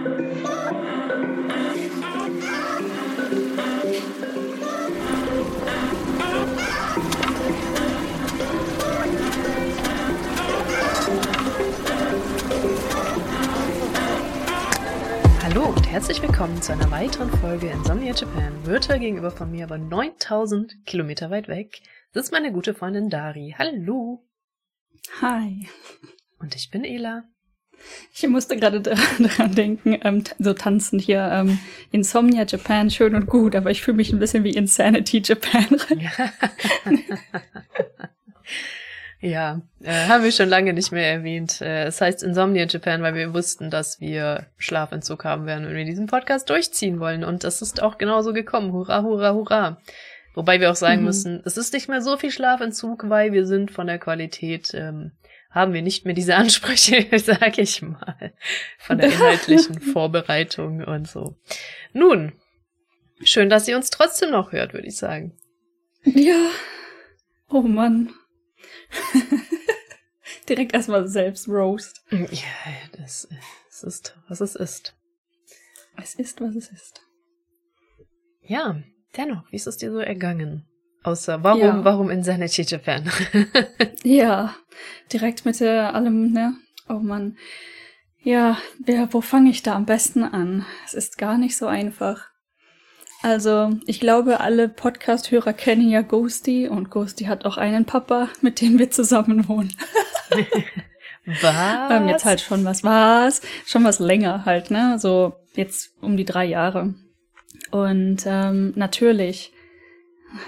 Hallo und herzlich willkommen zu einer weiteren Folge Insomnia Japan. Virtuell gegenüber von mir, aber 9000 Kilometer weit weg, sitzt meine gute Freundin Dari. Hallo. Hi. Und ich bin Ela. Ich musste gerade daran denken, ähm, so tanzen hier, ähm, Insomnia Japan, schön und gut, aber ich fühle mich ein bisschen wie Insanity Japan. ja, äh, haben wir schon lange nicht mehr erwähnt. Äh, es heißt Insomnia Japan, weil wir wussten, dass wir Schlafentzug haben werden, wenn wir diesen Podcast durchziehen wollen. Und das ist auch genauso gekommen. Hurra, hurra, hurra. Wobei wir auch sagen mhm. müssen, es ist nicht mehr so viel Schlafentzug, weil wir sind von der Qualität ähm, haben wir nicht mehr diese Ansprüche, sag ich mal, von der inhaltlichen Vorbereitung und so. Nun, schön, dass ihr uns trotzdem noch hört, würde ich sagen. Ja. Oh Mann. Direkt erstmal selbst Roast. Ja, das, das ist, was es ist. Es ist, was es ist. Ja, dennoch, wie ist es dir so ergangen? Außer warum, ja. warum Insanity Japan? ja, direkt mit äh, allem, ne? Oh man. Ja, wer, wo fange ich da am besten an? Es ist gar nicht so einfach. Also, ich glaube, alle Podcast-Hörer kennen ja Ghosty und Ghosty hat auch einen Papa, mit dem wir zusammen wohnen. was? Ähm, jetzt halt schon was, was? Schon was länger halt, ne? So jetzt um die drei Jahre. Und ähm, natürlich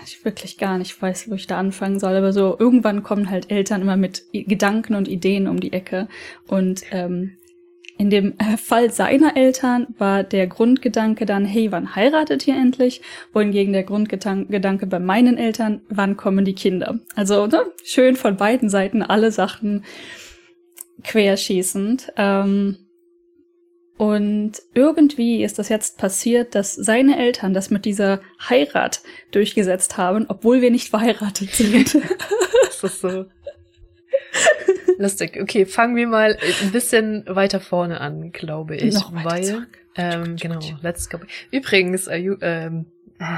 ich wirklich gar nicht weiß, wo ich da anfangen soll, aber so irgendwann kommen halt Eltern immer mit Gedanken und Ideen um die Ecke. Und ähm, in dem äh, Fall seiner Eltern war der Grundgedanke dann, hey, wann heiratet ihr endlich? Wohingegen der Grundgedanke bei meinen Eltern, wann kommen die Kinder? Also ne, schön von beiden Seiten alle Sachen querschießend. Ähm, und irgendwie ist das jetzt passiert, dass seine Eltern das mit dieser Heirat durchgesetzt haben, obwohl wir nicht verheiratet sind. das ist so lustig. Okay, fangen wir mal ein bisschen weiter vorne an, glaube ich. Noch weil, ähm, genau, let's go. Übrigens, äh, ähm,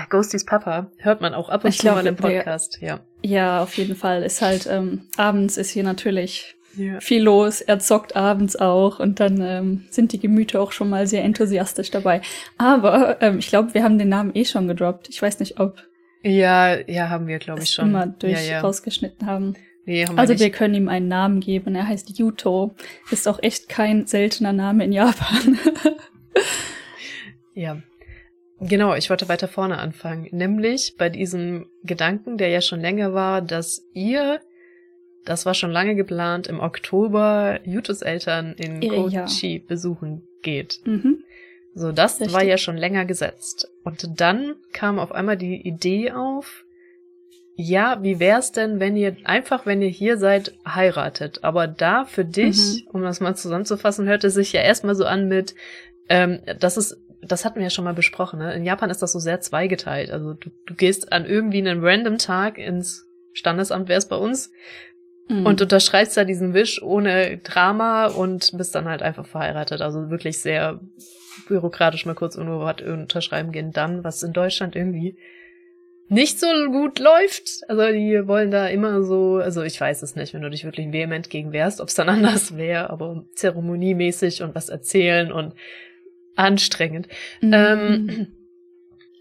Ghostys Papa hört man auch ab und ich zu glaub, mal im Podcast, der, ja. Ja, auf jeden Fall. Ist halt, ähm, abends ist hier natürlich ja. viel los. Er zockt abends auch und dann ähm, sind die Gemüter auch schon mal sehr enthusiastisch dabei. Aber ähm, ich glaube, wir haben den Namen eh schon gedroppt. Ich weiß nicht, ob ja, ja, haben wir, glaube ich, schon. Immer durch ja, ja. rausgeschnitten haben. Nee, haben also wir, wir können ihm einen Namen geben. Er heißt Yuto. Ist auch echt kein seltener Name in Japan. ja. Genau, ich wollte weiter vorne anfangen. Nämlich bei diesem Gedanken, der ja schon länger war, dass ihr das war schon lange geplant, im Oktober Jutos Eltern in Kochi ja. besuchen geht. Mhm. So, das Richtig. war ja schon länger gesetzt. Und dann kam auf einmal die Idee auf, ja, wie wär's denn, wenn ihr einfach, wenn ihr hier seid, heiratet? Aber da für dich, mhm. um das mal zusammenzufassen, hörte sich ja erstmal so an mit, ähm, das ist, das hatten wir ja schon mal besprochen, ne? In Japan ist das so sehr zweigeteilt. Also du, du gehst an irgendwie einen random Tag ins Standesamt, wäre es bei uns, Mhm. Und unterschreibst da diesen Wisch ohne Drama und bist dann halt einfach verheiratet. Also wirklich sehr bürokratisch mal kurz irgendwo was unterschreiben gehen. Dann, was in Deutschland irgendwie nicht so gut läuft. Also die wollen da immer so, also ich weiß es nicht, wenn du dich wirklich vehement gegen wehrst, ob es dann anders wäre, aber zeremoniemäßig und was erzählen und anstrengend. Mhm. Ähm,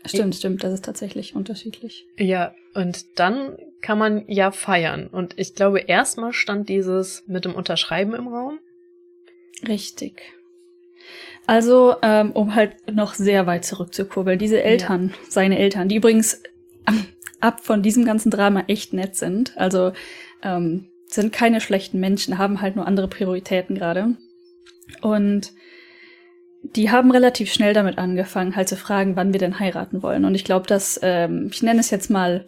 Stimmt, stimmt, das ist tatsächlich unterschiedlich. Ja, und dann kann man ja feiern. Und ich glaube, erstmal stand dieses mit dem Unterschreiben im Raum. Richtig. Also, ähm, um halt noch sehr weit zurückzukurbeln, diese Eltern, ja. seine Eltern, die übrigens ab von diesem ganzen Drama echt nett sind, also ähm, sind keine schlechten Menschen, haben halt nur andere Prioritäten gerade. Und die haben relativ schnell damit angefangen, halt zu fragen, wann wir denn heiraten wollen. Und ich glaube, dass, ähm, ich nenne es jetzt mal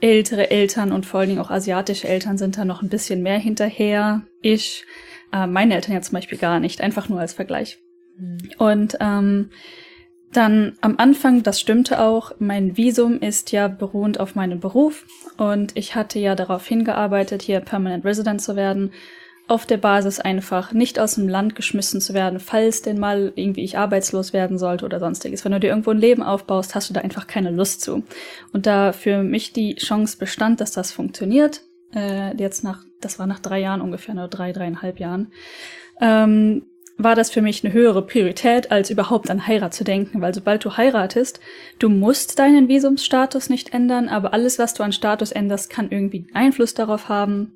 ältere Eltern und vor allen Dingen auch asiatische Eltern sind da noch ein bisschen mehr hinterher. Ich, äh, meine Eltern ja zum Beispiel gar nicht, einfach nur als Vergleich. Mhm. Und ähm, dann am Anfang, das stimmte auch, mein Visum ist ja beruhend auf meinem Beruf und ich hatte ja darauf hingearbeitet, hier Permanent Resident zu werden auf der Basis einfach nicht aus dem Land geschmissen zu werden, falls denn mal irgendwie ich arbeitslos werden sollte oder sonstiges. Wenn du dir irgendwo ein Leben aufbaust, hast du da einfach keine Lust zu. Und da für mich die Chance bestand, dass das funktioniert, äh, jetzt nach, das war nach drei Jahren ungefähr, oder drei, dreieinhalb Jahren, ähm, war das für mich eine höhere Priorität, als überhaupt an Heirat zu denken, weil sobald du heiratest, du musst deinen Visumsstatus nicht ändern, aber alles, was du an Status änderst, kann irgendwie Einfluss darauf haben,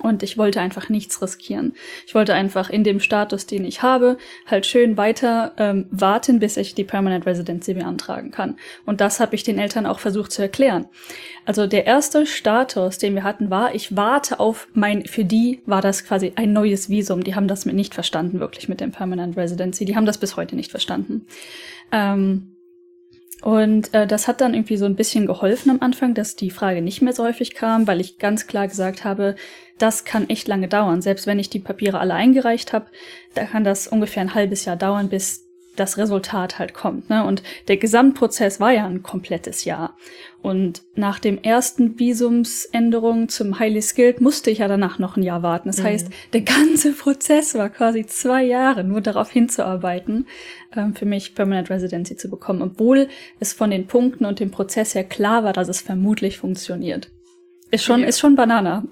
und ich wollte einfach nichts riskieren. Ich wollte einfach in dem Status, den ich habe, halt schön weiter ähm, warten, bis ich die Permanent Residency beantragen kann. Und das habe ich den Eltern auch versucht zu erklären. Also der erste Status, den wir hatten, war, ich warte auf mein, für die war das quasi ein neues Visum. Die haben das mit nicht verstanden, wirklich mit dem Permanent Residency. Die haben das bis heute nicht verstanden. Ähm, und äh, das hat dann irgendwie so ein bisschen geholfen am Anfang, dass die Frage nicht mehr so häufig kam, weil ich ganz klar gesagt habe, das kann echt lange dauern. Selbst wenn ich die Papiere alle eingereicht habe, da kann das ungefähr ein halbes Jahr dauern, bis das Resultat halt kommt. Ne? Und der Gesamtprozess war ja ein komplettes Jahr. Und nach dem ersten Visumsänderung zum Highly Skilled musste ich ja danach noch ein Jahr warten. Das mhm. heißt, der ganze Prozess war quasi zwei Jahre, nur darauf hinzuarbeiten, ähm, für mich Permanent Residency zu bekommen, obwohl es von den Punkten und dem Prozess her klar war, dass es vermutlich funktioniert. Ist schon, ja. ist schon Banana.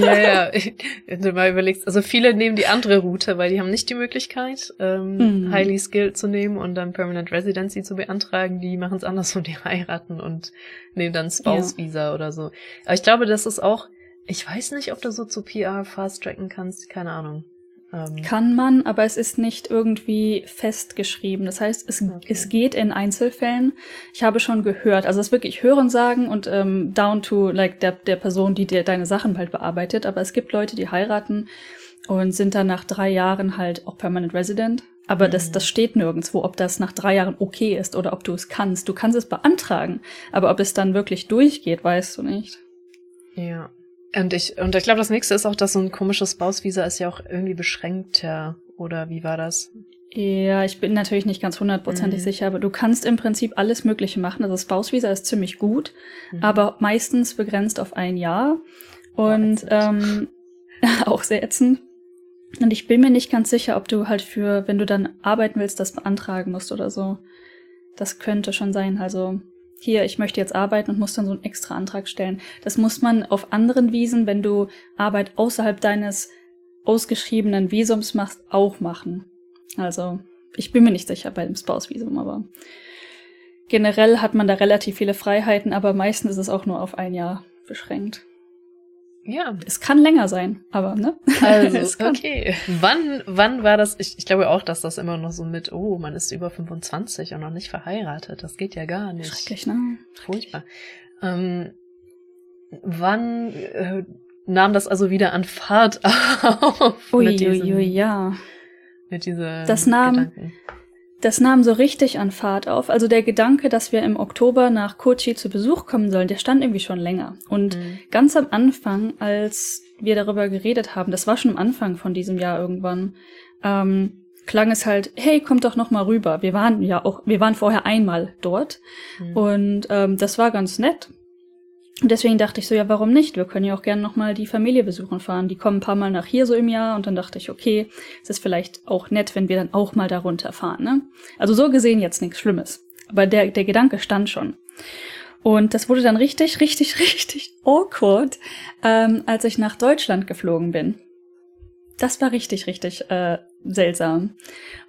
Ja, ja. Wenn du mal überlegst, also viele nehmen die andere Route, weil die haben nicht die Möglichkeit, ähm, mhm. Highly Skilled zu nehmen und dann Permanent Residency zu beantragen. Die machen es anders und die heiraten und nehmen dann Spouse Visa ja. oder so. Aber ich glaube, das ist auch, ich weiß nicht, ob du so zu PR fast tracken kannst, keine Ahnung. Ähm, Kann man, aber es ist nicht irgendwie festgeschrieben. Das heißt, es, okay. es geht in Einzelfällen. Ich habe schon gehört, also es ist wirklich Hören sagen und ähm, down to like der, der Person, die dir deine Sachen halt bearbeitet. Aber es gibt Leute, die heiraten und sind dann nach drei Jahren halt auch permanent resident. Aber mhm. das, das steht nirgendwo, ob das nach drei Jahren okay ist oder ob du es kannst. Du kannst es beantragen, aber ob es dann wirklich durchgeht, weißt du nicht. Ja, und ich, und ich glaube, das nächste ist auch, dass so ein komisches Spouse-Visa ist ja auch irgendwie beschränkter. Oder wie war das? Ja, ich bin natürlich nicht ganz hundertprozentig mhm. sicher, aber du kannst im Prinzip alles Mögliche machen. Also Spouse-Visa ist ziemlich gut, mhm. aber meistens begrenzt auf ein Jahr. Und ähm, auch sehr ätzend. Und ich bin mir nicht ganz sicher, ob du halt für, wenn du dann arbeiten willst, das beantragen musst oder so. Das könnte schon sein. Also hier, ich möchte jetzt arbeiten und muss dann so einen extra Antrag stellen. Das muss man auf anderen Wiesen, wenn du Arbeit außerhalb deines ausgeschriebenen Visums machst, auch machen. Also, ich bin mir nicht sicher bei dem Spouse-Visum, aber generell hat man da relativ viele Freiheiten, aber meistens ist es auch nur auf ein Jahr beschränkt. Ja. Es kann länger sein, aber ne? Also, okay. Wann, wann war das? Ich, ich glaube auch, dass das immer noch so mit, oh, man ist über 25 und noch nicht verheiratet. Das geht ja gar nicht. Schrecklich, ne? Furchtbar. Ähm, wann äh, nahm das also wieder an Fahrt auf? Uiuiui, ui, ui, ja. Mit dieser Das nahm, Gedanken das nahm so richtig an Fahrt auf. Also der Gedanke, dass wir im Oktober nach Kochi zu Besuch kommen sollen, der stand irgendwie schon länger. Und mhm. ganz am Anfang, als wir darüber geredet haben, das war schon am Anfang von diesem Jahr irgendwann, ähm, klang es halt, hey, kommt doch noch mal rüber. Wir waren ja auch, wir waren vorher einmal dort mhm. und ähm, das war ganz nett. Und deswegen dachte ich so, ja, warum nicht? Wir können ja auch gerne nochmal die Familie besuchen fahren. Die kommen ein paar Mal nach hier so im Jahr und dann dachte ich, okay, es ist vielleicht auch nett, wenn wir dann auch mal darunter fahren. Ne? Also so gesehen jetzt nichts Schlimmes. Aber der, der Gedanke stand schon. Und das wurde dann richtig, richtig, richtig awkward, ähm, als ich nach Deutschland geflogen bin. Das war richtig, richtig äh, seltsam.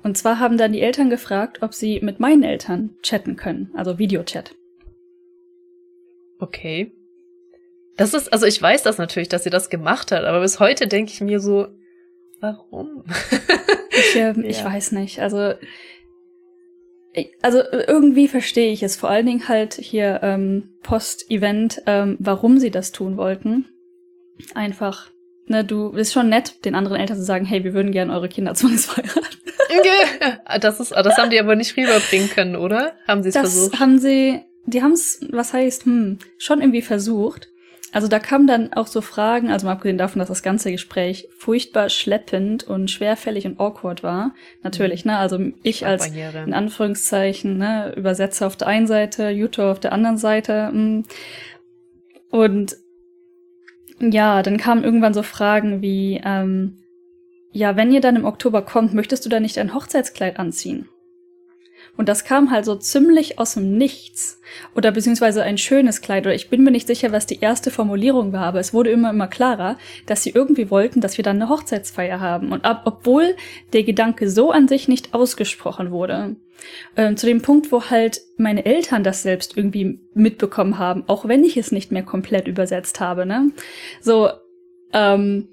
Und zwar haben dann die Eltern gefragt, ob sie mit meinen Eltern chatten können, also Videochat. Okay. Das ist, also ich weiß das natürlich, dass sie das gemacht hat, aber bis heute denke ich mir so, warum? ich, äh, ich weiß nicht. Also, also irgendwie verstehe ich es. Vor allen Dingen halt hier ähm, Post-Event, ähm, warum sie das tun wollten. Einfach, ne, du ist schon nett, den anderen Eltern zu sagen, hey, wir würden gerne eure Kinder zwangsverheiraten. das ist, das haben die aber nicht rüberbringen können, oder? Haben sie es versucht? Das haben sie die haben es, was heißt, hm, schon irgendwie versucht. Also da kamen dann auch so Fragen, also mal abgesehen davon, dass das ganze Gespräch furchtbar schleppend und schwerfällig und awkward war. Natürlich, mhm. ne? Also ich als in Anführungszeichen, ne, Übersetzer auf der einen Seite, Jutta auf der anderen Seite. Hm. Und ja, dann kamen irgendwann so Fragen wie, ähm, ja, wenn ihr dann im Oktober kommt, möchtest du da nicht ein Hochzeitskleid anziehen? Und das kam halt so ziemlich aus dem Nichts. Oder beziehungsweise ein schönes Kleid. Oder ich bin mir nicht sicher, was die erste Formulierung war, aber es wurde immer, immer klarer, dass sie irgendwie wollten, dass wir dann eine Hochzeitsfeier haben. Und ab, obwohl der Gedanke so an sich nicht ausgesprochen wurde. Ähm, zu dem Punkt, wo halt meine Eltern das selbst irgendwie mitbekommen haben, auch wenn ich es nicht mehr komplett übersetzt habe, ne? So, ähm,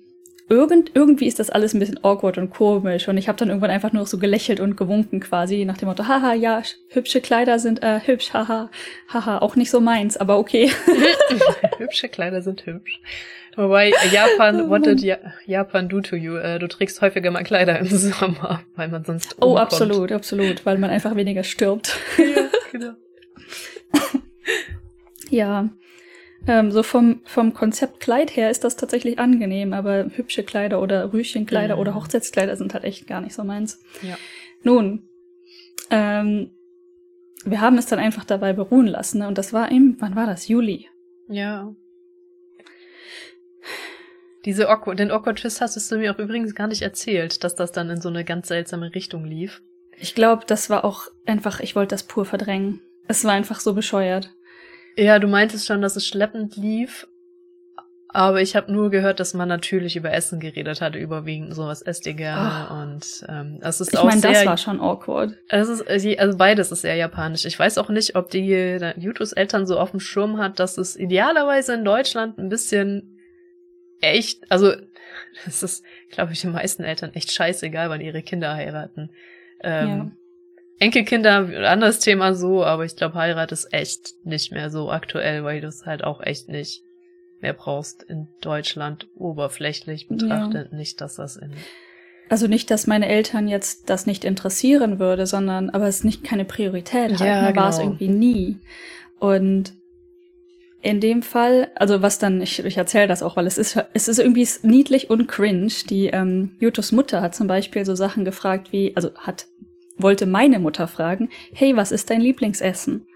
irgend, irgendwie ist das alles ein bisschen awkward und komisch. Und ich habe dann irgendwann einfach nur so gelächelt und gewunken quasi, nach dem Motto, haha, ja, hübsche Kleider sind äh, hübsch, haha, haha, auch nicht so meins, aber okay. hübsche Kleider sind hübsch. Wobei Japan, what did ja Japan do to you? Äh, du trägst häufiger mal Kleider im Sommer, weil man sonst Oh, absolut, absolut, weil man einfach weniger stirbt. ja, genau. ja, ähm, so vom, vom Konzept Kleid her ist das tatsächlich angenehm, aber hübsche Kleider oder Rüschenkleider mhm. oder Hochzeitskleider sind halt echt gar nicht so meins. Ja. Nun, ähm, wir haben es dann einfach dabei beruhen lassen, ne? Und das war im, wann war das? Juli. Ja. Diese Awkward, den Awkward Twist hast du mir auch übrigens gar nicht erzählt, dass das dann in so eine ganz seltsame Richtung lief. Ich glaube, das war auch einfach, ich wollte das pur verdrängen. Es war einfach so bescheuert. Ja, du meintest schon, dass es schleppend lief, aber ich habe nur gehört, dass man natürlich über Essen geredet hat, überwiegend sowas esst ihr gerne oh. und ähm, es ist ich auch mein, sehr. Ich meine, das war schon awkward. Es ist also beides ist sehr japanisch. Ich weiß auch nicht, ob die Jutus Eltern so auf dem Schirm hat, dass es idealerweise in Deutschland ein bisschen echt, also das ist, glaube ich, den meisten Eltern echt scheißegal, wann ihre Kinder heiraten. Ähm, ja. Enkelkinder, anderes Thema so, aber ich glaube, Heirat ist echt nicht mehr so aktuell, weil du es halt auch echt nicht mehr brauchst in Deutschland, oberflächlich betrachtet. Ja. Nicht, dass das in. Also nicht, dass meine Eltern jetzt das nicht interessieren würde, sondern aber es nicht keine Priorität hat. Ja, genau. war es genau. irgendwie nie. Und in dem Fall, also was dann, ich, ich erzähle das auch, weil es ist, es ist irgendwie niedlich und cringe. Die ähm, Jutos Mutter hat zum Beispiel so Sachen gefragt wie, also hat wollte meine Mutter fragen, hey, was ist dein Lieblingsessen?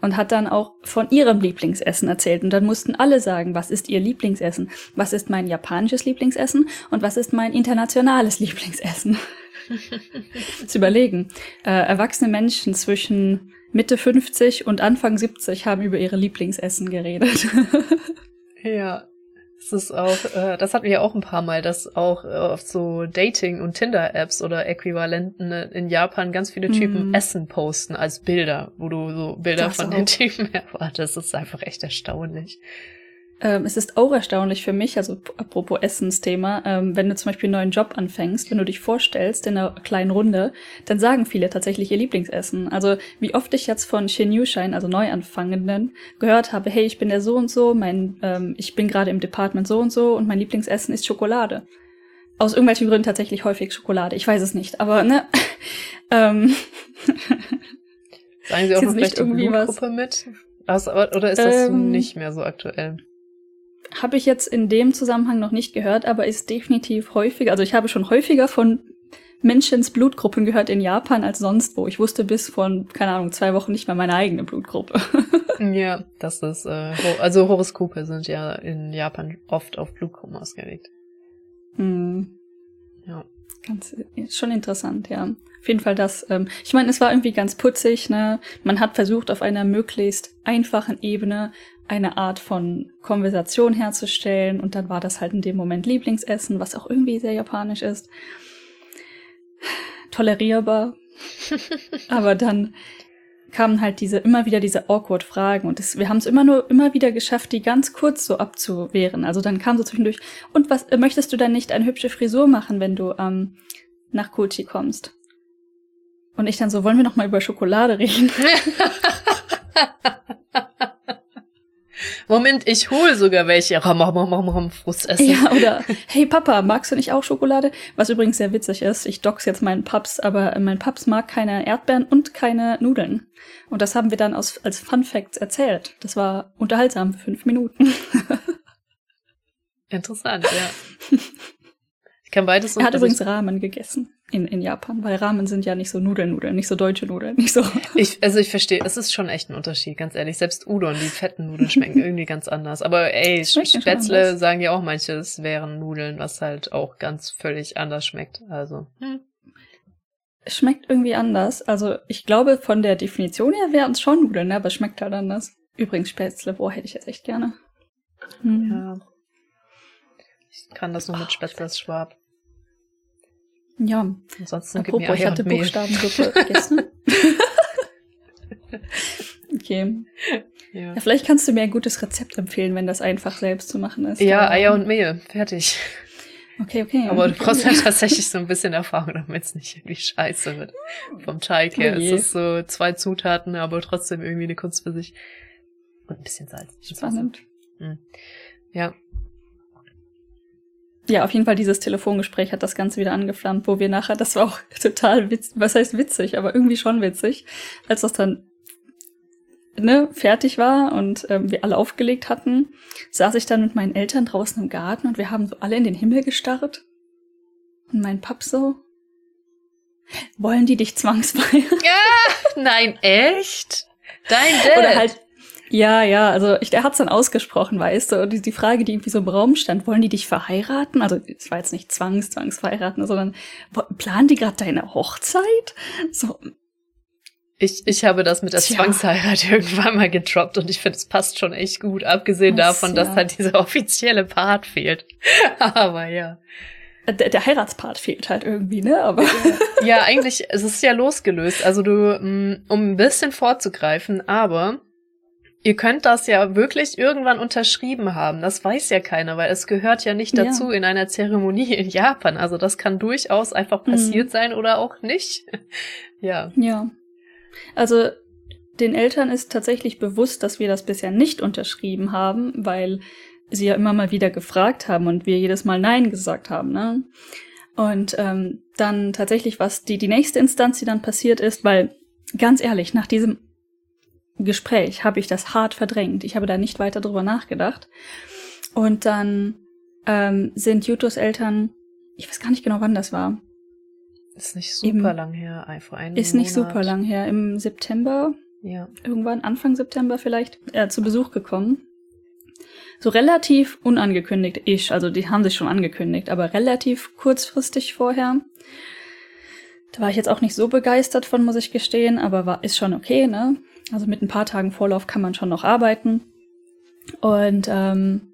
Und hat dann auch von ihrem Lieblingsessen erzählt. Und dann mussten alle sagen, was ist ihr Lieblingsessen? Was ist mein japanisches Lieblingsessen? Und was ist mein internationales Lieblingsessen? Zu überlegen. Äh, erwachsene Menschen zwischen Mitte 50 und Anfang 70 haben über ihre Lieblingsessen geredet. ja, es ist auch, äh, das hatten wir auch ein paar Mal, dass auch äh, auf so Dating- und Tinder-Apps oder Äquivalenten äh, in Japan ganz viele Typen mm. Essen posten als Bilder, wo du so Bilder das von auch. den Typen erwartest. Das ist einfach echt erstaunlich. Ähm, es ist auch erstaunlich für mich, also apropos Essensthema, ähm, wenn du zum Beispiel einen neuen Job anfängst, wenn du dich vorstellst in einer kleinen Runde, dann sagen viele tatsächlich ihr Lieblingsessen. Also wie oft ich jetzt von Shinyu-Schein, also Neuanfangenden, gehört habe, hey, ich bin der so und so, mein, ähm, ich bin gerade im Department so und so und mein Lieblingsessen ist Schokolade. Aus irgendwelchen Gründen tatsächlich häufig Schokolade. Ich weiß es nicht, aber ne. ähm, Sagen Sie auch noch vielleicht die Blutgruppe mit? Also, oder ist das ähm, nicht mehr so aktuell? Habe ich jetzt in dem Zusammenhang noch nicht gehört, aber ist definitiv häufiger. Also ich habe schon häufiger von Menschens Blutgruppen gehört in Japan als sonst wo. Ich wusste bis vor, keine Ahnung, zwei Wochen nicht mal meine eigene Blutgruppe. ja, das ist, äh, also Horoskope sind ja in Japan oft auf Blutgruppen ausgelegt. Hm. Ja. Ganz, schon interessant, ja. Auf jeden Fall das. Ähm, ich meine, es war irgendwie ganz putzig, ne? Man hat versucht, auf einer möglichst einfachen Ebene eine Art von Konversation herzustellen und dann war das halt in dem Moment Lieblingsessen, was auch irgendwie sehr japanisch ist. Tolerierbar. Aber dann kamen halt diese, immer wieder diese awkward Fragen und das, wir haben es immer nur, immer wieder geschafft, die ganz kurz so abzuwehren. Also dann kam so zwischendurch, und was, möchtest du dann nicht eine hübsche Frisur machen, wenn du ähm, nach Kochi kommst? Und ich dann so, wollen wir noch mal über Schokolade reden? Moment, ich hole sogar welche. Frustessen. Ja, oder hey Papa, magst du nicht auch Schokolade? Was übrigens sehr witzig ist, ich dox jetzt meinen Paps, aber mein Paps mag keine Erdbeeren und keine Nudeln. Und das haben wir dann aus, als Fun Facts erzählt. Das war unterhaltsam für fünf Minuten. Interessant, ja. Ich kann beides Er hat übrigens Rahmen gegessen. In, in Japan, weil Ramen sind ja nicht so Nudelnudeln, nicht so deutsche Nudeln, nicht so. Ich, also ich verstehe, es ist schon echt ein Unterschied, ganz ehrlich. Selbst Udon, die fetten Nudeln schmecken irgendwie ganz anders. Aber ey, Spätzle sagen ja auch manche, es wären Nudeln, was halt auch ganz völlig anders schmeckt. Also. Hm. Schmeckt irgendwie anders. Also ich glaube, von der Definition her wären es schon Nudeln, ne? aber es schmeckt halt anders. Übrigens Spätzle, boah, hätte ich jetzt echt gerne. Hm. Ja. Ich kann das nur mit Spätzle Schwab. Ja. Ansonsten Apropos, gib ich hatte Buchstabensuppe gegessen. okay. Ja. ja. vielleicht kannst du mir ein gutes Rezept empfehlen, wenn das einfach selbst zu machen ist. Ja, Eier und Mehl. Fertig. Okay, okay. Aber du brauchst ja tatsächlich so ein bisschen Erfahrung, damit es nicht irgendwie scheiße wird. Vom Teig her. Oh es ist so zwei Zutaten, aber trotzdem irgendwie eine Kunst für sich. Und ein bisschen Salz. Spannend. Hm. Ja, ja, auf jeden Fall dieses Telefongespräch hat das Ganze wieder angeflammt, wo wir nachher, das war auch total witzig, was heißt witzig, aber irgendwie schon witzig, als das dann ne, fertig war und ähm, wir alle aufgelegt hatten, saß ich dann mit meinen Eltern draußen im Garten und wir haben so alle in den Himmel gestarrt. Und mein Pap so, wollen die dich zwangsfeiern? Ja, nein, echt? Dein Dad? Oder halt, ja, ja, also ich, der hat's dann ausgesprochen, weißt du, und die, die Frage, die irgendwie so im Raum stand, wollen die dich verheiraten? Also es war jetzt nicht zwangs, zwangsverheiraten, sondern planen die gerade deine Hochzeit? So. Ich, ich habe das mit der Tja. Zwangsheirat irgendwann mal gedroppt und ich finde, es passt schon echt gut, abgesehen Was, davon, dass ja. halt dieser offizielle Part fehlt. Aber ja. Der, der Heiratspart fehlt halt irgendwie, ne? Aber ja, eigentlich, es ist ja losgelöst. Also du, mm, um ein bisschen vorzugreifen, aber Ihr könnt das ja wirklich irgendwann unterschrieben haben. Das weiß ja keiner, weil es gehört ja nicht dazu ja. in einer Zeremonie in Japan. Also das kann durchaus einfach passiert mhm. sein oder auch nicht. ja. Ja. Also den Eltern ist tatsächlich bewusst, dass wir das bisher nicht unterschrieben haben, weil sie ja immer mal wieder gefragt haben und wir jedes Mal Nein gesagt haben. Ne? Und ähm, dann tatsächlich, was die, die nächste Instanz, die dann passiert ist, weil ganz ehrlich, nach diesem Gespräch habe ich das hart verdrängt. Ich habe da nicht weiter drüber nachgedacht. Und dann ähm, sind Jutos Eltern, ich weiß gar nicht genau, wann das war. Ist nicht super Im, lang her, vor einem Ist nicht Monat. super lang her, im September. Ja. Irgendwann Anfang September vielleicht, äh, zu Besuch gekommen. So relativ unangekündigt ich, also die haben sich schon angekündigt, aber relativ kurzfristig vorher. Da war ich jetzt auch nicht so begeistert von, muss ich gestehen, aber war, ist schon okay, ne? Also mit ein paar Tagen Vorlauf kann man schon noch arbeiten. Und ähm,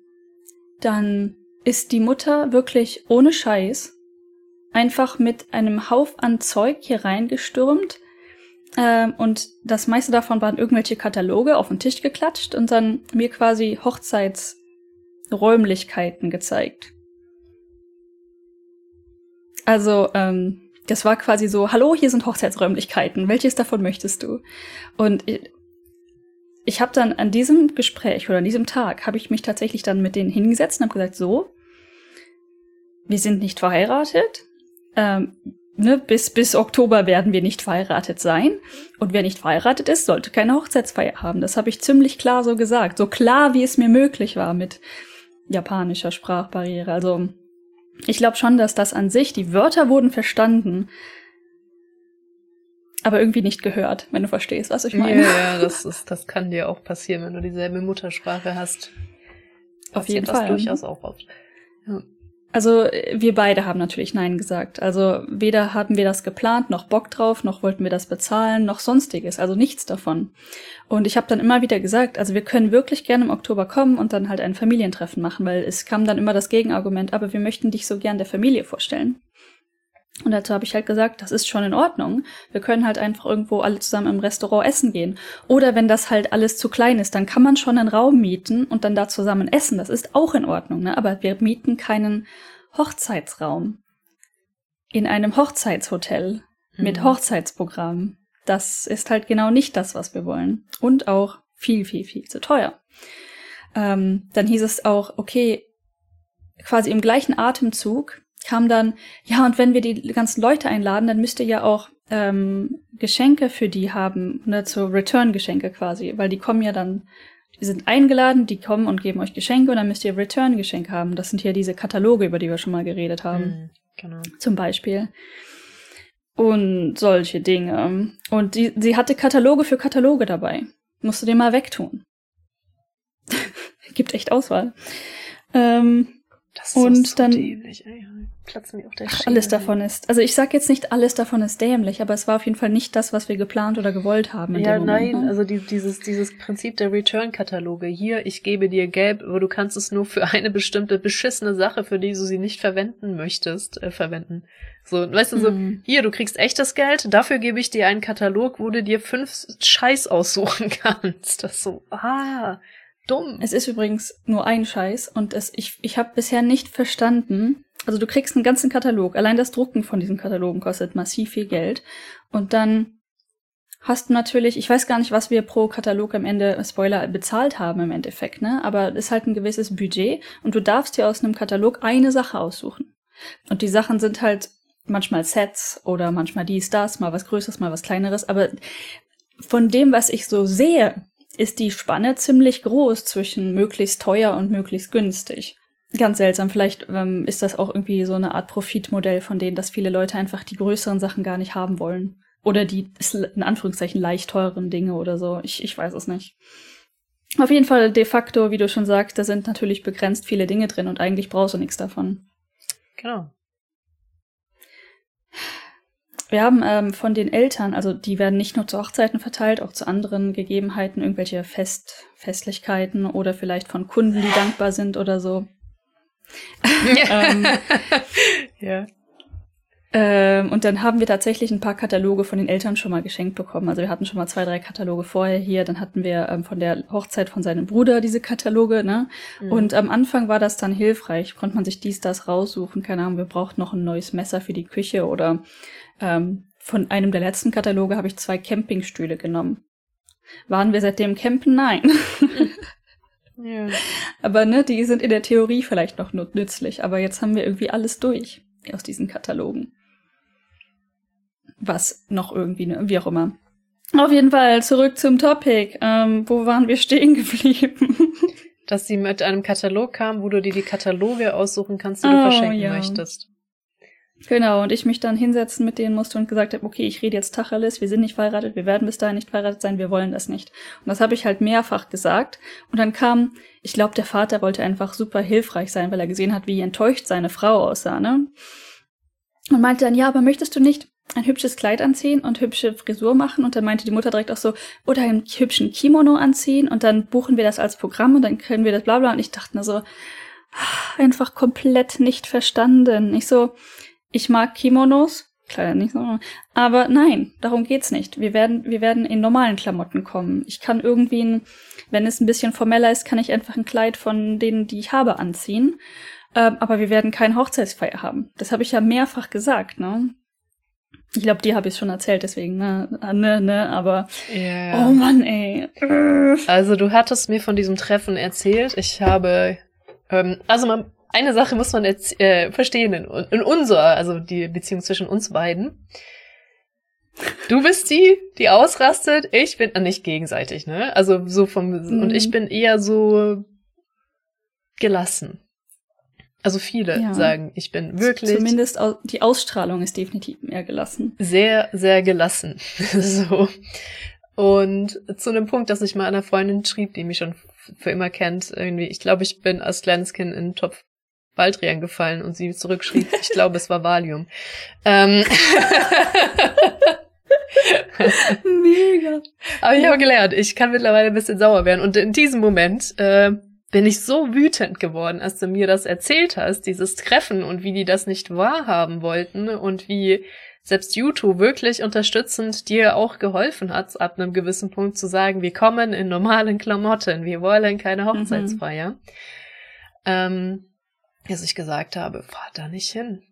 dann ist die Mutter wirklich ohne Scheiß einfach mit einem Hauf an Zeug hier reingestürmt. Ähm, und das meiste davon waren irgendwelche Kataloge auf den Tisch geklatscht und dann mir quasi Hochzeitsräumlichkeiten gezeigt. Also, ähm, das war quasi so, hallo, hier sind Hochzeitsräumlichkeiten, welches davon möchtest du? Und ich, ich habe dann an diesem Gespräch oder an diesem Tag, habe ich mich tatsächlich dann mit denen hingesetzt und habe gesagt, so, wir sind nicht verheiratet, ähm, ne, bis, bis Oktober werden wir nicht verheiratet sein. Und wer nicht verheiratet ist, sollte keine Hochzeitsfeier haben. Das habe ich ziemlich klar so gesagt. So klar, wie es mir möglich war mit japanischer Sprachbarriere. Also ich glaube schon, dass das an sich, die Wörter wurden verstanden, aber irgendwie nicht gehört, wenn du verstehst, was ich meine. Ja, ja, das ist, das kann dir auch passieren, wenn du dieselbe Muttersprache hast. Auf jeden das Fall. durchaus auch oft. Ja. Also wir beide haben natürlich Nein gesagt. Also weder hatten wir das geplant, noch Bock drauf, noch wollten wir das bezahlen, noch sonstiges. Also nichts davon. Und ich habe dann immer wieder gesagt, also wir können wirklich gerne im Oktober kommen und dann halt ein Familientreffen machen, weil es kam dann immer das Gegenargument, aber wir möchten dich so gern der Familie vorstellen. Und dazu habe ich halt gesagt, das ist schon in Ordnung. Wir können halt einfach irgendwo alle zusammen im Restaurant essen gehen. Oder wenn das halt alles zu klein ist, dann kann man schon einen Raum mieten und dann da zusammen essen. Das ist auch in Ordnung. Ne? Aber wir mieten keinen Hochzeitsraum in einem Hochzeitshotel mhm. mit Hochzeitsprogramm. Das ist halt genau nicht das, was wir wollen. Und auch viel, viel, viel zu teuer. Ähm, dann hieß es auch, okay, quasi im gleichen Atemzug kam dann, ja, und wenn wir die ganzen Leute einladen, dann müsst ihr ja auch ähm, Geschenke für die haben, ne, so Return-Geschenke quasi, weil die kommen ja dann, die sind eingeladen, die kommen und geben euch Geschenke und dann müsst ihr Return-Geschenke haben. Das sind ja diese Kataloge, über die wir schon mal geredet haben. Mhm, genau. Zum Beispiel. und solche Dinge. Und die, sie hatte Kataloge für Kataloge dabei. Musst du den mal wegtun. Gibt echt Auswahl. Ähm, das ist und dann dämlich, ey. Platzen mir auf der Ach, alles davon ist. Also ich sag jetzt nicht, alles davon ist dämlich, aber es war auf jeden Fall nicht das, was wir geplant oder gewollt haben. ja, nein, ne? also die, dieses, dieses Prinzip der Return-Kataloge. Hier, ich gebe dir Gelb, aber du kannst es nur für eine bestimmte beschissene Sache, für die du sie nicht verwenden möchtest, äh, verwenden. So, weißt du, so, mhm. hier, du kriegst echtes Geld, dafür gebe ich dir einen Katalog, wo du dir fünf Scheiß aussuchen kannst. Das so, ah, dumm. Es ist übrigens nur ein Scheiß und es, ich, ich habe bisher nicht verstanden. Also du kriegst einen ganzen Katalog. Allein das Drucken von diesen Katalogen kostet massiv viel Geld. Und dann hast du natürlich, ich weiß gar nicht, was wir pro Katalog am Ende, Spoiler, bezahlt haben im Endeffekt, ne? Aber es ist halt ein gewisses Budget und du darfst dir aus einem Katalog eine Sache aussuchen. Und die Sachen sind halt manchmal Sets oder manchmal dies, das, mal was Größeres, mal was Kleineres. Aber von dem, was ich so sehe, ist die Spanne ziemlich groß zwischen möglichst teuer und möglichst günstig. Ganz seltsam. Vielleicht ähm, ist das auch irgendwie so eine Art Profitmodell von denen, dass viele Leute einfach die größeren Sachen gar nicht haben wollen. Oder die, in Anführungszeichen, leicht teuren Dinge oder so. Ich, ich weiß es nicht. Auf jeden Fall de facto, wie du schon sagst, da sind natürlich begrenzt viele Dinge drin und eigentlich brauchst du nichts davon. Genau. Wir haben ähm, von den Eltern, also die werden nicht nur zu Hochzeiten verteilt, auch zu anderen Gegebenheiten, irgendwelche Fest, Festlichkeiten oder vielleicht von Kunden, die dankbar sind oder so. ähm, ja. Ähm, und dann haben wir tatsächlich ein paar Kataloge von den Eltern schon mal geschenkt bekommen. Also wir hatten schon mal zwei, drei Kataloge vorher hier. Dann hatten wir ähm, von der Hochzeit von seinem Bruder diese Kataloge, ne? Mhm. Und am Anfang war das dann hilfreich. Konnte man sich dies, das raussuchen. Keine Ahnung, wir brauchten noch ein neues Messer für die Küche oder ähm, von einem der letzten Kataloge habe ich zwei Campingstühle genommen. Waren wir seitdem campen? Nein. ja. Aber ne, die sind in der Theorie vielleicht noch nützlich. Aber jetzt haben wir irgendwie alles durch aus diesen Katalogen. Was noch irgendwie, ne, wie auch immer. Auf jeden Fall zurück zum Topic. Ähm, wo waren wir stehen geblieben? Dass sie mit einem Katalog kam, wo du dir die Kataloge aussuchen kannst, die oh, du verschenken ja. möchtest. Genau, und ich mich dann hinsetzen mit denen musste und gesagt habe, okay, ich rede jetzt Tacheles, wir sind nicht verheiratet, wir werden bis dahin nicht verheiratet sein, wir wollen das nicht. Und das habe ich halt mehrfach gesagt. Und dann kam, ich glaube, der Vater wollte einfach super hilfreich sein, weil er gesehen hat, wie enttäuscht seine Frau aussah, ne? Und meinte dann, ja, aber möchtest du nicht ein hübsches Kleid anziehen und hübsche Frisur machen? Und dann meinte die Mutter direkt auch so, oder einen hübschen Kimono anziehen und dann buchen wir das als Programm und dann können wir das bla bla. Und ich dachte nur so, einfach komplett nicht verstanden. Ich so, ich mag Kimonos, Kleider nicht so, aber nein, darum geht's nicht. Wir werden, wir werden in normalen Klamotten kommen. Ich kann irgendwie, ein, wenn es ein bisschen formeller ist, kann ich einfach ein Kleid von denen, die ich habe, anziehen. Ähm, aber wir werden keine Hochzeitsfeier haben. Das habe ich ja mehrfach gesagt, ne? Ich glaube, die habe ich schon erzählt, deswegen, ne, ne, ne, aber yeah. oh Mann, ey. Also du hattest mir von diesem Treffen erzählt. Ich habe, ähm, also man, eine Sache muss man jetzt äh, verstehen in, in unserer, also die Beziehung zwischen uns beiden. Du bist die, die ausrastet. Ich bin äh, nicht gegenseitig, ne? Also so vom mhm. und ich bin eher so gelassen. Also viele ja. sagen, ich bin wirklich. Zumindest die Ausstrahlung ist definitiv mehr gelassen. Sehr, sehr gelassen. so. Und zu einem Punkt, dass ich mal einer Freundin schrieb, die mich schon für immer kennt, irgendwie, ich glaube, ich bin als kleines Kind in den Topf Baldrian gefallen und sie zurückschrieb, ich glaube, es war Valium. Ähm. Mega. Aber ich habe gelernt, ich kann mittlerweile ein bisschen sauer werden. Und in diesem Moment äh, bin ich so wütend geworden, als du mir das erzählt hast, dieses Treffen und wie die das nicht wahrhaben wollten und wie selbst YouTube wirklich unterstützend dir auch geholfen hat, ab einem gewissen Punkt zu sagen, wir kommen in normalen Klamotten, wir wollen keine mhm. Hochzeitsfeier. Mhm. Ähm, dass ich gesagt habe, fahr da nicht hin.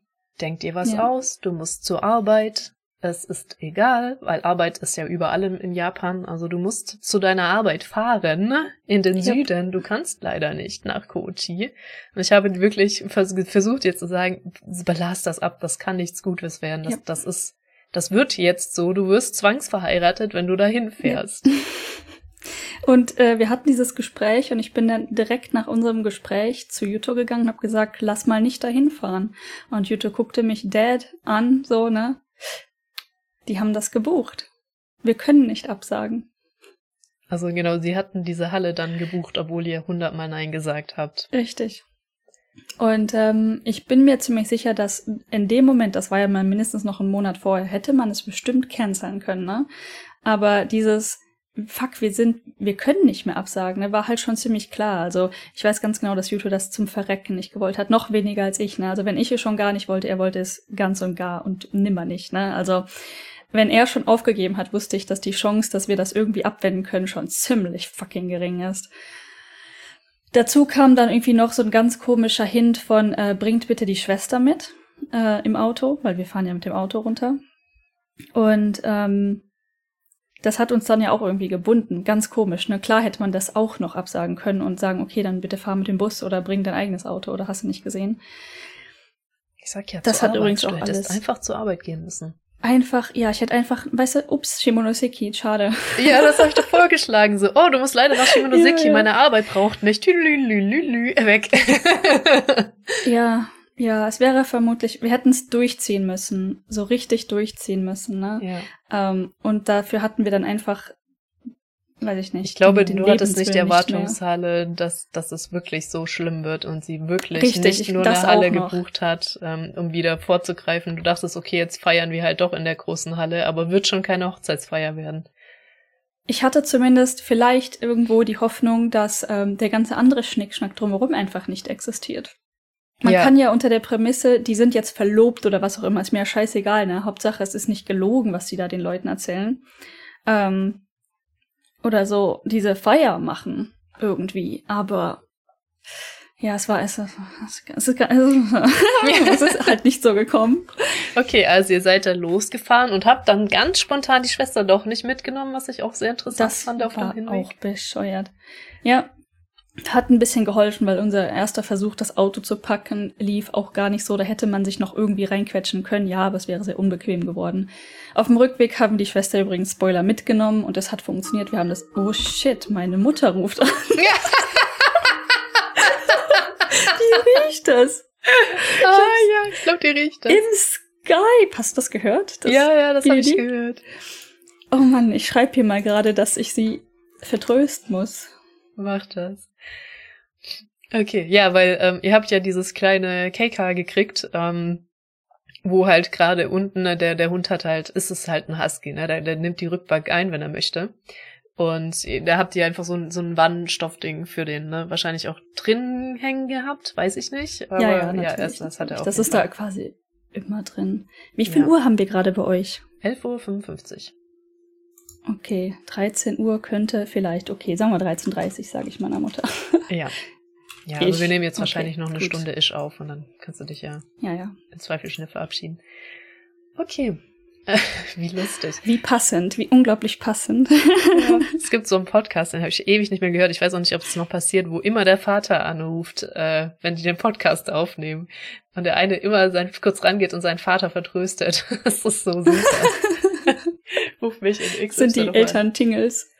Denk dir was ja. aus, du musst zur Arbeit. Es ist egal, weil Arbeit ist ja überall in, Japan. Also du musst zu deiner Arbeit fahren in den ja. Süden. Du kannst leider nicht nach Kochi. Und ich habe wirklich vers versucht jetzt zu sagen, belass das ab, das kann nichts Gutes werden. Das, ja. das ist, das wird jetzt so. Du wirst zwangsverheiratet, wenn du dahin fährst. Und äh, wir hatten dieses Gespräch und ich bin dann direkt nach unserem Gespräch zu Yuto gegangen und habe gesagt, lass mal nicht dahin fahren. Und Yuto guckte mich Dad an, so, ne? Die haben das gebucht. Wir können nicht absagen. Also genau, sie hatten diese Halle dann gebucht, obwohl ihr hundertmal Nein gesagt habt. Richtig. Und ähm, ich bin mir ziemlich sicher, dass in dem Moment, das war ja mal mindestens noch einen Monat vorher, hätte man es bestimmt canceln können, ne? Aber dieses Fuck, wir sind, wir können nicht mehr absagen, ne, war halt schon ziemlich klar. Also ich weiß ganz genau, dass Yuto das zum Verrecken nicht gewollt hat, noch weniger als ich, ne? Also wenn ich es schon gar nicht wollte, er wollte es ganz und gar und nimmer nicht, ne? Also wenn er schon aufgegeben hat, wusste ich, dass die Chance, dass wir das irgendwie abwenden können, schon ziemlich fucking gering ist. Dazu kam dann irgendwie noch so ein ganz komischer Hint von, äh, bringt bitte die Schwester mit äh, im Auto, weil wir fahren ja mit dem Auto runter. Und ähm, das hat uns dann ja auch irgendwie gebunden. Ganz komisch. Ne? Klar hätte man das auch noch absagen können und sagen, okay, dann bitte fahr mit dem Bus oder bring dein eigenes Auto oder hast du nicht gesehen. Ich sag ja, das hat Arbeit. übrigens auch alles. einfach zur Arbeit gehen müssen. Einfach, ja, ich hätte einfach, weißt du, ups, Shimonoseki, schade. Ja, das habe ich doch vorgeschlagen. So, oh, du musst leider nach Shimonoseki, ja, ja. meine Arbeit braucht mich. Tülülülülü, weg. ja, ja, es wäre vermutlich, wir hätten es durchziehen müssen, so richtig durchziehen müssen, ne? Ja. Ähm, und dafür hatten wir dann einfach weiß ich nicht. Ich glaube, du hattest nicht die Erwartungshalle, dass, dass es wirklich so schlimm wird und sie wirklich Richtig, nicht nur eine Halle gebucht hat, ähm, um wieder vorzugreifen. Du dachtest, okay, jetzt feiern wir halt doch in der großen Halle, aber wird schon keine Hochzeitsfeier werden. Ich hatte zumindest vielleicht irgendwo die Hoffnung, dass ähm, der ganze andere Schnickschnack drumherum einfach nicht existiert. Man ja. kann ja unter der Prämisse, die sind jetzt verlobt oder was auch immer, ist mir ja scheißegal, ne? Hauptsache, es ist nicht gelogen, was die da den Leuten erzählen. Ähm, oder so diese Feier machen irgendwie. Aber ja, es war es, es, es, ist, es ist halt nicht so gekommen. Okay, also ihr seid da losgefahren und habt dann ganz spontan die Schwester doch nicht mitgenommen, was ich auch sehr interessant das fand auf war dem Hinweg. auch bescheuert. Ja, hat ein bisschen geholfen, weil unser erster Versuch, das Auto zu packen, lief auch gar nicht so. Da hätte man sich noch irgendwie reinquetschen können. Ja, aber es wäre sehr unbequem geworden. Auf dem Rückweg haben die Schwester übrigens Spoiler mitgenommen und es hat funktioniert. Wir haben das, oh shit, meine Mutter ruft an. Ja. die riecht das. Ah ja, ich glaube, die riecht das. Im Skype. Hast du das gehört? Das ja, ja, das habe ich gehört. Oh Mann, ich schreibe hier mal gerade, dass ich sie vertrösten muss. Mach das. Okay, ja, weil ähm, ihr habt ja dieses kleine KK gekriegt, ähm, wo halt gerade unten, ne, der, der Hund hat halt, ist es halt ein Husky, ne? Der, der nimmt die Rückbank ein, wenn er möchte. Und da habt ihr einfach so ein, so ein Wannstoffding für den, ne? Wahrscheinlich auch drin hängen gehabt, weiß ich nicht. Aber ja, ja, natürlich. ja das, das hat er auch. Das ist da quasi immer drin. Wie viel ja. Uhr haben wir gerade bei euch? 11.55 Uhr. Okay, 13 Uhr könnte vielleicht, okay, sagen wir 13.30 Uhr, sage ich meiner Mutter. Ja. Ja, also wir nehmen jetzt wahrscheinlich noch eine gut. Stunde Isch auf und dann kannst du dich ja, ja, ja. im Zweifel schnell verabschieden. Okay. wie lustig. Wie passend, wie unglaublich passend. ja, es gibt so einen Podcast, den habe ich ewig nicht mehr gehört. Ich weiß auch nicht, ob es noch passiert, wo immer der Vater anruft, äh, wenn die den Podcast aufnehmen. Und der eine immer sein, kurz rangeht und seinen Vater vertröstet. das ist so super. Ruf mich in X. Sind die Eltern Tingles.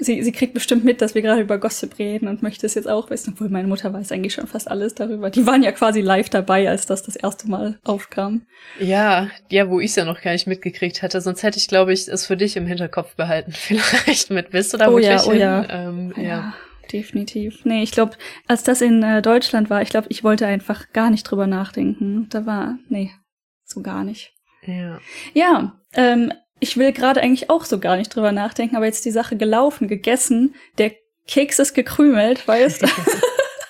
Sie, sie kriegt bestimmt mit, dass wir gerade über Gossip reden und möchte es jetzt auch wissen, obwohl meine Mutter weiß eigentlich schon fast alles darüber. Die waren ja quasi live dabei, als das das erste Mal aufkam. Ja, ja, wo ich es ja noch gar nicht mitgekriegt hätte. Sonst hätte ich, glaube ich, es für dich im Hinterkopf behalten. Vielleicht mit. Du da oh ja, oh? Ja. Ähm, ja. ja. Definitiv. Nee, ich glaube, als das in äh, Deutschland war, ich glaube, ich wollte einfach gar nicht drüber nachdenken. Da war, nee, so gar nicht. Ja. Ja, ähm, ich will gerade eigentlich auch so gar nicht drüber nachdenken, aber jetzt die Sache gelaufen, gegessen, der Keks ist gekrümelt, weißt du?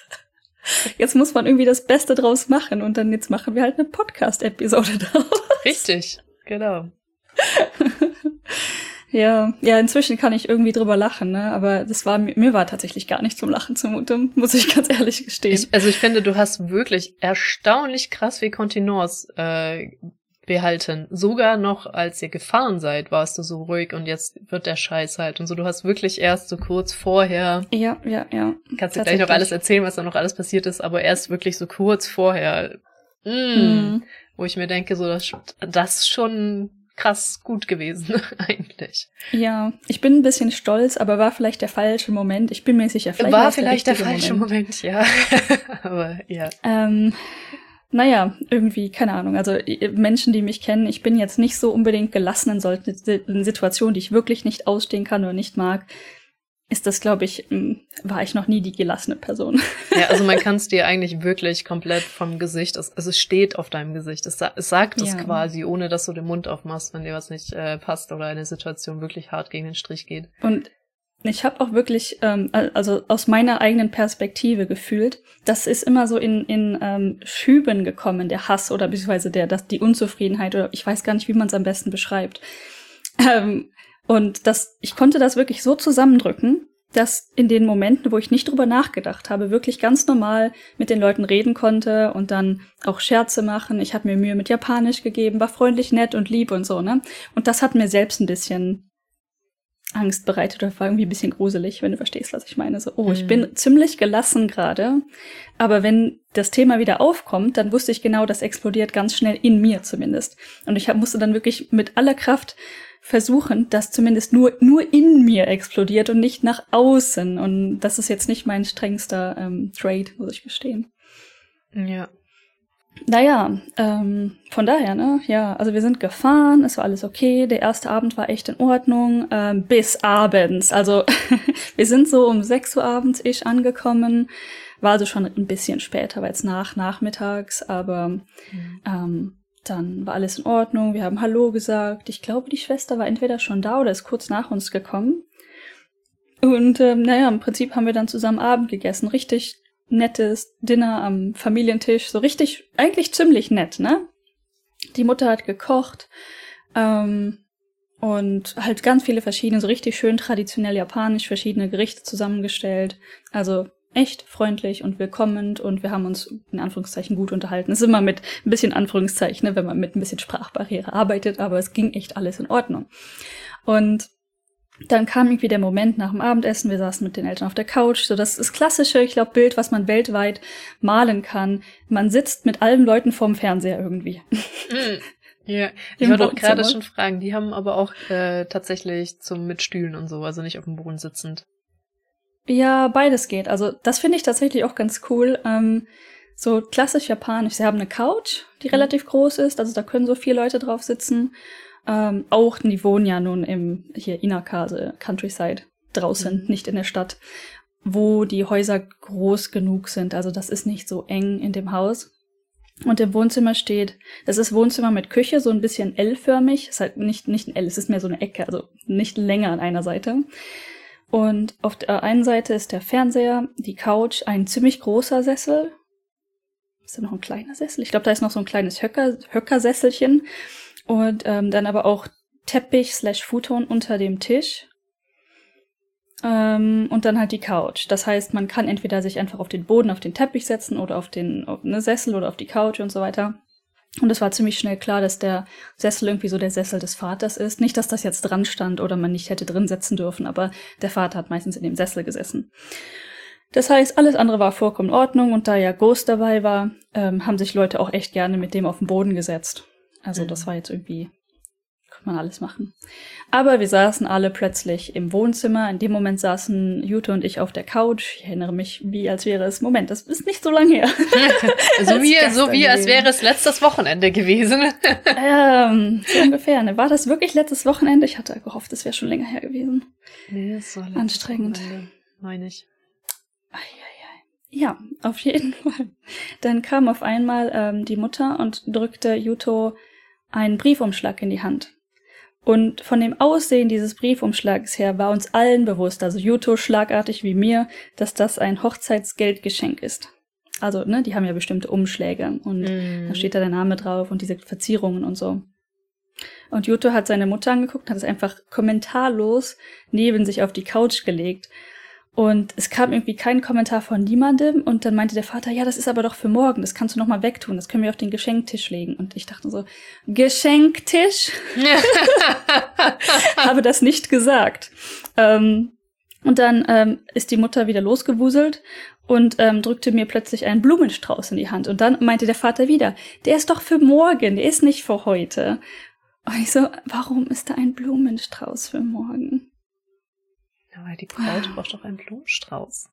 jetzt muss man irgendwie das Beste draus machen und dann jetzt machen wir halt eine Podcast-Episode draus. Richtig, genau. ja, ja, inzwischen kann ich irgendwie drüber lachen, ne? Aber das war mir war tatsächlich gar nicht zum Lachen zumute, muss ich ganz ehrlich gestehen. Ich, also ich finde, du hast wirklich erstaunlich krass wie Kontinence äh, behalten. Sogar noch als ihr gefahren seid, warst du so ruhig und jetzt wird der Scheiß halt und so. Du hast wirklich erst so kurz vorher. Ja, ja, ja. Kannst du gleich noch alles erzählen, was da noch alles passiert ist, aber erst wirklich so kurz vorher. Mm, mhm. Wo ich mir denke, so, das, das ist schon krass gut gewesen, eigentlich. Ja, ich bin ein bisschen stolz, aber war vielleicht der falsche Moment. Ich bin mir sicher, vielleicht war, war vielleicht der, der falsche Moment, Moment ja. aber ja. Ähm, naja, irgendwie, keine Ahnung. Also Menschen, die mich kennen, ich bin jetzt nicht so unbedingt gelassen in solchen Situationen, die ich wirklich nicht ausstehen kann oder nicht mag ist das, glaube ich, war ich noch nie die gelassene Person. Ja, also man kann es dir eigentlich wirklich komplett vom Gesicht, es, also es steht auf deinem Gesicht, es, es sagt es ja. quasi, ohne dass du den Mund aufmachst, wenn dir was nicht äh, passt oder eine Situation wirklich hart gegen den Strich geht. Und ich habe auch wirklich, ähm, also aus meiner eigenen Perspektive gefühlt, das ist immer so in, in ähm, Schüben gekommen, der Hass oder beziehungsweise der, das, die Unzufriedenheit oder ich weiß gar nicht, wie man es am besten beschreibt. Ähm, und das, ich konnte das wirklich so zusammendrücken, dass in den Momenten, wo ich nicht drüber nachgedacht habe, wirklich ganz normal mit den Leuten reden konnte und dann auch Scherze machen. Ich habe mir Mühe mit Japanisch gegeben, war freundlich, nett und lieb und so, ne? Und das hat mir selbst ein bisschen Angst bereitet oder war irgendwie ein bisschen gruselig, wenn du verstehst, was ich meine. So, oh, mhm. ich bin ziemlich gelassen gerade, aber wenn das Thema wieder aufkommt, dann wusste ich genau, das explodiert ganz schnell in mir zumindest. Und ich hab, musste dann wirklich mit aller Kraft versuchen, dass zumindest nur, nur in mir explodiert und nicht nach außen. Und das ist jetzt nicht mein strengster ähm, Trade, muss ich gestehen. Ja. Naja, ähm, von daher, ne, ja, also wir sind gefahren, es war alles okay, der erste Abend war echt in Ordnung, ähm, bis abends. Also wir sind so um 6 Uhr abends ich angekommen, war also schon ein bisschen später, weil es nach nachmittags, aber mhm. ähm, dann war alles in Ordnung, wir haben Hallo gesagt. Ich glaube, die Schwester war entweder schon da oder ist kurz nach uns gekommen. Und ähm, naja, im Prinzip haben wir dann zusammen Abend gegessen. Richtig nettes Dinner am Familientisch. So richtig, eigentlich ziemlich nett, ne? Die Mutter hat gekocht. Ähm, und halt ganz viele verschiedene, so richtig schön traditionell japanisch verschiedene Gerichte zusammengestellt. Also echt freundlich und willkommend und wir haben uns in Anführungszeichen gut unterhalten. Es ist immer mit ein bisschen Anführungszeichen, ne, wenn man mit ein bisschen Sprachbarriere arbeitet, aber es ging echt alles in Ordnung. Und dann kam irgendwie der Moment nach dem Abendessen, wir saßen mit den Eltern auf der Couch, so das ist klassische, ich glaube, Bild, was man weltweit malen kann. Man sitzt mit allen Leuten vorm Fernseher irgendwie. Mm. Ja, ich wollte auch gerade schon fragen, die haben aber auch äh, tatsächlich zum mit Stühlen und so, also nicht auf dem Boden sitzend. Ja, beides geht. Also das finde ich tatsächlich auch ganz cool. Ähm, so klassisch japanisch. Sie haben eine Couch, die mhm. relativ groß ist, also da können so vier Leute drauf sitzen. Ähm, auch, die wohnen ja nun im hier Inakase, Countryside, draußen, mhm. nicht in der Stadt, wo die Häuser groß genug sind. Also das ist nicht so eng in dem Haus. Und im Wohnzimmer steht, das ist Wohnzimmer mit Küche, so ein bisschen L-förmig. Ist halt nicht, nicht ein L, es ist mehr so eine Ecke, also nicht länger an einer Seite. Und auf der einen Seite ist der Fernseher, die Couch, ein ziemlich großer Sessel. Ist da noch ein kleiner Sessel? Ich glaube, da ist noch so ein kleines Höcker, Höckersesselchen. Und ähm, dann aber auch Teppich slash Futon unter dem Tisch. Ähm, und dann halt die Couch. Das heißt, man kann entweder sich einfach auf den Boden, auf den Teppich setzen oder auf den auf eine Sessel oder auf die Couch und so weiter. Und es war ziemlich schnell klar, dass der Sessel irgendwie so der Sessel des Vaters ist. Nicht, dass das jetzt dran stand oder man nicht hätte drin setzen dürfen, aber der Vater hat meistens in dem Sessel gesessen. Das heißt, alles andere war vollkommen in Ordnung und da ja Ghost dabei war, ähm, haben sich Leute auch echt gerne mit dem auf den Boden gesetzt. Also mhm. das war jetzt irgendwie kann man alles machen. Aber wir saßen alle plötzlich im Wohnzimmer. In dem Moment saßen Jute und ich auf der Couch. Ich erinnere mich, wie als wäre es, Moment, das ist nicht so lange her. so wie, so wie als wäre es letztes Wochenende gewesen. ähm, so ungefähr. Ne? War das wirklich letztes Wochenende? Ich hatte gehofft, es wäre schon länger her gewesen. Nee, es war Anstrengend. Meine ich. Ja, auf jeden Fall. Dann kam auf einmal ähm, die Mutter und drückte Juto einen Briefumschlag in die Hand. Und von dem Aussehen dieses Briefumschlags her war uns allen bewusst, also Juto schlagartig wie mir, dass das ein Hochzeitsgeldgeschenk ist. Also, ne, die haben ja bestimmte Umschläge und mm. da steht da der Name drauf und diese Verzierungen und so. Und Juto hat seine Mutter angeguckt, hat es einfach kommentarlos neben sich auf die Couch gelegt und es kam irgendwie kein Kommentar von niemandem. Und dann meinte der Vater, ja, das ist aber doch für morgen. Das kannst du noch mal wegtun. Das können wir auf den Geschenktisch legen. Und ich dachte so, Geschenktisch? Habe das nicht gesagt. Ähm, und dann ähm, ist die Mutter wieder losgewuselt und ähm, drückte mir plötzlich einen Blumenstrauß in die Hand. Und dann meinte der Vater wieder, der ist doch für morgen, der ist nicht für heute. Und ich so, warum ist da ein Blumenstrauß für morgen? Weil die Braut braucht doch einen Blumenstrauß.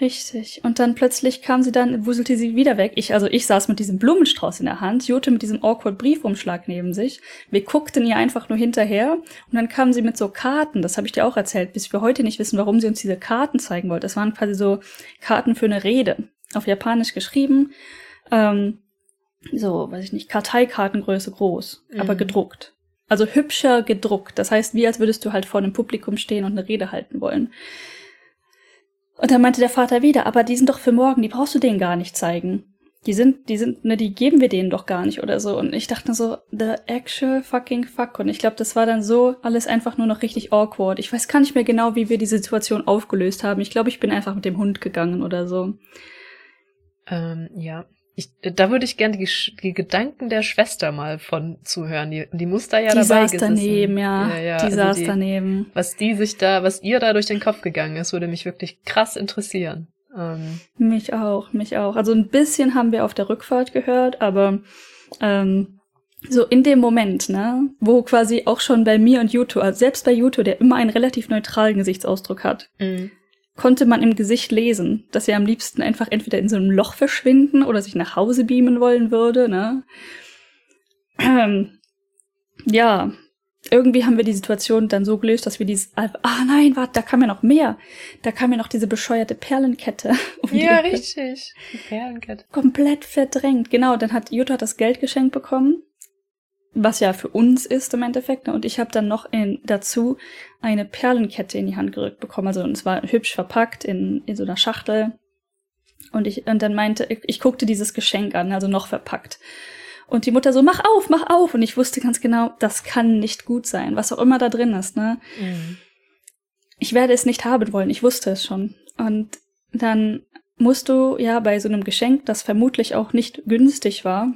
Richtig. Und dann plötzlich kam sie dann, wuselte sie wieder weg. Ich, also ich saß mit diesem Blumenstrauß in der Hand, Jute mit diesem awkward Briefumschlag neben sich. Wir guckten ihr einfach nur hinterher und dann kam sie mit so Karten, das habe ich dir auch erzählt, bis wir heute nicht wissen, warum sie uns diese Karten zeigen wollte. Das waren quasi so Karten für eine Rede, auf Japanisch geschrieben. Ähm, so, weiß ich nicht, Karteikartengröße groß, mhm. aber gedruckt. Also hübscher gedruckt. Das heißt, wie als würdest du halt vor einem Publikum stehen und eine Rede halten wollen. Und dann meinte der Vater wieder, aber die sind doch für morgen, die brauchst du denen gar nicht zeigen. Die sind, die sind, ne, die geben wir denen doch gar nicht oder so. Und ich dachte so, the actual fucking fuck. Und ich glaube, das war dann so alles einfach nur noch richtig awkward. Ich weiß gar nicht mehr genau, wie wir die Situation aufgelöst haben. Ich glaube, ich bin einfach mit dem Hund gegangen oder so. Ähm, ja. Ich, da würde ich gerne die, die, Gedanken der Schwester mal von zuhören. Die, die muss da ja die dabei saß gesessen. daneben, ja. ja, ja. Die also saß die, daneben. Was die sich da, was ihr da durch den Kopf gegangen ist, würde mich wirklich krass interessieren. Ähm. Mich auch, mich auch. Also ein bisschen haben wir auf der Rückfahrt gehört, aber ähm, so in dem Moment, ne, wo quasi auch schon bei mir und Yuto, also selbst bei Yuto, der immer einen relativ neutralen Gesichtsausdruck hat, mhm konnte man im Gesicht lesen, dass er am liebsten einfach entweder in so einem Loch verschwinden oder sich nach Hause beamen wollen würde, ne? Ähm, ja, irgendwie haben wir die Situation dann so gelöst, dass wir dieses, ah nein, warte, da kam ja noch mehr. Da kam ja noch diese bescheuerte Perlenkette. Um ja, richtig. Die Perlenkette. Komplett verdrängt. Genau, dann hat Jutta das Geld geschenkt bekommen was ja für uns ist im Endeffekt. Ne? Und ich habe dann noch in, dazu eine Perlenkette in die Hand gerückt bekommen. Also und es war hübsch verpackt in, in so einer Schachtel. Und ich und dann meinte, ich, ich guckte dieses Geschenk an, also noch verpackt. Und die Mutter so, mach auf, mach auf. Und ich wusste ganz genau, das kann nicht gut sein, was auch immer da drin ist. Ne? Mhm. Ich werde es nicht haben wollen, ich wusste es schon. Und dann musst du ja bei so einem Geschenk, das vermutlich auch nicht günstig war,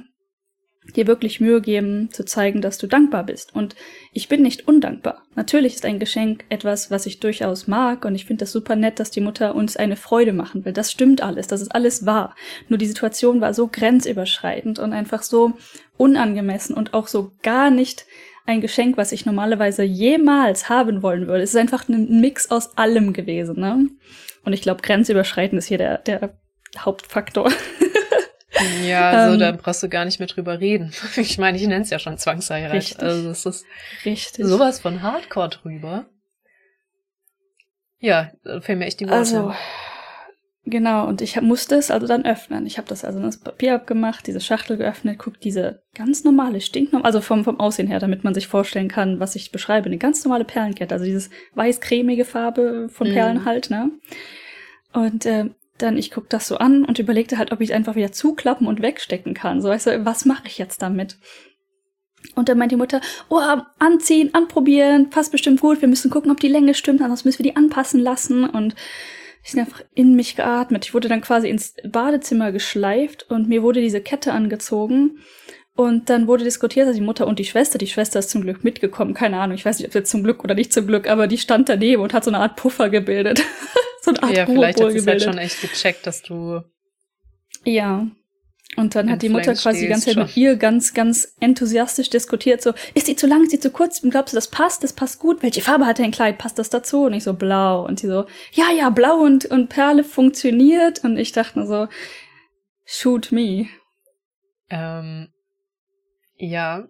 dir wirklich Mühe geben, zu zeigen, dass du dankbar bist. Und ich bin nicht undankbar. Natürlich ist ein Geschenk etwas, was ich durchaus mag und ich finde das super nett, dass die Mutter uns eine Freude machen will. Das stimmt alles, das ist alles wahr. Nur die Situation war so grenzüberschreitend und einfach so unangemessen und auch so gar nicht ein Geschenk, was ich normalerweise jemals haben wollen würde. Es ist einfach ein Mix aus allem gewesen, ne? Und ich glaube, grenzüberschreitend ist hier der, der Hauptfaktor. Ja, so ähm, da brauchst du gar nicht mehr drüber reden. Ich meine, ich nenne es ja schon Zwangsheirat. Richtig. Also es ist richtig. sowas von Hardcore drüber. Ja, da fehlen mir echt die Worte. Also, genau, und ich musste es also dann öffnen. Ich habe das also das Papier abgemacht, diese Schachtel geöffnet, guck diese ganz normale, stinknormale, also vom, vom Aussehen her, damit man sich vorstellen kann, was ich beschreibe. Eine ganz normale Perlenkette, also dieses weiß-cremige Farbe von Perlen mm. halt, ne? Und äh, dann ich guck das so an und überlegte halt, ob ich einfach wieder zuklappen und wegstecken kann. So, weißt du, was mache ich jetzt damit? Und dann meint die Mutter, oh, anziehen, anprobieren, passt bestimmt gut, wir müssen gucken, ob die Länge stimmt, ansonsten müssen wir die anpassen lassen. Und ich bin einfach in mich geatmet. Ich wurde dann quasi ins Badezimmer geschleift und mir wurde diese Kette angezogen. Und dann wurde diskutiert, dass die Mutter und die Schwester, die Schwester ist zum Glück mitgekommen, keine Ahnung, ich weiß nicht, ob jetzt zum Glück oder nicht zum Glück, aber die stand daneben und hat so eine Art Puffer gebildet. so eine Art Ja, vielleicht hat sie es halt schon echt gecheckt, dass du. Ja. Und dann hat die Mutter quasi die ganze Zeit mit ihr ganz, ganz enthusiastisch diskutiert, so, ist die zu lang, ist die zu kurz? Glaubst du, das passt? Das passt gut? Welche Farbe hat dein Kleid? Passt das dazu? Und ich so, blau. Und sie so, ja, ja, blau und, und Perle funktioniert. Und ich dachte nur so, shoot me. Ähm, ja,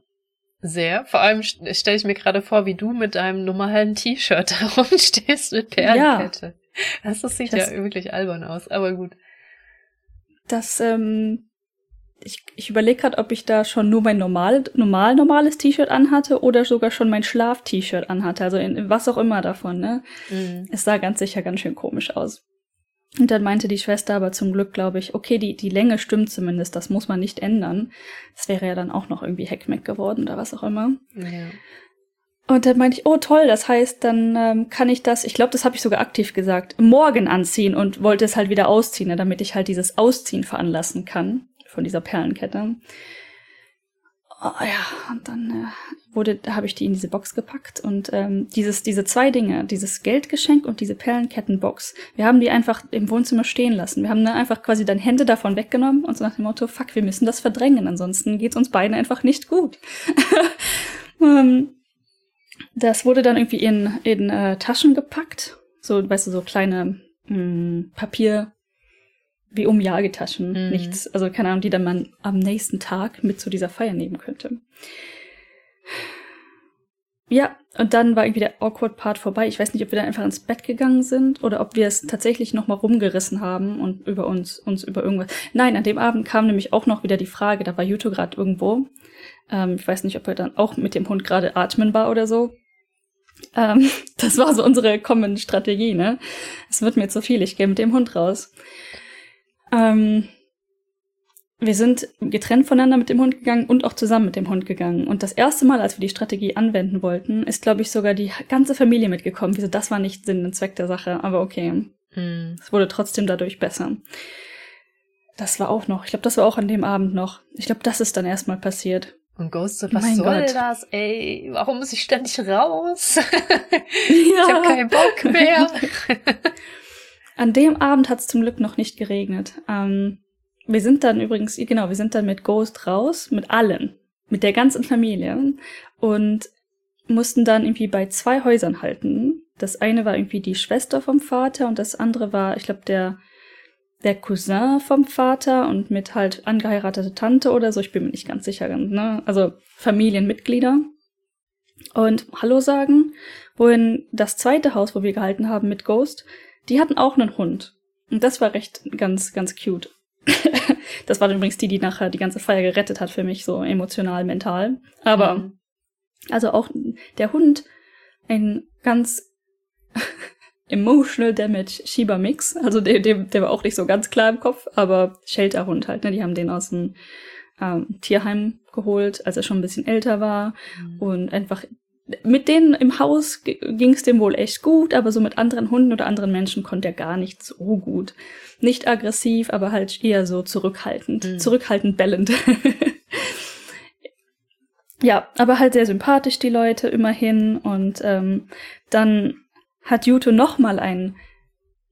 sehr. Vor allem stelle ich mir gerade vor, wie du mit deinem normalen T-Shirt herumstehst mit Perlenkette. Ja. Das, das sieht das, ja wirklich albern aus, aber gut. Das, ähm, ich, ich überlege gerade, ob ich da schon nur mein normal, normal normales T-Shirt anhatte oder sogar schon mein Schlaf-T-Shirt anhatte. Also in, was auch immer davon, ne? Mhm. Es sah ganz sicher ganz schön komisch aus. Und dann meinte die Schwester aber zum Glück, glaube ich, okay, die, die Länge stimmt zumindest, das muss man nicht ändern. Das wäre ja dann auch noch irgendwie Heckmeck geworden oder was auch immer. Ja. Und dann meinte ich, oh toll, das heißt, dann ähm, kann ich das, ich glaube, das habe ich sogar aktiv gesagt, morgen anziehen und wollte es halt wieder ausziehen, ne, damit ich halt dieses Ausziehen veranlassen kann von dieser Perlenkette. Oh, ja, und dann äh, wurde, habe ich die in diese Box gepackt und ähm, dieses, diese zwei Dinge, dieses Geldgeschenk und diese Perlenkettenbox, wir haben die einfach im Wohnzimmer stehen lassen. Wir haben dann einfach quasi dann Hände davon weggenommen und so nach dem Motto, fuck, wir müssen das verdrängen, ansonsten geht's uns beiden einfach nicht gut. ähm, das wurde dann irgendwie in, in äh, Taschen gepackt. So, weißt du, so kleine mh, mm, Papier, wie Umjagetaschen, mhm. nichts, also keine Ahnung, die dann man am nächsten Tag mit zu dieser Feier nehmen könnte. Ja, und dann war irgendwie der awkward Part vorbei. Ich weiß nicht, ob wir dann einfach ins Bett gegangen sind oder ob wir es tatsächlich noch mal rumgerissen haben und über uns uns über irgendwas. Nein, an dem Abend kam nämlich auch noch wieder die Frage. Da war Juto gerade irgendwo. Ähm, ich weiß nicht, ob er dann auch mit dem Hund gerade atmen war oder so. Ähm, das war so unsere Common Strategie, ne? Es wird mir zu viel. Ich gehe mit dem Hund raus. Ähm, wir sind getrennt voneinander mit dem Hund gegangen und auch zusammen mit dem Hund gegangen. Und das erste Mal, als wir die Strategie anwenden wollten, ist, glaube ich, sogar die ganze Familie mitgekommen. Wieso, das war nicht Sinn und Zweck der Sache, aber okay. Hm. Es wurde trotzdem dadurch besser. Das war auch noch, ich glaube, das war auch an dem Abend noch. Ich glaube, das ist dann erstmal passiert. Und Ghost so, was mein soll Gott. das, ey? Warum muss ich ständig raus? ja. Ich habe keinen Bock mehr. an dem Abend hat es zum Glück noch nicht geregnet. Ähm, wir sind dann übrigens, genau, wir sind dann mit Ghost raus, mit allen, mit der ganzen Familie und mussten dann irgendwie bei zwei Häusern halten. Das eine war irgendwie die Schwester vom Vater und das andere war, ich glaube, der der Cousin vom Vater und mit halt angeheiratete Tante oder so, ich bin mir nicht ganz sicher, ne? Also Familienmitglieder. Und Hallo sagen, wohin das zweite Haus, wo wir gehalten haben mit Ghost, die hatten auch einen Hund. Und das war recht ganz, ganz cute. das war übrigens die, die nachher die ganze Feier gerettet hat für mich, so emotional, mental. Aber, mhm. also auch der Hund, ein ganz emotional damage Shiba Mix. Also der, der, der war auch nicht so ganz klar im Kopf, aber Shelterhund halt, ne? Die haben den aus dem ähm, Tierheim geholt, als er schon ein bisschen älter war. Mhm. Und einfach mit denen im Haus ging es dem wohl echt gut, aber so mit anderen Hunden oder anderen Menschen konnte er gar nicht so gut. Nicht aggressiv, aber halt eher so zurückhaltend. Mhm. Zurückhaltend bellend. ja, aber halt sehr sympathisch, die Leute, immerhin. Und ähm, dann hat Yuto nochmal ein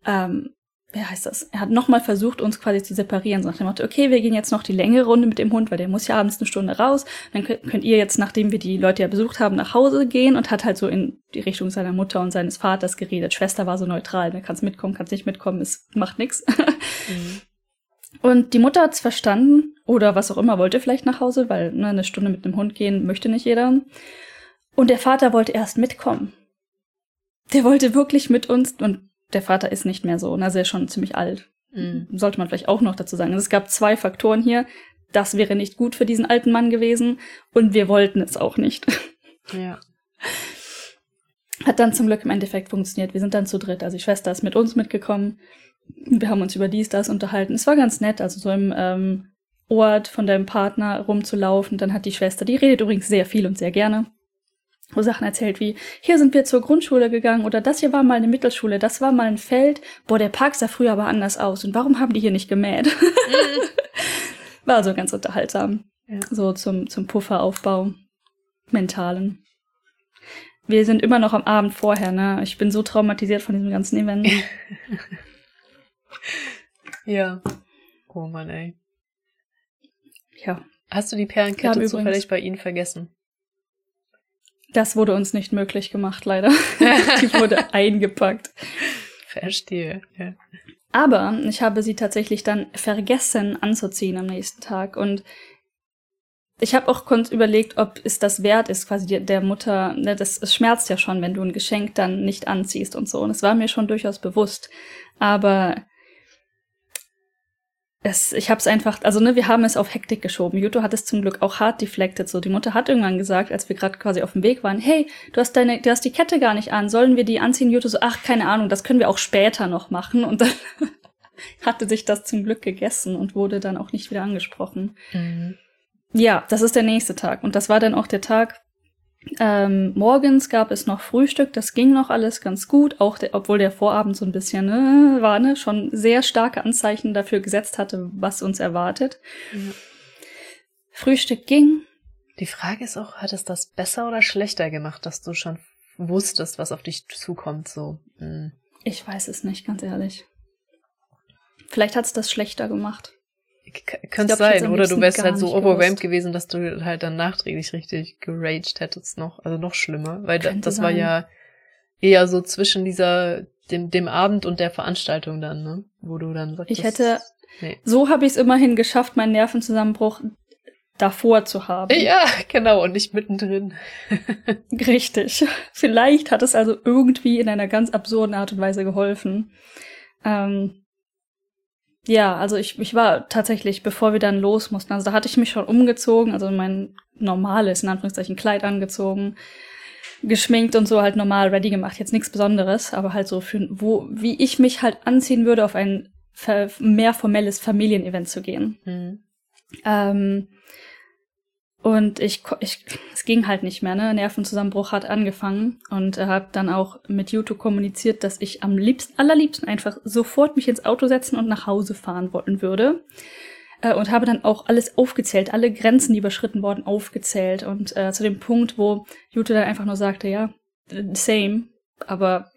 ähm, wie heißt das? Er hat nochmal versucht, uns quasi zu separieren. So nach dem Motto, okay, wir gehen jetzt noch die längere Runde mit dem Hund, weil der muss ja abends eine Stunde raus. Dann könnt ihr jetzt, nachdem wir die Leute ja besucht haben, nach Hause gehen und hat halt so in die Richtung seiner Mutter und seines Vaters geredet. Schwester war so neutral, ne, kannst mitkommen, kannst nicht mitkommen, es macht nix. Mhm. Und die Mutter hat's verstanden oder was auch immer, wollte vielleicht nach Hause, weil ne, eine Stunde mit einem Hund gehen möchte nicht jeder. Und der Vater wollte erst mitkommen. Der wollte wirklich mit uns und der Vater ist nicht mehr so, also er ist schon ziemlich alt. Mhm. Sollte man vielleicht auch noch dazu sagen. Also es gab zwei Faktoren hier. Das wäre nicht gut für diesen alten Mann gewesen und wir wollten es auch nicht. Ja. Hat dann zum Glück im Endeffekt funktioniert. Wir sind dann zu dritt. Also die Schwester ist mit uns mitgekommen. Wir haben uns über dies, das unterhalten. Es war ganz nett, also so im ähm, Ort von deinem Partner rumzulaufen. Dann hat die Schwester, die redet übrigens sehr viel und sehr gerne wo Sachen erzählt wie, hier sind wir zur Grundschule gegangen oder das hier war mal eine Mittelschule, das war mal ein Feld, boah, der Park sah früher aber anders aus und warum haben die hier nicht gemäht? Mhm. war also ganz unterhaltsam. Ja. So zum, zum Pufferaufbau. Mentalen. Wir sind immer noch am Abend vorher, ne? Ich bin so traumatisiert von diesem ganzen Event. ja. Oh Mann, ey. Ja. Hast du die Perlenkette zufällig bei Ihnen vergessen? Das wurde uns nicht möglich gemacht, leider. Die wurde eingepackt. Verstehe. Ja. Aber ich habe sie tatsächlich dann vergessen anzuziehen am nächsten Tag. Und ich habe auch kurz überlegt, ob es das wert ist, quasi der Mutter, ne, das es schmerzt ja schon, wenn du ein Geschenk dann nicht anziehst und so. Und es war mir schon durchaus bewusst. Aber es, ich habe es einfach, also ne, wir haben es auf Hektik geschoben. Juto hat es zum Glück auch hart deflected. So, die Mutter hat irgendwann gesagt, als wir gerade quasi auf dem Weg waren, hey, du hast deine, du hast die Kette gar nicht an, sollen wir die anziehen? Juto so, ach, keine Ahnung, das können wir auch später noch machen. Und dann hatte sich das zum Glück gegessen und wurde dann auch nicht wieder angesprochen. Mhm. Ja, das ist der nächste Tag. Und das war dann auch der Tag, ähm, morgens gab es noch Frühstück, das ging noch alles ganz gut, auch der, obwohl der Vorabend so ein bisschen äh, war, ne, schon sehr starke Anzeichen dafür gesetzt hatte, was uns erwartet. Ja. Frühstück ging. Die Frage ist auch, hat es das besser oder schlechter gemacht, dass du schon wusstest, was auf dich zukommt, so? Hm. Ich weiß es nicht, ganz ehrlich. Vielleicht hat es das schlechter gemacht. Könnte sein, oder du wärst halt so overwhelmed gewesen, dass du halt dann nachträglich richtig geraged hättest noch, also noch schlimmer, weil Könnte das sein. war ja eher so zwischen dieser dem dem Abend und der Veranstaltung dann, ne, wo du dann sagtest, ich hätte Nee. So habe ich es immerhin geschafft, meinen Nervenzusammenbruch davor zu haben. Ja, genau, und nicht mittendrin. Richtig. Vielleicht hat es also irgendwie in einer ganz absurden Art und Weise geholfen. Ähm, ja, also ich, ich war tatsächlich, bevor wir dann los mussten, also da hatte ich mich schon umgezogen, also mein normales, in Anführungszeichen, Kleid angezogen, geschminkt und so halt normal ready gemacht. Jetzt nichts Besonderes, aber halt so für, wo, wie ich mich halt anziehen würde, auf ein mehr formelles Familienevent zu gehen. Mhm. Ähm, und ich, ich, es ging halt nicht mehr, ne? Nervenzusammenbruch hat angefangen und äh, habe dann auch mit YouTube kommuniziert, dass ich am liebsten, allerliebsten einfach sofort mich ins Auto setzen und nach Hause fahren wollen würde. Äh, und habe dann auch alles aufgezählt, alle Grenzen, die überschritten wurden, aufgezählt. Und äh, zu dem Punkt, wo YouTube dann einfach nur sagte, ja, same, aber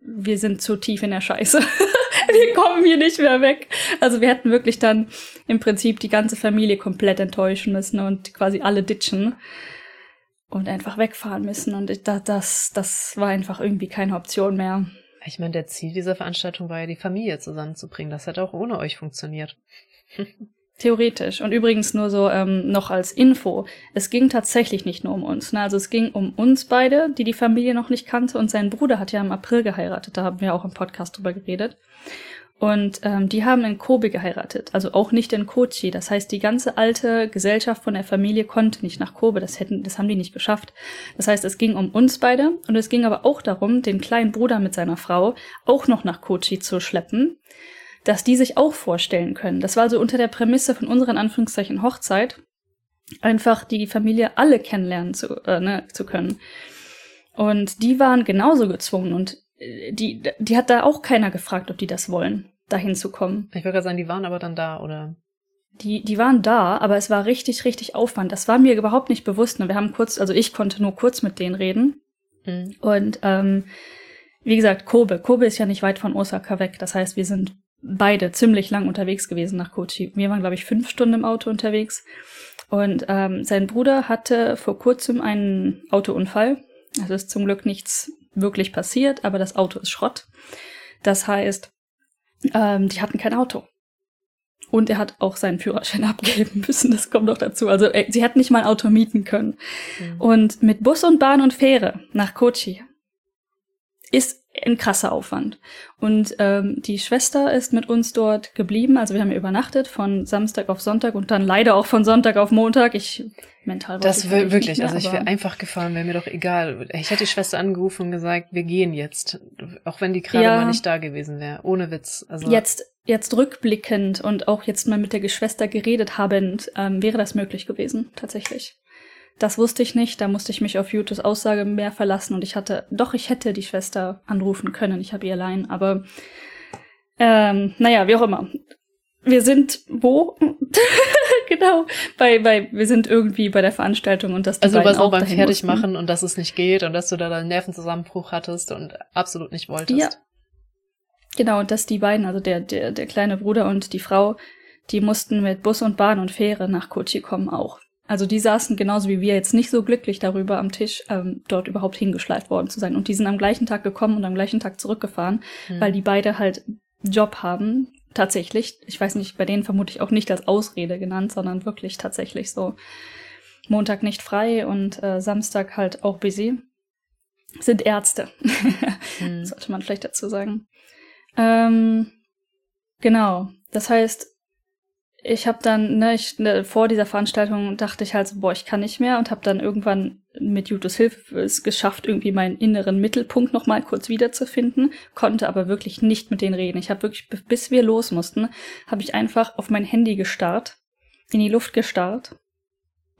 wir sind zu tief in der Scheiße. wir kommen hier nicht mehr weg. Also wir hätten wirklich dann im Prinzip die ganze Familie komplett enttäuschen müssen und quasi alle ditchen und einfach wegfahren müssen. Und ich, das, das war einfach irgendwie keine Option mehr. Ich meine, der Ziel dieser Veranstaltung war ja, die Familie zusammenzubringen. Das hätte auch ohne euch funktioniert. Theoretisch. Und übrigens nur so ähm, noch als Info. Es ging tatsächlich nicht nur um uns. Ne? Also es ging um uns beide, die die Familie noch nicht kannte. Und sein Bruder hat ja im April geheiratet. Da haben wir auch im Podcast drüber geredet. Und ähm, die haben in Kobe geheiratet, also auch nicht in Kochi. Das heißt, die ganze alte Gesellschaft von der Familie konnte nicht nach Kobe. Das hätten, das haben die nicht geschafft. Das heißt, es ging um uns beide und es ging aber auch darum, den kleinen Bruder mit seiner Frau auch noch nach Kochi zu schleppen dass die sich auch vorstellen können. Das war also unter der Prämisse von unseren Anführungszeichen Hochzeit, einfach die Familie alle kennenlernen zu, äh, ne, zu können. Und die waren genauso gezwungen und äh, die, die hat da auch keiner gefragt, ob die das wollen, dahin zu kommen. Ich würde gerade sagen, die waren aber dann da, oder? Die, die waren da, aber es war richtig, richtig Aufwand. Das war mir überhaupt nicht bewusst. Und wir haben kurz, also ich konnte nur kurz mit denen reden. Mhm. Und ähm, wie gesagt, Kobe. Kobe ist ja nicht weit von Osaka weg. Das heißt, wir sind beide ziemlich lang unterwegs gewesen nach Kochi. Wir waren, glaube ich, fünf Stunden im Auto unterwegs. Und ähm, sein Bruder hatte vor kurzem einen Autounfall. Also ist zum Glück nichts wirklich passiert, aber das Auto ist Schrott. Das heißt, ähm, die hatten kein Auto. Und er hat auch seinen Führerschein abgeben müssen, das kommt noch dazu. Also ey, sie hätten nicht mal ein Auto mieten können. Mhm. Und mit Bus und Bahn und Fähre nach Kochi ist ein krasser Aufwand. Und ähm, die Schwester ist mit uns dort geblieben. Also wir haben übernachtet von Samstag auf Sonntag und dann leider auch von Sonntag auf Montag. Ich mental Das will wirklich, mehr, also ich wäre einfach gefahren, wäre mir doch egal. Ich hätte die Schwester angerufen und gesagt, wir gehen jetzt, auch wenn die gerade ja, mal nicht da gewesen wäre, ohne Witz. Also jetzt jetzt rückblickend und auch jetzt mal mit der Geschwister geredet habend, ähm, wäre das möglich gewesen, tatsächlich. Das wusste ich nicht, da musste ich mich auf Jutes Aussage mehr verlassen und ich hatte, doch, ich hätte die Schwester anrufen können, ich habe ihr allein, aber ähm, naja, wie auch immer. Wir sind wo? genau. Bei, bei, wir sind irgendwie bei der Veranstaltung und das Also du warst auch beim Fertigmachen und dass es nicht geht und dass du da einen Nervenzusammenbruch hattest und absolut nicht wolltest. Ja. Genau, und dass die beiden, also der, der, der kleine Bruder und die Frau, die mussten mit Bus und Bahn und Fähre nach Kochi kommen auch. Also die saßen genauso wie wir jetzt nicht so glücklich darüber am Tisch, ähm, dort überhaupt hingeschleift worden zu sein. Und die sind am gleichen Tag gekommen und am gleichen Tag zurückgefahren, mhm. weil die beide halt Job haben. Tatsächlich. Ich weiß nicht, bei denen vermute ich auch nicht als Ausrede genannt, sondern wirklich tatsächlich so. Montag nicht frei und äh, Samstag halt auch busy. Sind Ärzte. mhm. Sollte man vielleicht dazu sagen. Ähm, genau. Das heißt, ich habe dann, ne, ich, ne, vor dieser Veranstaltung dachte ich halt so, boah, ich kann nicht mehr und habe dann irgendwann mit Jutus Hilfe es geschafft, irgendwie meinen inneren Mittelpunkt noch mal kurz wiederzufinden, konnte aber wirklich nicht mit denen reden. Ich habe wirklich, bis wir los mussten, habe ich einfach auf mein Handy gestarrt, in die Luft gestarrt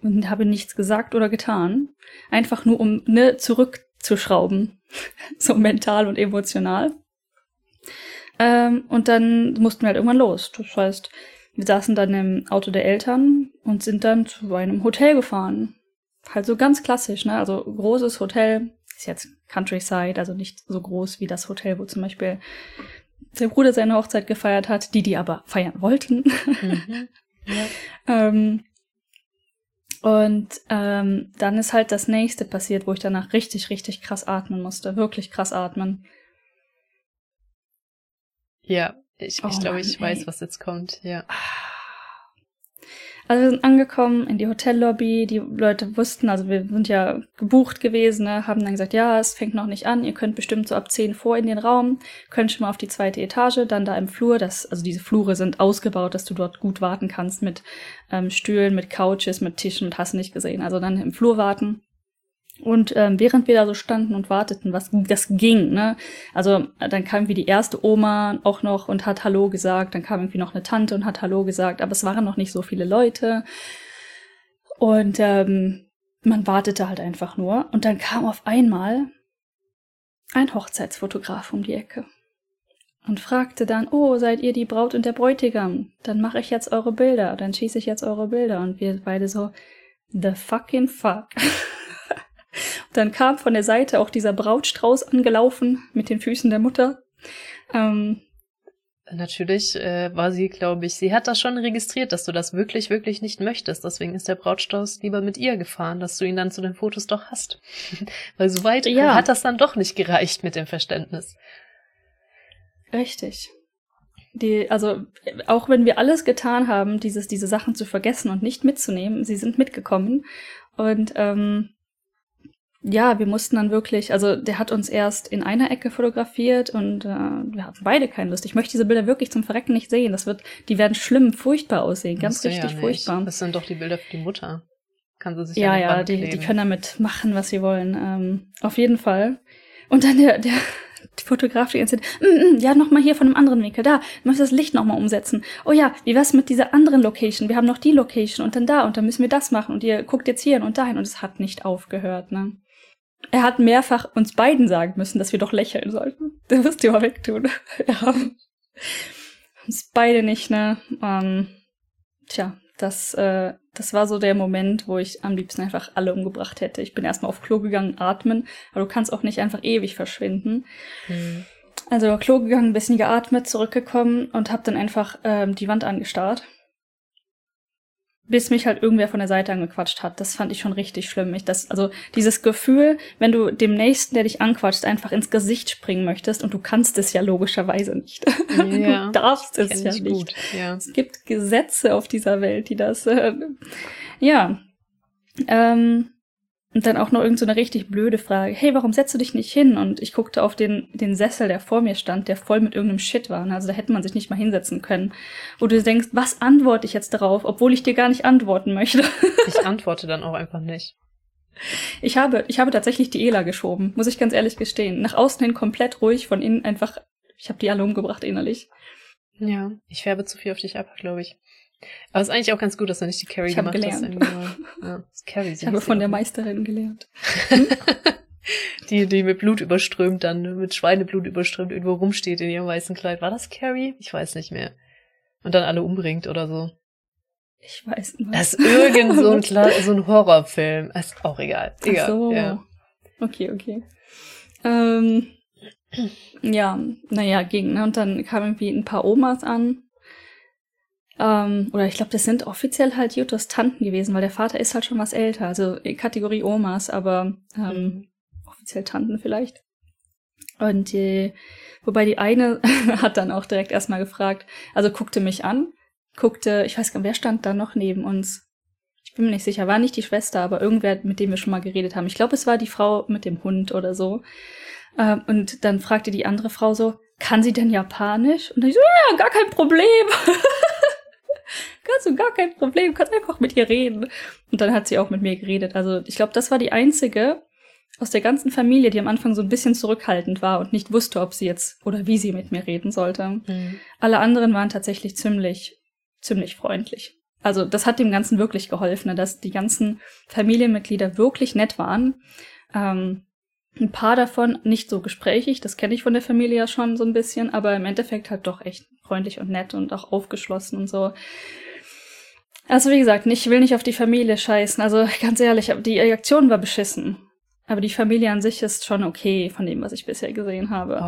und habe nichts gesagt oder getan, einfach nur um ne zurückzuschrauben, so mental und emotional. Ähm, und dann mussten wir halt irgendwann los. Das heißt, wir saßen dann im Auto der Eltern und sind dann zu einem Hotel gefahren. Halt so ganz klassisch, ne? Also großes Hotel, ist jetzt Countryside, also nicht so groß wie das Hotel, wo zum Beispiel der Bruder seine Hochzeit gefeiert hat, die die aber feiern wollten. Mhm. Ja. ähm, und ähm, dann ist halt das nächste passiert, wo ich danach richtig, richtig krass atmen musste. Wirklich krass atmen. Ja, Ich, oh, ich glaube, ich weiß, was jetzt kommt, ja. Also wir sind angekommen in die Hotellobby, die Leute wussten, also wir sind ja gebucht gewesen, ne, haben dann gesagt, ja, es fängt noch nicht an, ihr könnt bestimmt so ab 10 vor in den Raum, könnt schon mal auf die zweite Etage, dann da im Flur, das, also diese Flure sind ausgebaut, dass du dort gut warten kannst mit ähm, Stühlen, mit Couches, mit Tischen, mit hast nicht gesehen. Also dann im Flur warten. Und ähm, während wir da so standen und warteten, was das ging, ne? Also dann kam wie die erste Oma auch noch und hat Hallo gesagt, dann kam irgendwie noch eine Tante und hat Hallo gesagt, aber es waren noch nicht so viele Leute. Und ähm, man wartete halt einfach nur. Und dann kam auf einmal ein Hochzeitsfotograf um die Ecke und fragte dann, oh, seid ihr die Braut und der Bräutigam? Dann mache ich jetzt eure Bilder, dann schieße ich jetzt eure Bilder. Und wir beide so, the fucking fuck. Dann kam von der Seite auch dieser Brautstrauß angelaufen mit den Füßen der Mutter. Ähm, Natürlich äh, war sie, glaube ich, sie hat das schon registriert, dass du das wirklich, wirklich nicht möchtest. Deswegen ist der Brautstrauß lieber mit ihr gefahren, dass du ihn dann zu den Fotos doch hast. Weil so weit ja. hat das dann doch nicht gereicht mit dem Verständnis. Richtig. Die, also, auch wenn wir alles getan haben, dieses, diese Sachen zu vergessen und nicht mitzunehmen, sie sind mitgekommen. Und ähm, ja, wir mussten dann wirklich, also der hat uns erst in einer Ecke fotografiert und äh, wir hatten beide keine Lust. Ich möchte diese Bilder wirklich zum Verrecken nicht sehen. Das wird, die werden schlimm, furchtbar aussehen, ganz richtig ja furchtbar. Das sind doch die Bilder für die Mutter. Kann sie sich ja, ja, ja die, die können damit machen, was sie wollen. Ähm, auf jeden Fall. Und dann der, der die Fotograf die ganze Zeit, mm, mm, ja, nochmal hier von einem anderen Winkel, da, du musst das Licht nochmal umsetzen. Oh ja, wie wär's mit dieser anderen Location? Wir haben noch die Location und dann da und dann müssen wir das machen und ihr guckt jetzt hier und dahin und es hat nicht aufgehört, ne? Er hat mehrfach uns beiden sagen müssen, dass wir doch lächeln sollten. Der wirst du mal wegtun. ja. Uns beide nicht, ne? Ähm, tja, das, äh, das war so der Moment, wo ich am liebsten einfach alle umgebracht hätte. Ich bin erstmal auf Klo gegangen, atmen, aber du kannst auch nicht einfach ewig verschwinden. Mhm. Also Klo gegangen, ein bisschen geatmet, zurückgekommen und hab dann einfach ähm, die Wand angestarrt bis mich halt irgendwer von der Seite angequatscht hat. Das fand ich schon richtig schlimm. Ich das, also dieses Gefühl, wenn du dem Nächsten, der dich anquatscht, einfach ins Gesicht springen möchtest und du kannst es ja logischerweise nicht. Ja, du darfst es ja nicht. Ja. Es gibt Gesetze auf dieser Welt, die das, äh, ja. Ähm, und dann auch noch irgend so eine richtig blöde Frage. Hey, warum setzt du dich nicht hin? Und ich guckte auf den, den Sessel, der vor mir stand, der voll mit irgendeinem Shit war. Also da hätte man sich nicht mal hinsetzen können. Wo du denkst, was antworte ich jetzt darauf, obwohl ich dir gar nicht antworten möchte? ich antworte dann auch einfach nicht. Ich habe, ich habe tatsächlich die Ela geschoben, muss ich ganz ehrlich gestehen. Nach außen hin komplett ruhig, von innen einfach, ich habe die alle umgebracht innerlich. Ja, ich färbe zu viel auf dich ab, glaube ich. Aber es ist eigentlich auch ganz gut, dass du nicht die Carrie ich gemacht gelernt. hast. Ja, Carrie ich habe von der Meisterin gelernt. die, die mit Blut überströmt dann, mit Schweineblut überströmt, irgendwo rumsteht in ihrem weißen Kleid. War das Carrie? Ich weiß nicht mehr. Und dann alle umbringt oder so. Ich weiß nicht. Das ist irgend so ein, so ein Horrorfilm. Ist auch egal. Egal. Ach so. Ja. Okay, okay. Ähm, ja, naja, ging, ne? Und dann kamen irgendwie ein paar Omas an ähm, oder ich glaube, das sind offiziell halt Jutos Tanten gewesen, weil der Vater ist halt schon was älter, also Kategorie Omas, aber ähm, mhm. offiziell Tanten vielleicht. Und die, wobei die eine hat dann auch direkt erstmal gefragt, also guckte mich an, guckte, ich weiß gar nicht, wer stand da noch neben uns? Ich bin mir nicht sicher, war nicht die Schwester, aber irgendwer, mit dem wir schon mal geredet haben. Ich glaube, es war die Frau mit dem Hund oder so. Ähm, und dann fragte die andere Frau so, kann sie denn Japanisch? Und dann ich so, ja, gar kein Problem. kannst du gar kein Problem, kannst einfach mit ihr reden. Und dann hat sie auch mit mir geredet. Also ich glaube, das war die einzige aus der ganzen Familie, die am Anfang so ein bisschen zurückhaltend war und nicht wusste, ob sie jetzt oder wie sie mit mir reden sollte. Mhm. Alle anderen waren tatsächlich ziemlich, ziemlich freundlich. Also das hat dem Ganzen wirklich geholfen, ne, dass die ganzen Familienmitglieder wirklich nett waren. Ähm, ein paar davon nicht so gesprächig, das kenne ich von der Familie ja schon so ein bisschen, aber im Endeffekt halt doch echt freundlich und nett und auch aufgeschlossen und so. Also wie gesagt, ich will nicht auf die Familie scheißen. Also ganz ehrlich, die Reaktion war beschissen. Aber die Familie an sich ist schon okay von dem, was ich bisher gesehen habe.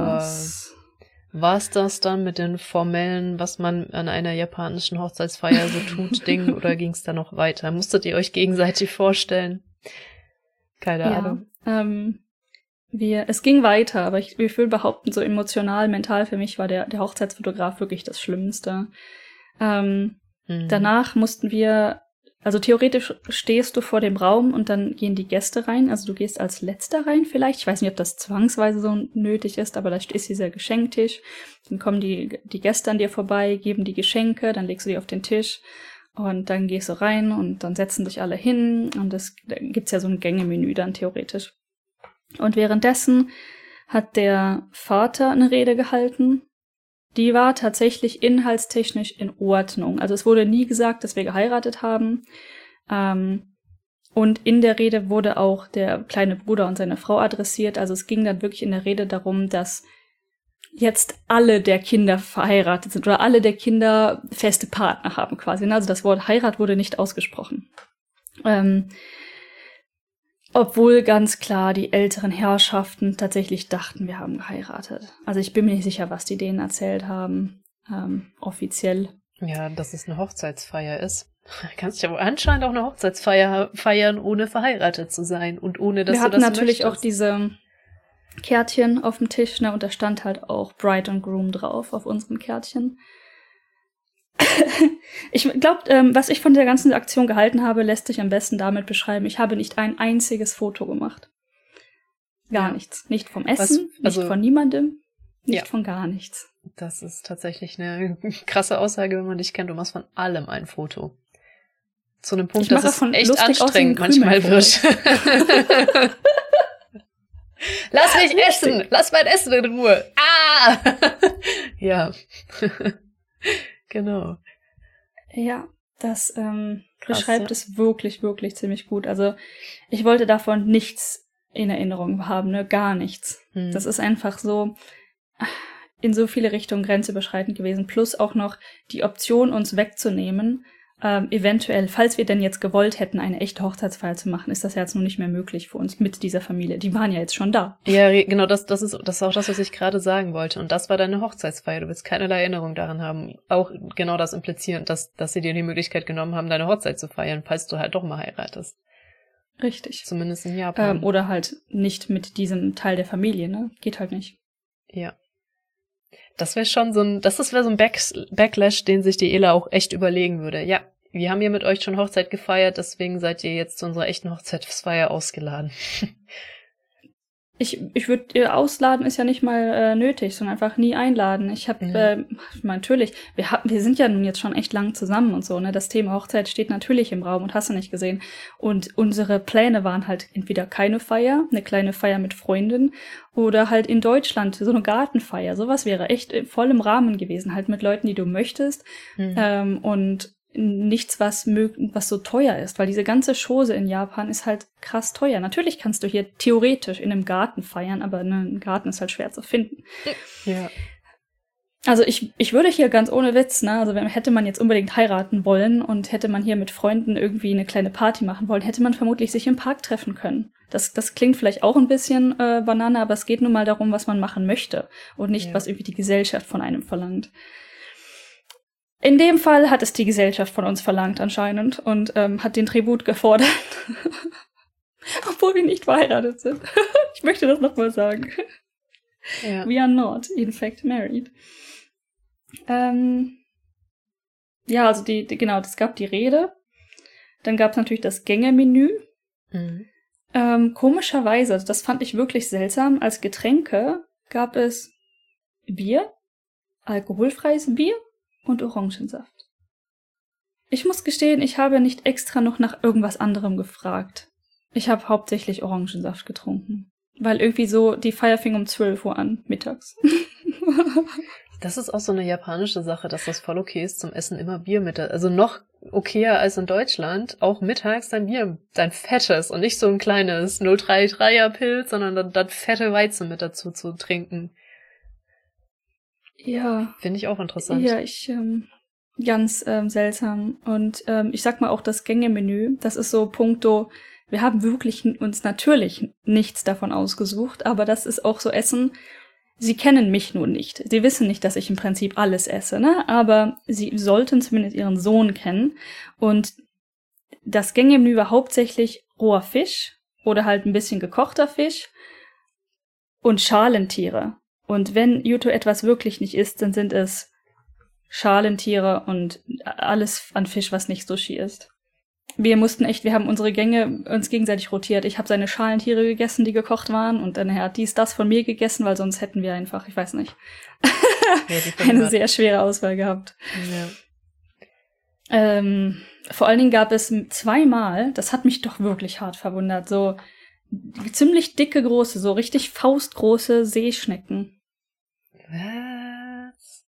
War es das dann mit den formellen, was man an einer japanischen Hochzeitsfeier so tut, Ding, oder ging es da noch weiter? Musstet ihr euch gegenseitig vorstellen? Keine ja, Ahnung. Ähm, wir, es ging weiter, aber ich, ich will behaupten, so emotional, mental für mich war der, der Hochzeitsfotograf wirklich das Schlimmste. Ähm, mhm. Danach mussten wir, also theoretisch stehst du vor dem Raum und dann gehen die Gäste rein. Also du gehst als letzter rein vielleicht. Ich weiß nicht, ob das zwangsweise so nötig ist, aber da ist dieser Geschenktisch. Dann kommen die, die Gäste an dir vorbei, geben die Geschenke, dann legst du die auf den Tisch. Und dann gehst du rein und dann setzen sich alle hin und es gibt's ja so ein Gängemenü dann theoretisch. Und währenddessen hat der Vater eine Rede gehalten. Die war tatsächlich inhaltstechnisch in Ordnung. Also es wurde nie gesagt, dass wir geheiratet haben. Ähm, und in der Rede wurde auch der kleine Bruder und seine Frau adressiert. Also es ging dann wirklich in der Rede darum, dass jetzt alle der Kinder verheiratet sind oder alle der Kinder feste Partner haben quasi. Also das Wort Heirat wurde nicht ausgesprochen. Ähm, obwohl ganz klar die älteren Herrschaften tatsächlich dachten, wir haben geheiratet. Also ich bin mir nicht sicher, was die denen erzählt haben, ähm, offiziell. Ja, dass es eine Hochzeitsfeier ist. Kannst ja wohl anscheinend auch eine Hochzeitsfeier feiern, ohne verheiratet zu sein und ohne dass wir du das Wir hatten natürlich möchtest. auch diese Kärtchen auf dem Tisch, ne, und da stand halt auch Bride und Groom drauf auf unseren Kärtchen. Ich glaube, ähm, was ich von der ganzen Aktion gehalten habe, lässt sich am besten damit beschreiben. Ich habe nicht ein einziges Foto gemacht. Gar ja. nichts. Nicht vom Essen, was, also, nicht von niemandem, nicht ja. von gar nichts. Das ist tatsächlich eine krasse Aussage, wenn man dich kennt. Du machst von allem ein Foto. Zu einem Punkt, dass es echt anstrengend manchmal wird. Lass mich essen! Lass mein Essen in Ruhe! Ah! ja. Genau. Ja, das ähm, Krass, beschreibt ja. es wirklich, wirklich ziemlich gut. Also ich wollte davon nichts in Erinnerung haben, ne? Gar nichts. Hm. Das ist einfach so in so viele Richtungen grenzüberschreitend gewesen. Plus auch noch die Option, uns wegzunehmen, ähm, eventuell, falls wir denn jetzt gewollt hätten, eine echte Hochzeitsfeier zu machen, ist das ja jetzt nun nicht mehr möglich für uns mit dieser Familie. Die waren ja jetzt schon da. Ja, genau, das, das, ist, das ist auch das, was ich gerade sagen wollte. Und das war deine Hochzeitsfeier. Du willst keinerlei Erinnerung daran haben. Auch genau das implizieren, dass, dass sie dir die Möglichkeit genommen haben, deine Hochzeit zu feiern, falls du halt doch mal heiratest. Richtig. Zumindest in Japan. Ähm, oder halt nicht mit diesem Teil der Familie, ne? Geht halt nicht. Ja. Das wäre schon so ein, das wäre so ein Back Backlash, den sich die Ela auch echt überlegen würde. Ja, wir haben ja mit euch schon Hochzeit gefeiert, deswegen seid ihr jetzt zu unserer echten Hochzeitsfeier ausgeladen. Ich, ich würde ihr ausladen ist ja nicht mal äh, nötig, sondern einfach nie einladen. Ich habe ja. äh, natürlich, wir haben, wir sind ja nun jetzt schon echt lang zusammen und so, ne? Das Thema Hochzeit steht natürlich im Raum und hast du nicht gesehen. Und unsere Pläne waren halt entweder keine Feier, eine kleine Feier mit Freundin oder halt in Deutschland so eine Gartenfeier. Sowas wäre echt voll im Rahmen gewesen, halt mit Leuten, die du möchtest. Mhm. Ähm, und nichts, was, was so teuer ist, weil diese ganze Chose in Japan ist halt krass teuer. Natürlich kannst du hier theoretisch in einem Garten feiern, aber ein Garten ist halt schwer zu finden. Ja. Also ich, ich würde hier ganz ohne Witz, ne, also wenn, hätte man jetzt unbedingt heiraten wollen und hätte man hier mit Freunden irgendwie eine kleine Party machen wollen, hätte man vermutlich sich im Park treffen können. Das, das klingt vielleicht auch ein bisschen äh, Banane, aber es geht nun mal darum, was man machen möchte und nicht, ja. was irgendwie die Gesellschaft von einem verlangt. In dem Fall hat es die Gesellschaft von uns verlangt anscheinend und ähm, hat den Tribut gefordert. Obwohl wir nicht verheiratet sind. ich möchte das nochmal sagen. Ja. We are not, in fact, married. Ähm, ja, also die, die, genau, es gab die Rede. Dann gab es natürlich das Gängemenü. Mhm. Ähm, komischerweise, also das fand ich wirklich seltsam, als Getränke gab es Bier, alkoholfreies Bier und Orangensaft. Ich muss gestehen, ich habe nicht extra noch nach irgendwas anderem gefragt. Ich habe hauptsächlich Orangensaft getrunken. Weil irgendwie so, die Feier fing um 12 Uhr an, mittags. das ist auch so eine japanische Sache, dass das voll okay ist zum Essen immer Bier mit. Also noch okayer als in Deutschland, auch mittags dein Bier, dein fettes und nicht so ein kleines 033er Pilz, sondern dann, dann fette Weizen mit dazu zu trinken. Ja. Finde ich auch interessant. Ja, ich, ähm, ganz ähm, seltsam. Und ähm, ich sag mal auch das Gängemenü, das ist so punkto, wir haben wirklich uns natürlich nichts davon ausgesucht, aber das ist auch so Essen. Sie kennen mich nun nicht. Sie wissen nicht, dass ich im Prinzip alles esse, ne? Aber sie sollten zumindest ihren Sohn kennen. Und das Gängemenü war hauptsächlich roher Fisch oder halt ein bisschen gekochter Fisch und Schalentiere. Und wenn Yuto etwas wirklich nicht isst, dann sind es Schalentiere und alles an Fisch, was nicht Sushi ist. Wir mussten echt, wir haben unsere Gänge uns gegenseitig rotiert. Ich habe seine Schalentiere gegessen, die gekocht waren, und dann hat dies das von mir gegessen, weil sonst hätten wir einfach, ich weiß nicht, ja, eine sehr schwere Auswahl gehabt. Ja. Ähm, vor allen Dingen gab es zweimal, das hat mich doch wirklich hart verwundert, so ziemlich dicke große, so richtig faustgroße Seeschnecken. Was?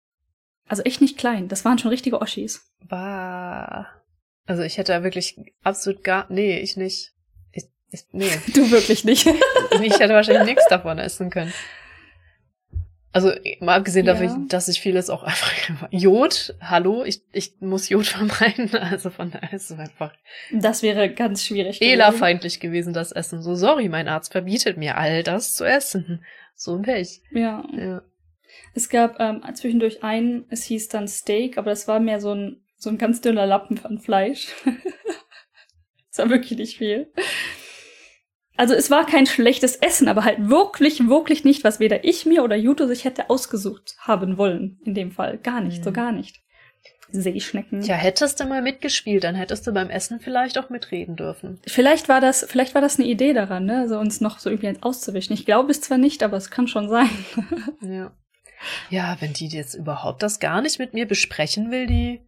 Also echt nicht klein, das waren schon richtige Oschis. Bah. Also ich hätte wirklich absolut gar, nee, ich nicht. Ich, ich, nee. Du wirklich nicht. ich hätte wahrscheinlich nichts davon essen können. Also mal abgesehen ja. davon, dass ich vieles auch einfach Jod, hallo, ich, ich muss Jod vermeiden, also von daher ist es einfach. Das wäre ganz schwierig. Fehlerfeindlich gewesen, das Essen. So, sorry, mein Arzt verbietet mir all das zu essen. So wäre ich. Ja. ja. Es gab ähm, zwischendurch einen, es hieß dann Steak, aber das war mehr so ein, so ein ganz dünner Lappen von Fleisch. das war wirklich nicht viel. Also es war kein schlechtes Essen, aber halt wirklich, wirklich nicht, was weder ich mir oder Juto sich hätte ausgesucht haben wollen. In dem Fall. Gar nicht, mhm. so gar nicht. Seeschnecken. Ja, hättest du mal mitgespielt, dann hättest du beim Essen vielleicht auch mitreden dürfen. Vielleicht war das, vielleicht war das eine Idee daran, ne, so uns noch so irgendwie auszuwischen. Ich glaube es zwar nicht, aber es kann schon sein. ja. Ja, wenn die jetzt überhaupt das gar nicht mit mir besprechen will, die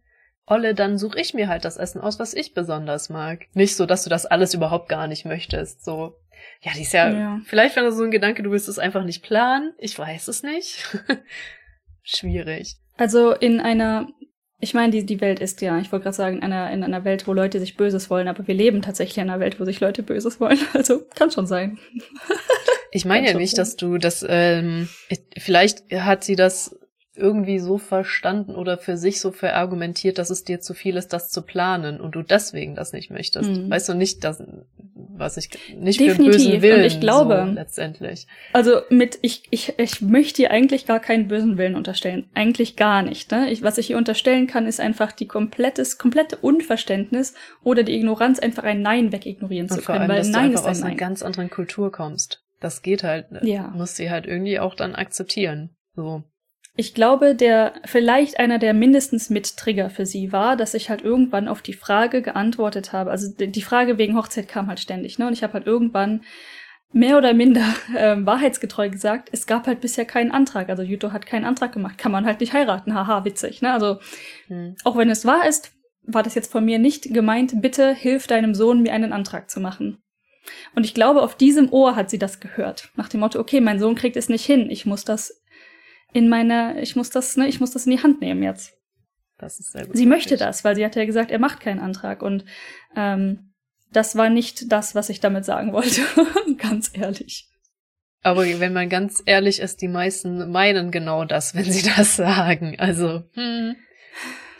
Olle, dann suche ich mir halt das Essen aus, was ich besonders mag. Nicht so, dass du das alles überhaupt gar nicht möchtest. So, ja, die ist ja, ja. vielleicht wäre so ein Gedanke, du willst es einfach nicht planen. Ich weiß es nicht. Schwierig. Also in einer, ich meine, die, die Welt ist ja, ich wollte gerade sagen, in einer, in einer Welt, wo Leute sich Böses wollen, aber wir leben tatsächlich in einer Welt, wo sich Leute Böses wollen. Also kann schon sein. ich meine ja nicht, dass du das, ähm, vielleicht hat sie das irgendwie so verstanden oder für sich so verargumentiert, dass es dir zu viel ist, das zu planen und du deswegen das nicht möchtest. Mhm. Weißt du nicht, dass, was ich nicht Definitiv. für bösen Willen und ich glaube so letztendlich. Also mit ich ich ich möchte dir eigentlich gar keinen bösen Willen unterstellen, eigentlich gar nicht. Ne? Ich, was ich hier unterstellen kann, ist einfach die komplettes komplette Unverständnis oder die Ignoranz, einfach ein Nein wegignorieren zu können, allem, weil Nein ist ein aus Nein. einer ganz anderen Kultur kommst. Das geht halt. Ja. Muss sie halt irgendwie auch dann akzeptieren. So. Ich glaube, der vielleicht einer der mindestens Mit-Trigger für sie war, dass ich halt irgendwann auf die Frage geantwortet habe. Also die Frage wegen Hochzeit kam halt ständig, ne? Und ich habe halt irgendwann mehr oder minder äh, wahrheitsgetreu gesagt, es gab halt bisher keinen Antrag. Also Juto hat keinen Antrag gemacht, kann man halt nicht heiraten. Haha, witzig, ne? Also hm. auch wenn es wahr ist, war das jetzt von mir nicht gemeint, bitte hilf deinem Sohn, mir einen Antrag zu machen. Und ich glaube, auf diesem Ohr hat sie das gehört. Nach dem Motto, okay, mein Sohn kriegt es nicht hin, ich muss das in meiner, ich muss das, ne, ich muss das in die Hand nehmen jetzt. Das ist sehr gut. Sie möchte das, weil sie hat ja gesagt, er macht keinen Antrag und ähm, das war nicht das, was ich damit sagen wollte, ganz ehrlich. Aber wenn man ganz ehrlich ist, die meisten meinen genau das, wenn sie das sagen. Also, hm.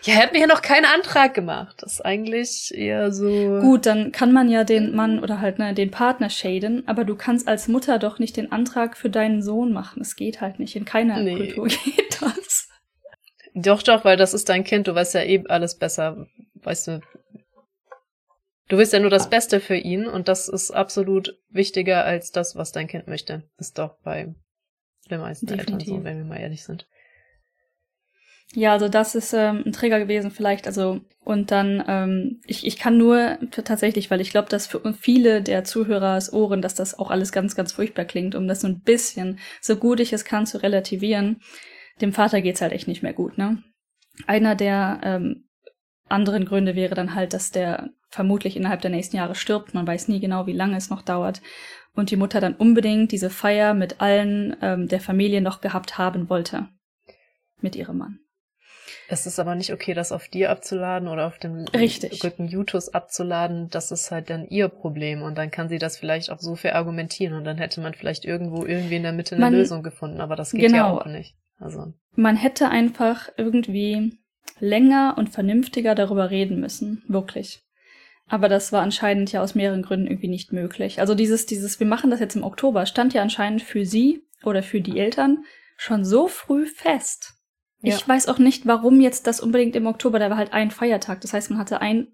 Ja, er hat mir ja noch keinen Antrag gemacht. Das ist eigentlich eher so. Gut, dann kann man ja den Mann oder halt ne, den Partner shaden, aber du kannst als Mutter doch nicht den Antrag für deinen Sohn machen. Es geht halt nicht. In keiner nee. Kultur geht das. Doch, doch, weil das ist dein Kind. Du weißt ja eben alles besser. Weißt du. Du willst ja nur das Beste für ihn und das ist absolut wichtiger als das, was dein Kind möchte. Ist doch bei den meisten Definitiv. Eltern so, wenn wir mal ehrlich sind. Ja, also das ist ähm, ein Trigger gewesen vielleicht. Also und dann, ähm, ich, ich kann nur tatsächlich, weil ich glaube, dass für viele der Zuhörers Ohren, dass das auch alles ganz, ganz furchtbar klingt, um das so ein bisschen, so gut ich es kann, zu relativieren. Dem Vater geht's halt echt nicht mehr gut, ne? Einer der ähm, anderen Gründe wäre dann halt, dass der vermutlich innerhalb der nächsten Jahre stirbt. Man weiß nie genau, wie lange es noch dauert. Und die Mutter dann unbedingt diese Feier mit allen ähm, der Familie noch gehabt haben wollte. Mit ihrem Mann. Es ist aber nicht okay, das auf dir abzuladen oder auf dem Richtig. Rücken Jutus abzuladen. Das ist halt dann ihr Problem. Und dann kann sie das vielleicht auch so verargumentieren. Und dann hätte man vielleicht irgendwo irgendwie in der Mitte eine man, Lösung gefunden. Aber das geht genau. ja auch nicht. Also. Man hätte einfach irgendwie länger und vernünftiger darüber reden müssen. Wirklich. Aber das war anscheinend ja aus mehreren Gründen irgendwie nicht möglich. Also dieses, dieses, wir machen das jetzt im Oktober, stand ja anscheinend für sie oder für die Eltern schon so früh fest. Ja. Ich weiß auch nicht, warum jetzt das unbedingt im Oktober, da war halt ein Feiertag. Das heißt, man hatte ein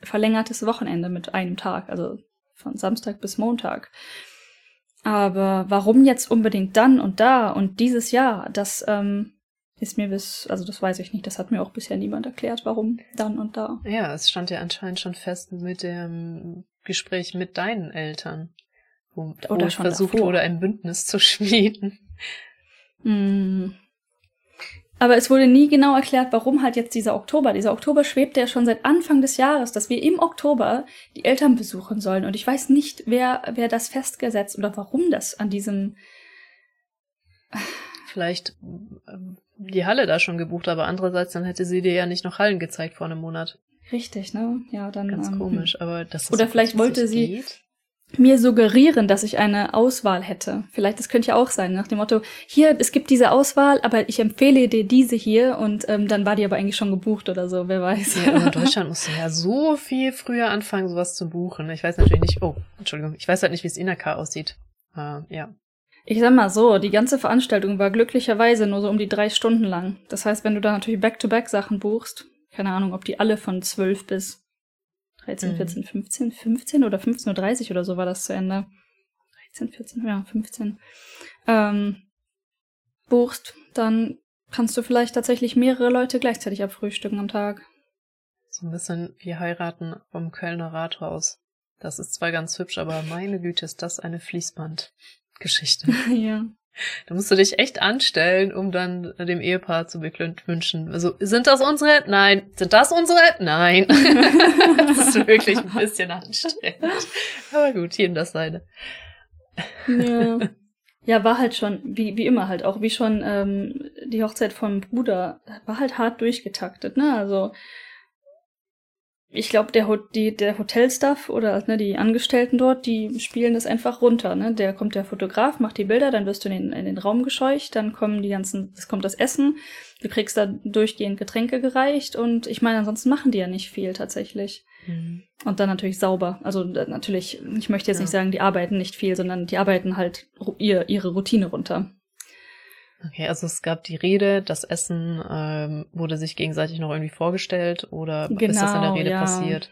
verlängertes Wochenende mit einem Tag, also von Samstag bis Montag. Aber warum jetzt unbedingt dann und da und dieses Jahr, das ähm, ist mir bis, also das weiß ich nicht, das hat mir auch bisher niemand erklärt, warum dann und da. Ja, es stand ja anscheinend schon fest mit dem Gespräch mit deinen Eltern, wo, Oder wo schon versucht davor. wurde, ein Bündnis zu schmieden. Hm. Aber es wurde nie genau erklärt, warum halt jetzt dieser Oktober. Dieser Oktober schwebt ja schon seit Anfang des Jahres, dass wir im Oktober die Eltern besuchen sollen. Und ich weiß nicht, wer, wer das festgesetzt oder warum das an diesem. Vielleicht ähm, die Halle da schon gebucht, aber andererseits dann hätte sie dir ja nicht noch Hallen gezeigt vor einem Monat. Richtig, ne? Ja, dann. Ganz ähm, komisch, aber das Oder vielleicht wollte sie. Geht mir suggerieren, dass ich eine Auswahl hätte. Vielleicht, das könnte ja auch sein, nach dem Motto, hier, es gibt diese Auswahl, aber ich empfehle dir diese hier und ähm, dann war die aber eigentlich schon gebucht oder so, wer weiß. Ja, in Deutschland musst du ja so viel früher anfangen, sowas zu buchen. Ich weiß natürlich nicht, oh, Entschuldigung, ich weiß halt nicht, wie es in der K aussieht. Uh, ja. Ich sag mal so, die ganze Veranstaltung war glücklicherweise nur so um die drei Stunden lang. Das heißt, wenn du da natürlich Back-to-Back-Sachen buchst, keine Ahnung, ob die alle von zwölf bis 13, 14, 15, 15 oder 15.30 Uhr oder so war das zu Ende. 13, 14, ja, 15. Ähm, buchst, dann kannst du vielleicht tatsächlich mehrere Leute gleichzeitig abfrühstücken am Tag. So ein bisschen wie heiraten vom Kölner Rathaus. Das ist zwar ganz hübsch, aber meine Güte, ist das eine Fließbandgeschichte. ja. Da musst du dich echt anstellen, um dann dem Ehepaar zu beglückwünschen. Also, sind das unsere? Nein. Sind das unsere? Nein. das ist wirklich ein bisschen anstrengend. Aber gut, jedem das seine. Ja. Ja, war halt schon, wie, wie immer halt, auch wie schon ähm, die Hochzeit vom Bruder, war halt hart durchgetaktet, ne? Also ich glaube, der, die, der Hotelstaff oder ne, die Angestellten dort, die spielen das einfach runter. Ne? Der kommt der Fotograf, macht die Bilder, dann wirst du in den, in den Raum gescheucht, dann kommen die ganzen, es kommt das Essen, du kriegst da durchgehend Getränke gereicht und ich meine, ansonsten machen die ja nicht viel tatsächlich. Mhm. Und dann natürlich sauber. Also natürlich, ich möchte jetzt ja. nicht sagen, die arbeiten nicht viel, sondern die arbeiten halt ihr, ihre Routine runter. Okay, also es gab die Rede, das Essen ähm, wurde sich gegenseitig noch irgendwie vorgestellt oder genau, ist das in der genau, Rede ja. passiert?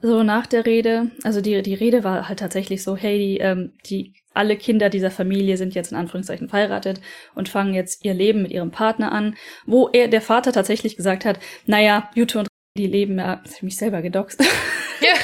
So nach der Rede, also die, die Rede war halt tatsächlich so, hey, die, ähm, die alle Kinder dieser Familie sind jetzt in Anführungszeichen verheiratet und fangen jetzt ihr Leben mit ihrem Partner an, wo er, der Vater tatsächlich gesagt hat, naja, Jute und die leben ja, ich mich selber gedoxt. Ja.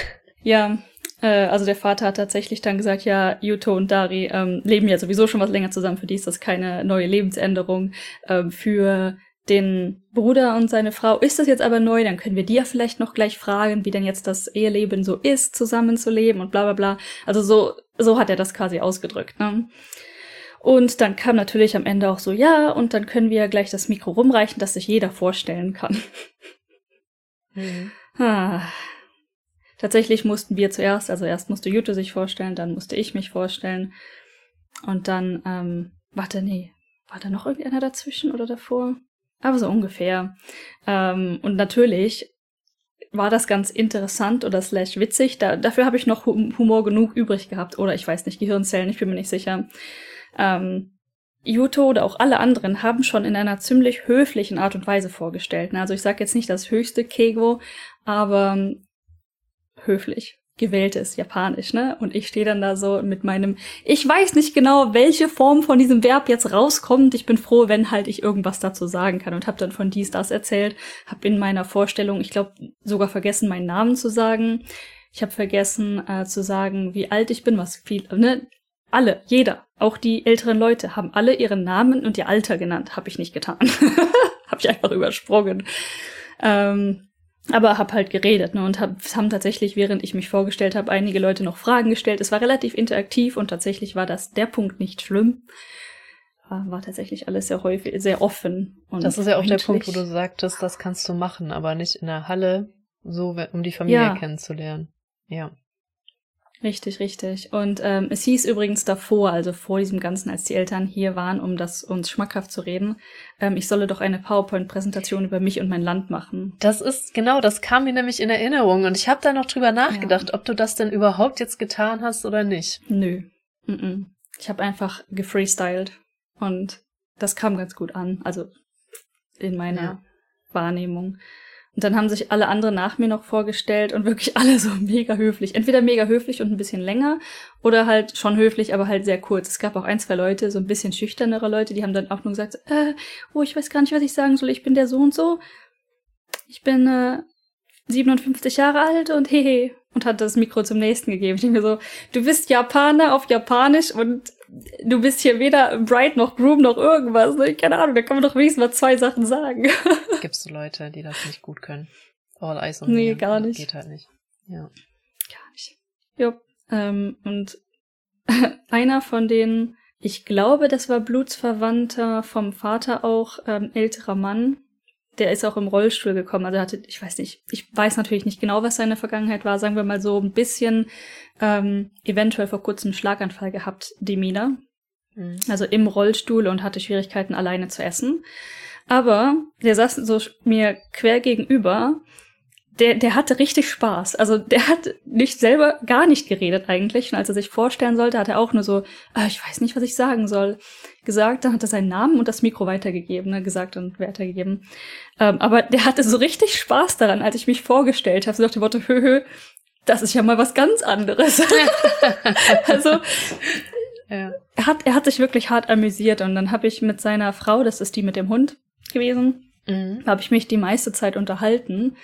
ja, also der Vater hat tatsächlich dann gesagt, ja, Yuto und Dari ähm, leben ja sowieso schon was länger zusammen, für die ist das keine neue Lebensänderung. Ähm, für den Bruder und seine Frau ist das jetzt aber neu, dann können wir die ja vielleicht noch gleich fragen, wie denn jetzt das Eheleben so ist, zusammenzuleben und bla bla bla. Also so, so hat er das quasi ausgedrückt. Ne? Und dann kam natürlich am Ende auch so, ja, und dann können wir ja gleich das Mikro rumreichen, dass sich jeder vorstellen kann. Mhm. Ah. Tatsächlich mussten wir zuerst, also erst musste Jute sich vorstellen, dann musste ich mich vorstellen. Und dann, ähm, warte, nee, war da noch irgendeiner dazwischen oder davor? Aber so ungefähr. Ähm, und natürlich war das ganz interessant oder slash witzig. Da, dafür habe ich noch Humor genug übrig gehabt. Oder ich weiß nicht, Gehirnzellen, ich bin mir nicht sicher. Ähm, Yuto oder auch alle anderen haben schon in einer ziemlich höflichen Art und Weise vorgestellt. Also ich sage jetzt nicht das höchste Kego, aber höflich gewähltes Japanisch, ne? Und ich stehe dann da so mit meinem, ich weiß nicht genau, welche Form von diesem Verb jetzt rauskommt. Ich bin froh, wenn halt ich irgendwas dazu sagen kann und habe dann von dies das erzählt, habe in meiner Vorstellung, ich glaube, sogar vergessen, meinen Namen zu sagen. Ich habe vergessen äh, zu sagen, wie alt ich bin, was viel, ne? Alle, jeder, auch die älteren Leute haben alle ihren Namen und ihr Alter genannt. Habe ich nicht getan. habe ich einfach übersprungen. Ähm, aber hab halt geredet ne, und hab, haben tatsächlich, während ich mich vorgestellt habe, einige Leute noch Fragen gestellt. Es war relativ interaktiv und tatsächlich war das der Punkt nicht schlimm. War tatsächlich alles sehr häufig, sehr offen. Und das ist ja auch der Punkt, wo du sagtest, das kannst du machen, aber nicht in der Halle, so um die Familie ja. kennenzulernen. Ja. Richtig, richtig. Und ähm, es hieß übrigens davor, also vor diesem Ganzen, als die Eltern hier waren, um das uns schmackhaft zu reden, ähm, ich solle doch eine PowerPoint-Präsentation über mich und mein Land machen. Das ist genau, das kam mir nämlich in Erinnerung und ich habe da noch drüber nachgedacht, ja. ob du das denn überhaupt jetzt getan hast oder nicht. Nö. Mm -mm. Ich habe einfach gefreestylt und das kam ganz gut an, also in meiner ja. Wahrnehmung. Und dann haben sich alle anderen nach mir noch vorgestellt und wirklich alle so mega höflich. Entweder mega höflich und ein bisschen länger oder halt schon höflich, aber halt sehr kurz. Es gab auch ein, zwei Leute, so ein bisschen schüchternere Leute, die haben dann auch nur gesagt, äh, oh, ich weiß gar nicht, was ich sagen soll, ich bin der so und so. Ich bin äh, 57 Jahre alt und hehe. Und hat das Mikro zum nächsten gegeben. Ich denke mir so, du bist Japaner auf Japanisch und du bist hier weder Bright noch Groom noch irgendwas. Ne? Keine Ahnung, da kann man doch wenigstens mal zwei Sachen sagen. Gibt es Leute, die das nicht gut können? All Eyes on Nee, gar nicht. Geht halt nicht. Ja. Gar nicht. Ja. Ähm, und einer von denen, ich glaube, das war Blutsverwandter vom Vater auch, ähm, älterer Mann, der ist auch im Rollstuhl gekommen. Also er hatte, ich weiß nicht, ich weiß natürlich nicht genau, was seine Vergangenheit war, sagen wir mal so ein bisschen ähm, eventuell vor kurzem einen Schlaganfall gehabt, die Mina. Mhm. Also im Rollstuhl und hatte Schwierigkeiten alleine zu essen. Aber der saß so mir quer gegenüber der, der hatte richtig Spaß. Also der hat nicht selber gar nicht geredet eigentlich. Und als er sich vorstellen sollte, hat er auch nur so, ah, ich weiß nicht, was ich sagen soll, gesagt. Dann hat er seinen Namen und das Mikro weitergegeben, ne, gesagt und weitergegeben. Ähm, aber der hatte so richtig Spaß daran, als ich mich vorgestellt habe. So nach dem Motto, hö, hö, das ist ja mal was ganz anderes. also ja. er, hat, er hat sich wirklich hart amüsiert. Und dann habe ich mit seiner Frau, das ist die mit dem Hund gewesen, mhm. habe ich mich die meiste Zeit unterhalten.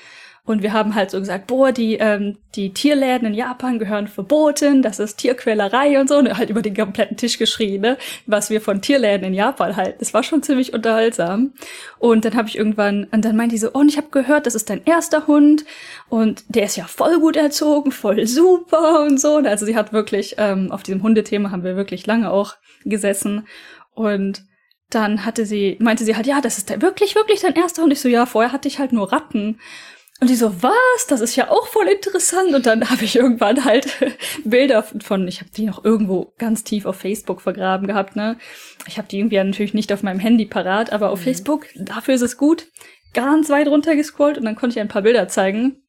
Und wir haben halt so gesagt, boah, die, ähm, die Tierläden in Japan gehören verboten, das ist Tierquälerei und so. Und halt über den kompletten Tisch geschrien, ne? was wir von Tierläden in Japan halten. Das war schon ziemlich unterhaltsam. Und dann habe ich irgendwann, und dann meinte die so, oh, und ich habe gehört, das ist dein erster Hund und der ist ja voll gut erzogen, voll super und so. Und also sie hat wirklich, ähm, auf diesem Hundethema haben wir wirklich lange auch gesessen. Und dann hatte sie, meinte sie halt, ja, das ist der, wirklich, wirklich dein erster Hund. Ich so, ja, vorher hatte ich halt nur Ratten. Und die so, was? Das ist ja auch voll interessant. Und dann habe ich irgendwann halt Bilder von, ich habe die noch irgendwo ganz tief auf Facebook vergraben gehabt, ne? Ich habe die irgendwie natürlich nicht auf meinem Handy parat, aber auf mhm. Facebook, dafür ist es gut, ganz weit runter gescrollt und dann konnte ich ein paar Bilder zeigen.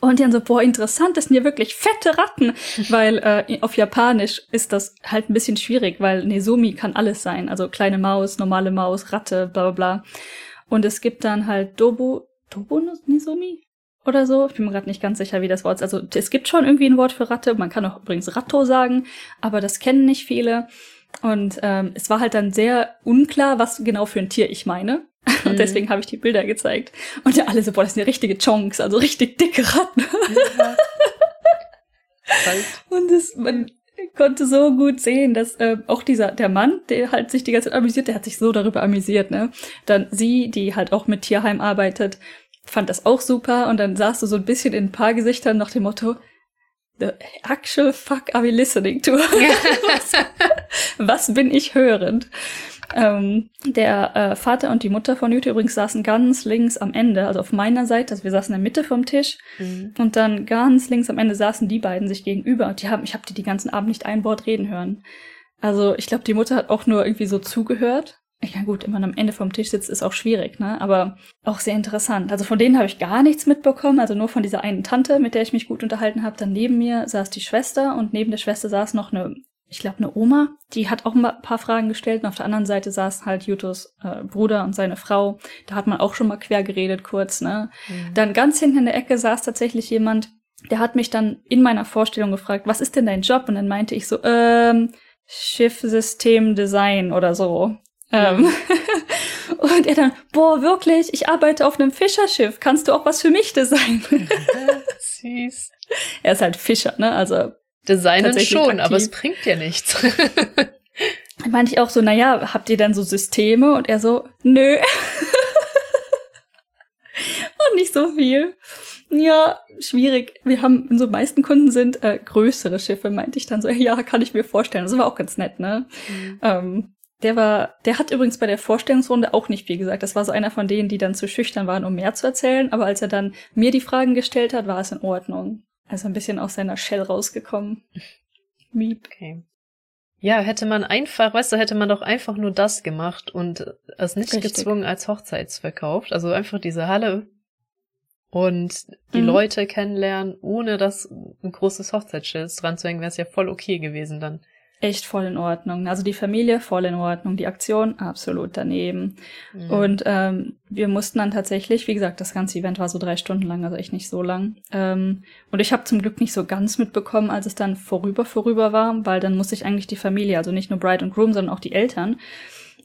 Und die dann so, boah, interessant, das sind ja wirklich fette Ratten, weil äh, auf Japanisch ist das halt ein bisschen schwierig, weil Nezumi kann alles sein, also kleine Maus, normale Maus, Ratte, bla bla bla. Und es gibt dann halt Dobu, Tobonosomi oder so. Ich bin mir gerade nicht ganz sicher, wie das Wort ist. Also es gibt schon irgendwie ein Wort für Ratte. Man kann auch übrigens Ratto sagen, aber das kennen nicht viele. Und ähm, es war halt dann sehr unklar, was genau für ein Tier ich meine. Mhm. Und deswegen habe ich die Bilder gezeigt. Und ja, alle so, boah, das sind ja richtige Chonks, also richtig dicke Ratten. Ja. Und das, man konnte so gut sehen, dass äh, auch dieser, der Mann, der halt sich die ganze Zeit amüsiert, der hat sich so darüber amüsiert, ne? Dann sie, die halt auch mit Tierheim arbeitet, fand das auch super und dann saß du so ein bisschen in ein paar Gesichtern nach dem Motto, the actual fuck are we listening to? was, was bin ich hörend? Ähm, der äh, Vater und die Mutter von Jute übrigens saßen ganz links am Ende, also auf meiner Seite, also wir saßen in der Mitte vom Tisch mhm. und dann ganz links am Ende saßen die beiden sich gegenüber und die haben, ich habe die die ganzen Abend nicht ein Wort reden hören. Also ich glaube, die Mutter hat auch nur irgendwie so zugehört ja gut, wenn man am Ende vom Tisch sitzt, ist auch schwierig, ne? Aber auch sehr interessant. Also von denen habe ich gar nichts mitbekommen, also nur von dieser einen Tante, mit der ich mich gut unterhalten habe. Dann neben mir saß die Schwester und neben der Schwester saß noch eine, ich glaube, eine Oma. Die hat auch ein paar Fragen gestellt und auf der anderen Seite saß halt Jutos äh, Bruder und seine Frau. Da hat man auch schon mal quer geredet kurz, ne? Mhm. Dann ganz hinten in der Ecke saß tatsächlich jemand, der hat mich dann in meiner Vorstellung gefragt, was ist denn dein Job? Und dann meinte ich so, ähm, Schiffsystem Design oder so. Ähm, und er dann, boah, wirklich, ich arbeite auf einem Fischerschiff. Kannst du auch was für mich designen? Süß. Er ist halt Fischer, ne? Also. Designen schon, aktiv. aber es bringt dir nichts. Meinte ich auch so, naja, habt ihr dann so Systeme? Und er so, nö. und nicht so viel. Ja, schwierig. Wir haben, unsere meisten Kunden sind äh, größere Schiffe, meinte ich dann so, ja, kann ich mir vorstellen. Das war auch ganz nett, ne? Mhm. Ähm, der war, der hat übrigens bei der Vorstellungsrunde auch nicht viel gesagt. Das war so einer von denen, die dann zu schüchtern waren, um mehr zu erzählen. Aber als er dann mir die Fragen gestellt hat, war es in Ordnung. Also ein bisschen aus seiner Shell rausgekommen. Miep. Okay. Ja, hätte man einfach, weißt du, hätte man doch einfach nur das gemacht und es nicht Richtig. gezwungen als Hochzeitsverkauft. Also einfach diese Halle und die mhm. Leute kennenlernen, ohne dass ein großes Hochzeitsschild dran zu hängen, wäre es ja voll okay gewesen dann. Echt voll in Ordnung. Also die Familie voll in Ordnung, die Aktion absolut daneben. Mhm. Und ähm, wir mussten dann tatsächlich, wie gesagt, das ganze Event war so drei Stunden lang, also echt nicht so lang. Ähm, und ich habe zum Glück nicht so ganz mitbekommen, als es dann vorüber vorüber war, weil dann musste ich eigentlich die Familie, also nicht nur Bride und Groom, sondern auch die Eltern,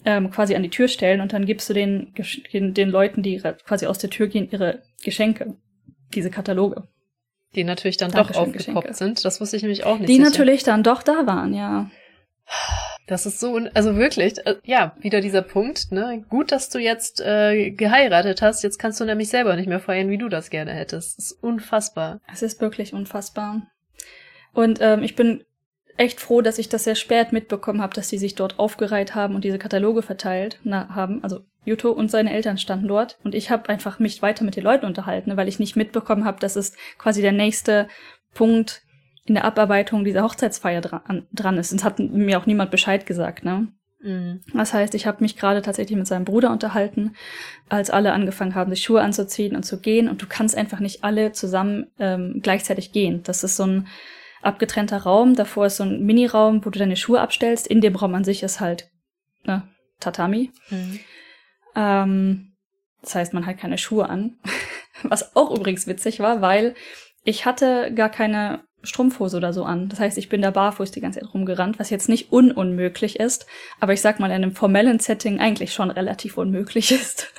ähm, quasi an die Tür stellen und dann gibst du den, den, den Leuten, die quasi aus der Tür gehen, ihre Geschenke, diese Kataloge. Die natürlich dann Dankeschön, doch aufgepoppt Geschenke. sind. Das wusste ich nämlich auch nicht. Die sicher. natürlich dann doch da waren, ja. Das ist so, also wirklich, äh, ja, wieder dieser Punkt, ne? Gut, dass du jetzt äh, geheiratet hast, jetzt kannst du nämlich selber nicht mehr feiern, wie du das gerne hättest. Das ist unfassbar. Es ist wirklich unfassbar. Und ähm, ich bin echt froh, dass ich das sehr spät mitbekommen habe, dass die sich dort aufgereiht haben und diese Kataloge verteilt na, haben. Also Juto und seine Eltern standen dort und ich habe einfach mich weiter mit den Leuten unterhalten, weil ich nicht mitbekommen habe, dass es quasi der nächste Punkt in der Abarbeitung dieser Hochzeitsfeier dran, dran ist. Und es hat mir auch niemand Bescheid gesagt, ne? Mhm. Das heißt, ich habe mich gerade tatsächlich mit seinem Bruder unterhalten, als alle angefangen haben, sich Schuhe anzuziehen und zu gehen. Und du kannst einfach nicht alle zusammen ähm, gleichzeitig gehen. Das ist so ein abgetrennter Raum. Davor ist so ein Miniraum, wo du deine Schuhe abstellst. In dem Raum an sich ist halt ne, Tatami. Mhm. Ähm, das heißt, man hat keine Schuhe an. Was auch übrigens witzig war, weil ich hatte gar keine Strumpfhose oder so an. Das heißt, ich bin da barfuß die ganze Zeit rumgerannt, was jetzt nicht ununmöglich ist, aber ich sag mal in einem formellen Setting eigentlich schon relativ unmöglich ist.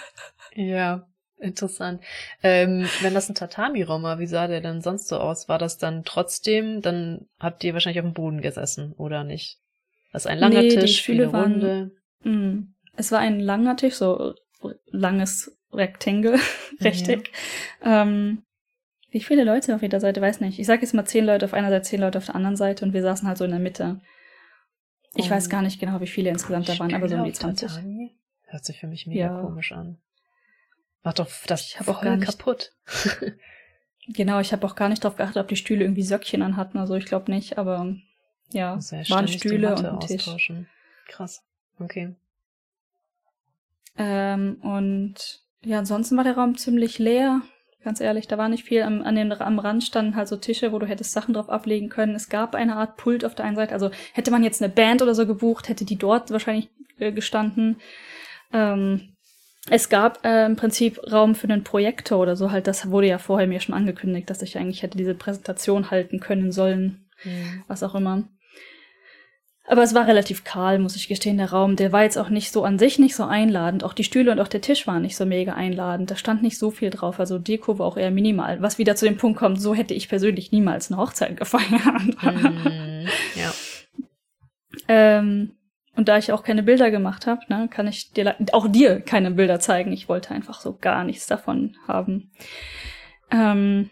Ja, interessant. Ähm, wenn das ein Tatami-Raum war, wie sah der denn sonst so aus? War das dann trotzdem, dann habt ihr wahrscheinlich auf dem Boden gesessen, oder nicht? Das ist ein langer nee, Tisch, viele waren, Runde. Mh, es war ein langer Tisch, so langes Rectangle, Rechteck. Ja. Ähm, wie viele Leute auf jeder Seite, weiß nicht. Ich sag jetzt mal zehn Leute auf einer Seite, zehn Leute auf der anderen Seite und wir saßen halt so in der Mitte. Ich um, weiß gar nicht genau, wie viele insgesamt da waren, aber so um die 20. Tatami? Hört sich für mich mega ja. komisch an. Macht doch das ich hab auch gar nicht, kaputt. genau, ich habe auch gar nicht drauf geachtet, ob die Stühle irgendwie Söckchen an hatten. Also ich glaube nicht, aber ja, waren Stühle und ein Tisch. Krass. Okay. Ähm, und ja, ansonsten war der Raum ziemlich leer. Ganz ehrlich, da war nicht viel. Am, an den, am Rand standen halt so Tische, wo du hättest Sachen drauf ablegen können. Es gab eine Art Pult auf der einen Seite. Also hätte man jetzt eine Band oder so gebucht, hätte die dort wahrscheinlich äh, gestanden. Ähm, es gab äh, im Prinzip Raum für einen Projektor oder so. Halt, das wurde ja vorher mir schon angekündigt, dass ich eigentlich hätte diese Präsentation halten können sollen. Mhm. Was auch immer. Aber es war relativ kahl, muss ich gestehen, der Raum. Der war jetzt auch nicht so an sich nicht so einladend. Auch die Stühle und auch der Tisch waren nicht so mega einladend. Da stand nicht so viel drauf. Also Deko war auch eher minimal. Was wieder zu dem Punkt kommt, so hätte ich persönlich niemals eine Hochzeit gefeiert. Mm, ja. ähm, und da ich auch keine Bilder gemacht habe, ne, kann ich dir auch dir keine Bilder zeigen. Ich wollte einfach so gar nichts davon haben. Ähm,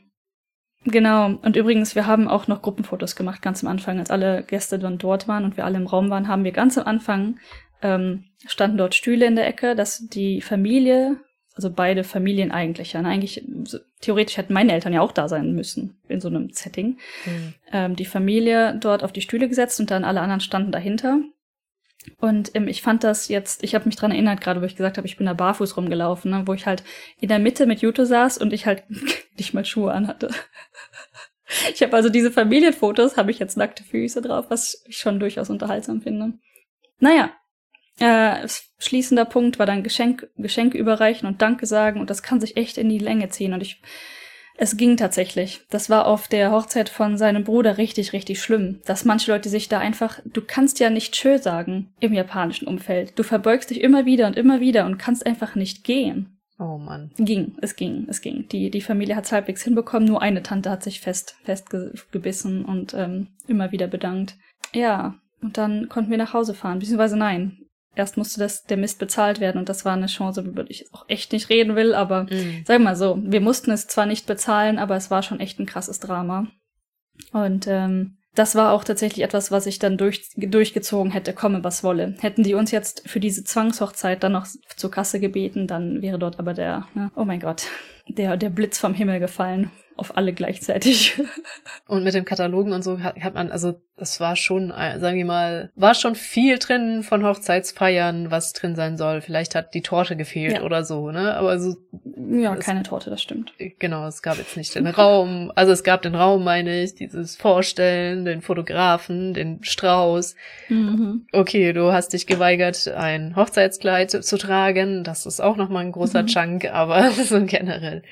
Genau. Und übrigens, wir haben auch noch Gruppenfotos gemacht, ganz am Anfang, als alle Gäste dann dort waren und wir alle im Raum waren, haben wir ganz am Anfang, ähm, standen dort Stühle in der Ecke, dass die Familie, also beide Familien eigentlich, ja, ne, eigentlich, so, theoretisch hätten meine Eltern ja auch da sein müssen, in so einem Setting, mhm. ähm, die Familie dort auf die Stühle gesetzt und dann alle anderen standen dahinter. Und ähm, ich fand das jetzt, ich habe mich dran erinnert, gerade wo ich gesagt habe, ich bin da barfuß rumgelaufen, ne, wo ich halt in der Mitte mit Juto saß und ich halt nicht mal Schuhe anhatte. ich habe also diese Familienfotos, habe ich jetzt nackte Füße drauf, was ich schon durchaus unterhaltsam finde. Naja, äh, schließender Punkt war dann Geschenk, Geschenke überreichen und Danke sagen und das kann sich echt in die Länge ziehen und ich es ging tatsächlich. Das war auf der Hochzeit von seinem Bruder richtig, richtig schlimm. Dass manche Leute sich da einfach, du kannst ja nicht Tschö sagen im japanischen Umfeld. Du verbeugst dich immer wieder und immer wieder und kannst einfach nicht gehen. Oh Mann. Ging, es ging, es ging. Die, die Familie hat es halbwegs hinbekommen, nur eine Tante hat sich fest, festgebissen und ähm, immer wieder bedankt. Ja, und dann konnten wir nach Hause fahren, beziehungsweise nein erst musste das, der Mist bezahlt werden und das war eine Chance, über die ich auch echt nicht reden will, aber mhm. sag mal so, wir mussten es zwar nicht bezahlen, aber es war schon echt ein krasses Drama. Und ähm, das war auch tatsächlich etwas, was ich dann durch, durchgezogen hätte, komme was wolle. Hätten die uns jetzt für diese Zwangshochzeit dann noch zur Kasse gebeten, dann wäre dort aber der, ne, oh mein Gott, der, der Blitz vom Himmel gefallen. Auf alle gleichzeitig. Und mit den Katalogen und so hat, hat man, also das war schon, äh, sagen wir mal, war schon viel drin von Hochzeitsfeiern, was drin sein soll. Vielleicht hat die Torte gefehlt ja. oder so, ne? Aber so. Ja, es, keine Torte, das stimmt. Genau, es gab jetzt nicht den Raum. Also es gab den Raum, meine ich, dieses Vorstellen, den Fotografen, den Strauß. Mhm. Okay, du hast dich geweigert, ein Hochzeitskleid zu tragen. Das ist auch nochmal ein großer mhm. Chunk, aber so generell.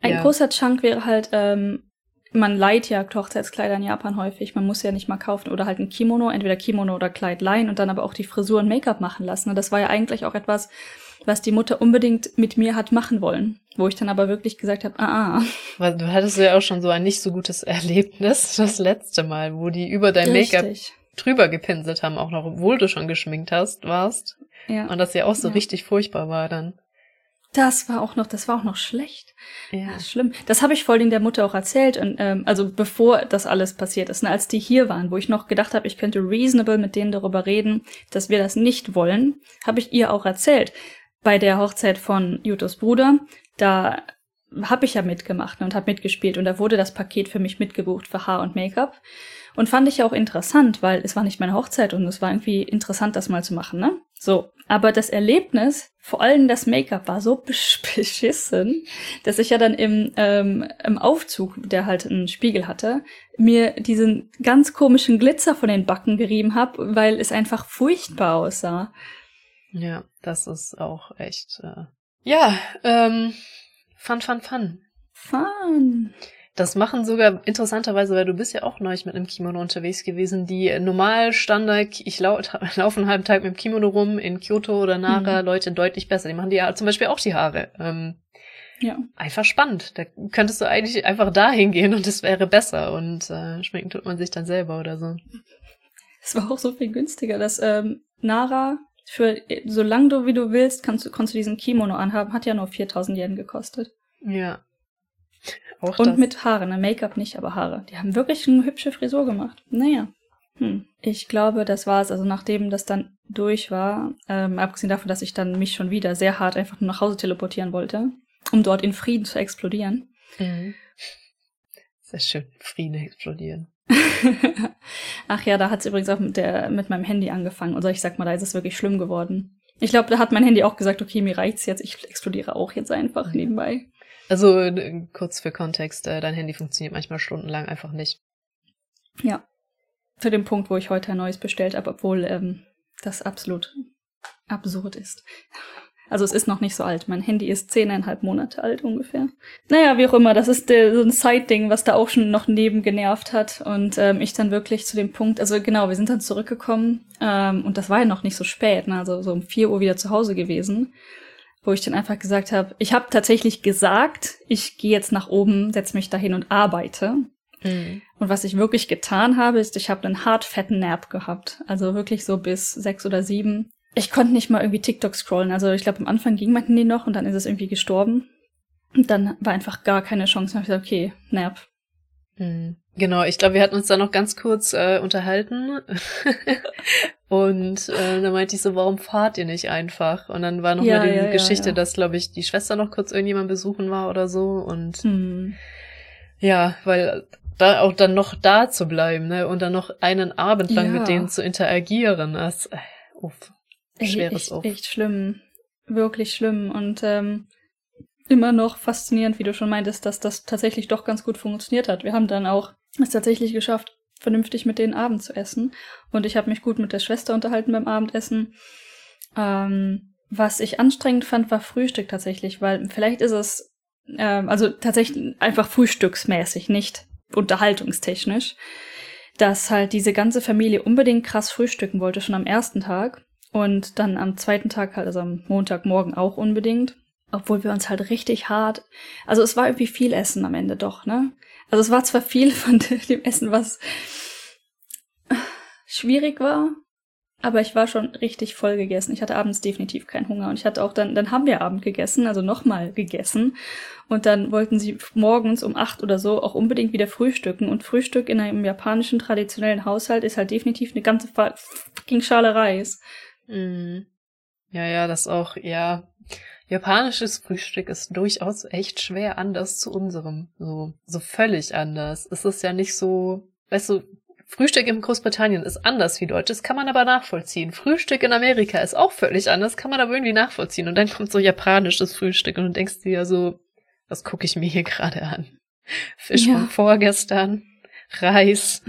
Ein ja. großer Chunk wäre halt, ähm, man leiht ja Hochzeitskleider in Japan häufig. Man muss ja nicht mal kaufen oder halt ein Kimono, entweder Kimono oder Kleid leihen und dann aber auch die Frisur und Make-up machen lassen. Und das war ja eigentlich auch etwas, was die Mutter unbedingt mit mir hat machen wollen. Wo ich dann aber wirklich gesagt habe, ah, ah. Weil du hattest ja auch schon so ein nicht so gutes Erlebnis das letzte Mal, wo die über dein Make-up drüber gepinselt haben, auch noch, obwohl du schon geschminkt hast, warst. Ja. Und das ja auch so ja. richtig furchtbar war dann. Das war auch noch, das war auch noch schlecht. Ja. Das ist schlimm. Das habe ich voll in der Mutter auch erzählt und ähm, also bevor das alles passiert ist, ne, als die hier waren, wo ich noch gedacht habe, ich könnte reasonable mit denen darüber reden, dass wir das nicht wollen, habe ich ihr auch erzählt. Bei der Hochzeit von Jutos Bruder, da habe ich ja mitgemacht ne, und habe mitgespielt und da wurde das Paket für mich mitgebucht für Haar und Make-up. Und fand ich ja auch interessant, weil es war nicht meine Hochzeit und es war irgendwie interessant, das mal zu machen, ne? So. Aber das Erlebnis, vor allem das Make-up, war so beschissen, dass ich ja dann im, ähm, im Aufzug, der halt einen Spiegel hatte, mir diesen ganz komischen Glitzer von den Backen gerieben habe, weil es einfach furchtbar aussah. Ja, das ist auch echt. Äh ja, ähm, fun, fun, fun. Fun. Das machen sogar interessanterweise, weil du bist ja auch neulich mit einem Kimono unterwegs gewesen, die normal Standard, ich lau laufe einen halben Tag mit dem Kimono rum in Kyoto oder Nara, mhm. Leute deutlich besser. Die machen die ja zum Beispiel auch die Haare. Ähm, ja. Einfach spannend. Da könntest du eigentlich einfach da hingehen und es wäre besser und äh, schmecken tut man sich dann selber oder so. Es war auch so viel günstiger, dass ähm, Nara für so lang du wie du willst, kannst du, kannst du diesen Kimono anhaben, hat ja nur 4000 Yen gekostet. Ja. Auch und das. mit Haare, ne? Make-up nicht, aber Haare. Die haben wirklich eine hübsche Frisur gemacht. Naja. Hm. Ich glaube, das war's. Also nachdem das dann durch war, ähm, abgesehen davon, dass ich dann mich schon wieder sehr hart einfach nur nach Hause teleportieren wollte, um dort in Frieden zu explodieren. Mhm. Sehr schön, Frieden explodieren. Ach ja, da hat's übrigens auch mit, der, mit meinem Handy angefangen. Also ich sag mal, da ist es wirklich schlimm geworden. Ich glaube, da hat mein Handy auch gesagt, okay, mir reicht's jetzt, ich explodiere auch jetzt einfach nebenbei. Also kurz für Kontext, äh, dein Handy funktioniert manchmal stundenlang einfach nicht. Ja. Zu dem Punkt, wo ich heute ein neues bestellt habe, obwohl ähm, das absolut absurd ist. Also es ist noch nicht so alt. Mein Handy ist zehneinhalb Monate alt ungefähr. Naja, wie auch immer, das ist der, so ein Side-Ding, was da auch schon noch neben genervt hat. Und ähm, ich dann wirklich zu dem Punkt, also genau, wir sind dann zurückgekommen ähm, und das war ja noch nicht so spät, ne? also so um vier Uhr wieder zu Hause gewesen wo ich dann einfach gesagt habe, ich habe tatsächlich gesagt, ich gehe jetzt nach oben, setze mich dahin und arbeite. Mhm. Und was ich wirklich getan habe, ist, ich habe einen hart fetten Nap gehabt. Also wirklich so bis sechs oder sieben. Ich konnte nicht mal irgendwie TikTok scrollen. Also ich glaube, am Anfang ging mein Handy noch und dann ist es irgendwie gestorben. Und dann war einfach gar keine Chance. Dann habe ich gesagt, okay, Nap. Mhm. Genau, ich glaube, wir hatten uns da noch ganz kurz äh, unterhalten. und äh, dann meinte ich so, warum fahrt ihr nicht einfach? Und dann war noch ja, mal die ja, Geschichte, ja, dass, glaube ich, die Schwester noch kurz irgendjemand besuchen war oder so. Und hm. ja, weil da auch dann noch da zu bleiben, ne? Und dann noch einen Abend lang mit denen zu interagieren. Das, äh, uff, schweres echt, Uff. Echt schlimm. Wirklich schlimm. Und ähm, immer noch faszinierend, wie du schon meintest, dass das tatsächlich doch ganz gut funktioniert hat. Wir haben dann auch es tatsächlich geschafft, vernünftig mit denen Abend zu essen. Und ich habe mich gut mit der Schwester unterhalten beim Abendessen. Ähm, was ich anstrengend fand, war Frühstück tatsächlich, weil vielleicht ist es, ähm, also tatsächlich einfach frühstücksmäßig, nicht unterhaltungstechnisch, dass halt diese ganze Familie unbedingt krass frühstücken wollte, schon am ersten Tag. Und dann am zweiten Tag halt, also am Montagmorgen auch unbedingt. Obwohl wir uns halt richtig hart, also es war irgendwie viel Essen am Ende doch, ne? Also es war zwar viel von dem Essen, was schwierig war, aber ich war schon richtig voll gegessen. Ich hatte abends definitiv keinen Hunger und ich hatte auch dann, dann haben wir Abend gegessen, also nochmal gegessen. Und dann wollten sie morgens um acht oder so auch unbedingt wieder frühstücken. Und Frühstück in einem japanischen traditionellen Haushalt ist halt definitiv eine ganze fucking Schale Reis. Mhm. Ja, ja, das auch, ja. Japanisches Frühstück ist durchaus echt schwer anders zu unserem. So, so völlig anders. Es ist ja nicht so, weißt du, Frühstück in Großbritannien ist anders wie Deutsch, das kann man aber nachvollziehen. Frühstück in Amerika ist auch völlig anders, kann man aber irgendwie nachvollziehen. Und dann kommt so japanisches Frühstück und du denkst dir ja so, was gucke ich mir hier gerade an? Fisch ja. von vorgestern, Reis,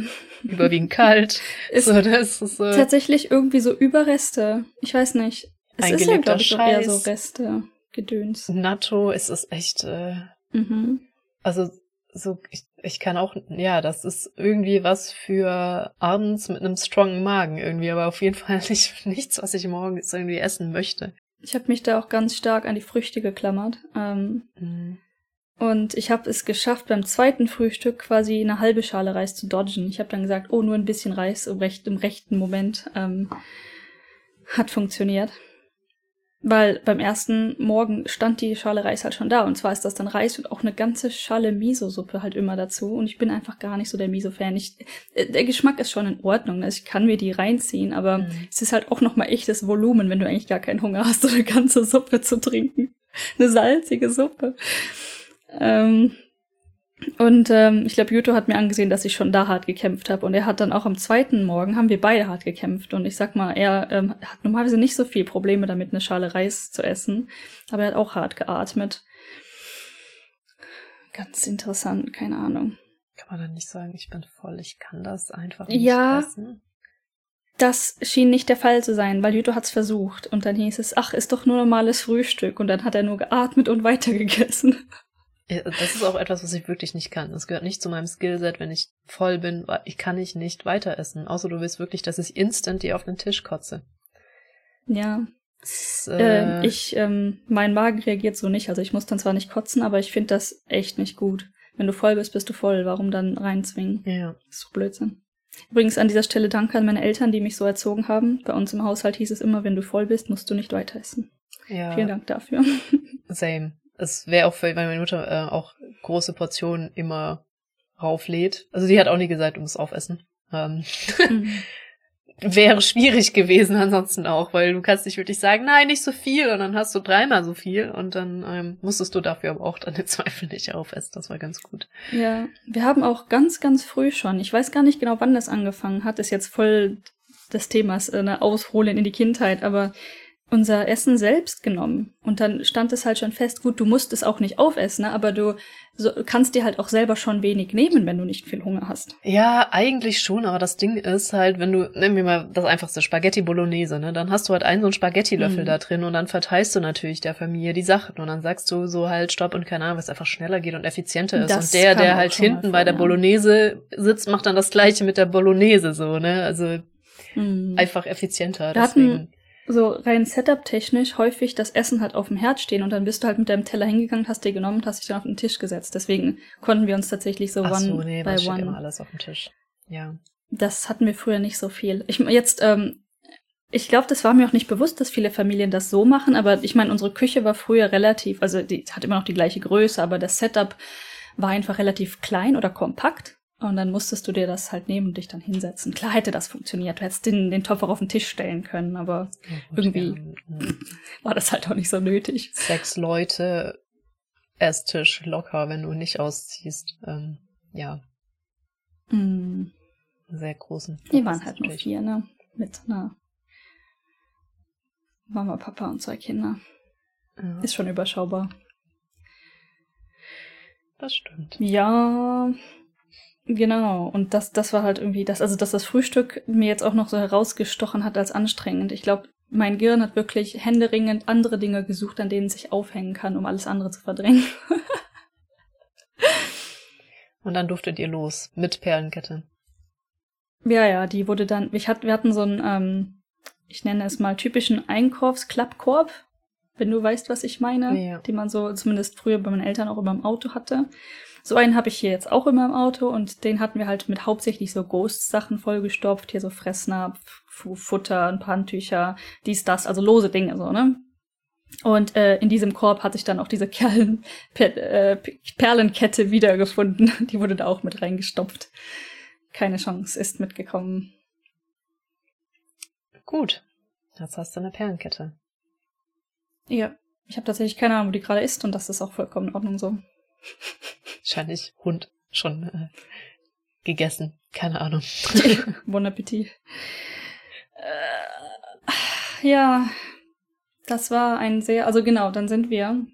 überwiegend kalt. Ist so, ist so. Tatsächlich irgendwie so Überreste. Ich weiß nicht. Es ist ja, glaube ich, so eher so Reste, Gedöns. Natto, es ist echt, äh, mhm. also so, ich, ich kann auch, ja, das ist irgendwie was für abends mit einem strongen Magen irgendwie, aber auf jeden Fall nicht, nichts, was ich morgens irgendwie essen möchte. Ich habe mich da auch ganz stark an die Früchte geklammert. Ähm, mhm. Und ich habe es geschafft, beim zweiten Frühstück quasi eine halbe Schale Reis zu dodgen. Ich habe dann gesagt, oh, nur ein bisschen Reis im, recht, im rechten Moment. Ähm, hat funktioniert. Weil beim ersten Morgen stand die Schale Reis halt schon da. Und zwar ist das dann Reis und auch eine ganze Schale Miso-Suppe halt immer dazu. Und ich bin einfach gar nicht so der Miso-Fan. äh, der Geschmack ist schon in Ordnung. Also ich kann mir die reinziehen, aber mhm. es ist halt auch nochmal echtes Volumen, wenn du eigentlich gar keinen Hunger hast, so eine ganze Suppe zu trinken. Eine salzige Suppe. Ähm, und ähm, ich glaube, Yuto hat mir angesehen, dass ich schon da hart gekämpft habe. Und er hat dann auch am zweiten Morgen, haben wir beide hart gekämpft. Und ich sag mal, er ähm, hat normalerweise nicht so viel Probleme damit, eine Schale Reis zu essen. Aber er hat auch hart geatmet. Ganz interessant, keine Ahnung. Kann man dann nicht sagen, ich bin voll, ich kann das einfach nicht ja, essen? Das schien nicht der Fall zu sein, weil Yuto hat's versucht. Und dann hieß es, ach, ist doch nur normales Frühstück. Und dann hat er nur geatmet und weitergegessen. Das ist auch etwas, was ich wirklich nicht kann. Das gehört nicht zu meinem Skillset, wenn ich voll bin. Ich kann ich nicht weiter essen. Außer du willst wirklich, dass ich instant die auf den Tisch kotze. Ja. Das, äh, äh, ich, ähm, mein Magen reagiert so nicht. Also ich muss dann zwar nicht kotzen, aber ich finde das echt nicht gut. Wenn du voll bist, bist du voll. Warum dann reinzwingen? Ja. Das ist so Blödsinn. Übrigens an dieser Stelle danke an meine Eltern, die mich so erzogen haben. Bei uns im Haushalt hieß es immer, wenn du voll bist, musst du nicht weiter essen. Ja. Vielen Dank dafür. Same es wäre auch für, weil meine Mutter äh, auch große Portionen immer rauflädt. Also die hat auch nie gesagt, du musst aufessen. Ähm, mhm. wäre schwierig gewesen ansonsten auch, weil du kannst nicht wirklich sagen, nein, nicht so viel und dann hast du dreimal so viel und dann ähm, musstest du dafür aber auch deine Zweifel nicht aufessen. Das war ganz gut. Ja, wir haben auch ganz, ganz früh schon, ich weiß gar nicht genau, wann das angefangen hat, ist jetzt voll des Themas äh, eine Ausholen in die Kindheit, aber unser Essen selbst genommen. Und dann stand es halt schon fest, gut, du musst es auch nicht aufessen, ne? aber du so, kannst dir halt auch selber schon wenig nehmen, wenn du nicht viel Hunger hast. Ja, eigentlich schon, aber das Ding ist halt, wenn du, nehmen wir mal das einfachste, Spaghetti Bolognese, ne, dann hast du halt einen so einen Spaghetti-Löffel mhm. da drin und dann verteilst du natürlich der Familie die Sachen und dann sagst du so halt Stopp und keine Ahnung, was einfach schneller geht und effizienter ist. Das und der, der halt hinten bei der Bolognese sitzt, macht dann das gleiche mit der Bolognese so, ne, also mhm. einfach effizienter. Da deswegen. Hatten so rein Setup-technisch häufig das Essen halt auf dem Herd stehen und dann bist du halt mit deinem Teller hingegangen, hast dir genommen und hast dich dann auf den Tisch gesetzt. Deswegen konnten wir uns tatsächlich so Ach one so, nee, by one. immer alles auf dem Tisch. Ja. Das hatten wir früher nicht so viel. Ich jetzt, ähm, ich glaube, das war mir auch nicht bewusst, dass viele Familien das so machen, aber ich meine, unsere Küche war früher relativ, also die hat immer noch die gleiche Größe, aber das Setup war einfach relativ klein oder kompakt. Und dann musstest du dir das halt nehmen und dich dann hinsetzen. Klar hätte das funktioniert. Du hättest den, den Topf auch auf den Tisch stellen können, aber ja, irgendwie ja. war das halt auch nicht so nötig. Sechs Leute, Esstisch locker, wenn du nicht ausziehst. Ähm, ja. Mm. Sehr großen. Die waren halt nur vier, ne? Mit einer Mama, Papa und zwei Kinder. Ja. Ist schon überschaubar. Das stimmt. Ja, Genau, und das, das war halt irgendwie das, also dass das Frühstück mir jetzt auch noch so herausgestochen hat als anstrengend. Ich glaube, mein Gehirn hat wirklich händeringend andere Dinge gesucht, an denen es sich aufhängen kann, um alles andere zu verdrängen. und dann durftet ihr los mit Perlenkette. Ja, ja, die wurde dann, ich hat, wir hatten so einen, ähm, ich nenne es mal typischen Einkaufsklappkorb, wenn du weißt, was ich meine, ja. die man so zumindest früher bei meinen Eltern auch immer im Auto hatte. So einen habe ich hier jetzt auch immer im Auto und den hatten wir halt mit hauptsächlich so Ghost-Sachen vollgestopft. Hier so Fressnapf, Futter, ein paar Handtücher, dies, das, also lose Dinge so, ne? Und äh, in diesem Korb hatte ich dann auch diese Kerlen, per, äh, Perlenkette wiedergefunden. Die wurde da auch mit reingestopft. Keine Chance, ist mitgekommen. Gut, jetzt hast du eine Perlenkette. Ja, ich habe tatsächlich keine Ahnung, wo die gerade ist und das ist auch vollkommen in Ordnung so. Wahrscheinlich Hund schon äh, gegessen. Keine Ahnung. bon Appetit. Äh, ja, das war ein sehr, also genau, dann sind wir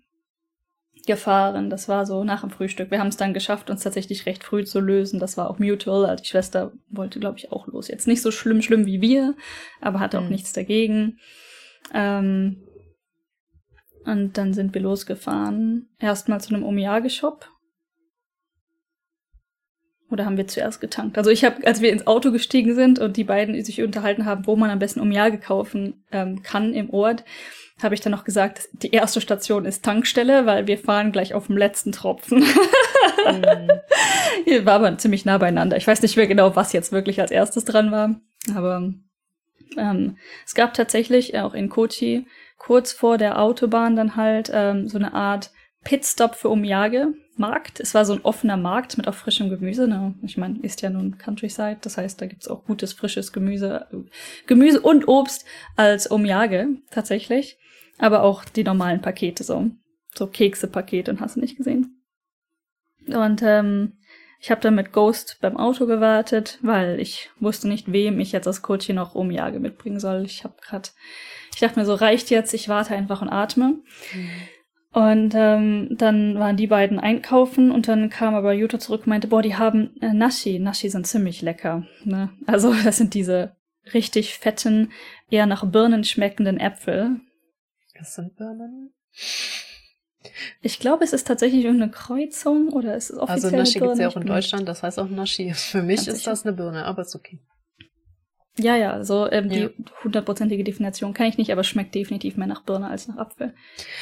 gefahren. Das war so nach dem Frühstück. Wir haben es dann geschafft, uns tatsächlich recht früh zu lösen. Das war auch mutual. Also die Schwester wollte, glaube ich, auch los. Jetzt nicht so schlimm, schlimm wie wir, aber hatte auch mhm. nichts dagegen. Ähm, und dann sind wir losgefahren. Erstmal zu einem Omiyage-Shop. Oder haben wir zuerst getankt? Also ich habe, als wir ins Auto gestiegen sind und die beiden sich unterhalten haben, wo man am besten Omiyage kaufen ähm, kann im Ort, habe ich dann noch gesagt, die erste Station ist Tankstelle, weil wir fahren gleich auf dem letzten Tropfen. mhm. Hier war aber ziemlich nah beieinander. Ich weiß nicht mehr genau, was jetzt wirklich als erstes dran war. Aber ähm, es gab tatsächlich auch in Kochi kurz vor der Autobahn dann halt ähm, so eine Art Pitstop für Umjage Markt. Es war so ein offener Markt mit auch frischem Gemüse. Ne? Ich meine, ist ja nun Countryside, das heißt, da gibt's auch gutes, frisches Gemüse, Gemüse und Obst als Umjage tatsächlich aber auch die normalen Pakete so. So Kekse-Pakete und hast du nicht gesehen. Und ähm, ich habe dann mit Ghost beim Auto gewartet, weil ich wusste nicht, wem ich jetzt das hier noch Umjage mitbringen soll. Ich habe grad, ich dachte mir so, reicht jetzt, ich warte einfach und atme. Mhm. Und ähm, dann waren die beiden einkaufen und dann kam aber Jutta zurück und meinte, boah, die haben äh, Nashi. Nashi sind ziemlich lecker. Ne? Also das sind diese richtig fetten, eher nach Birnen schmeckenden Äpfel. Was sind Birnen? Ich glaube, es ist tatsächlich irgendeine Kreuzung oder es ist also offiziell Also Nashi gibt es ja auch in Deutschland, das heißt auch Nashi. Für mich ist das eine Birne, aber ist okay. Ja, ja, so ähm, ja. die hundertprozentige Definition kann ich nicht, aber schmeckt definitiv mehr nach Birne als nach Apfel.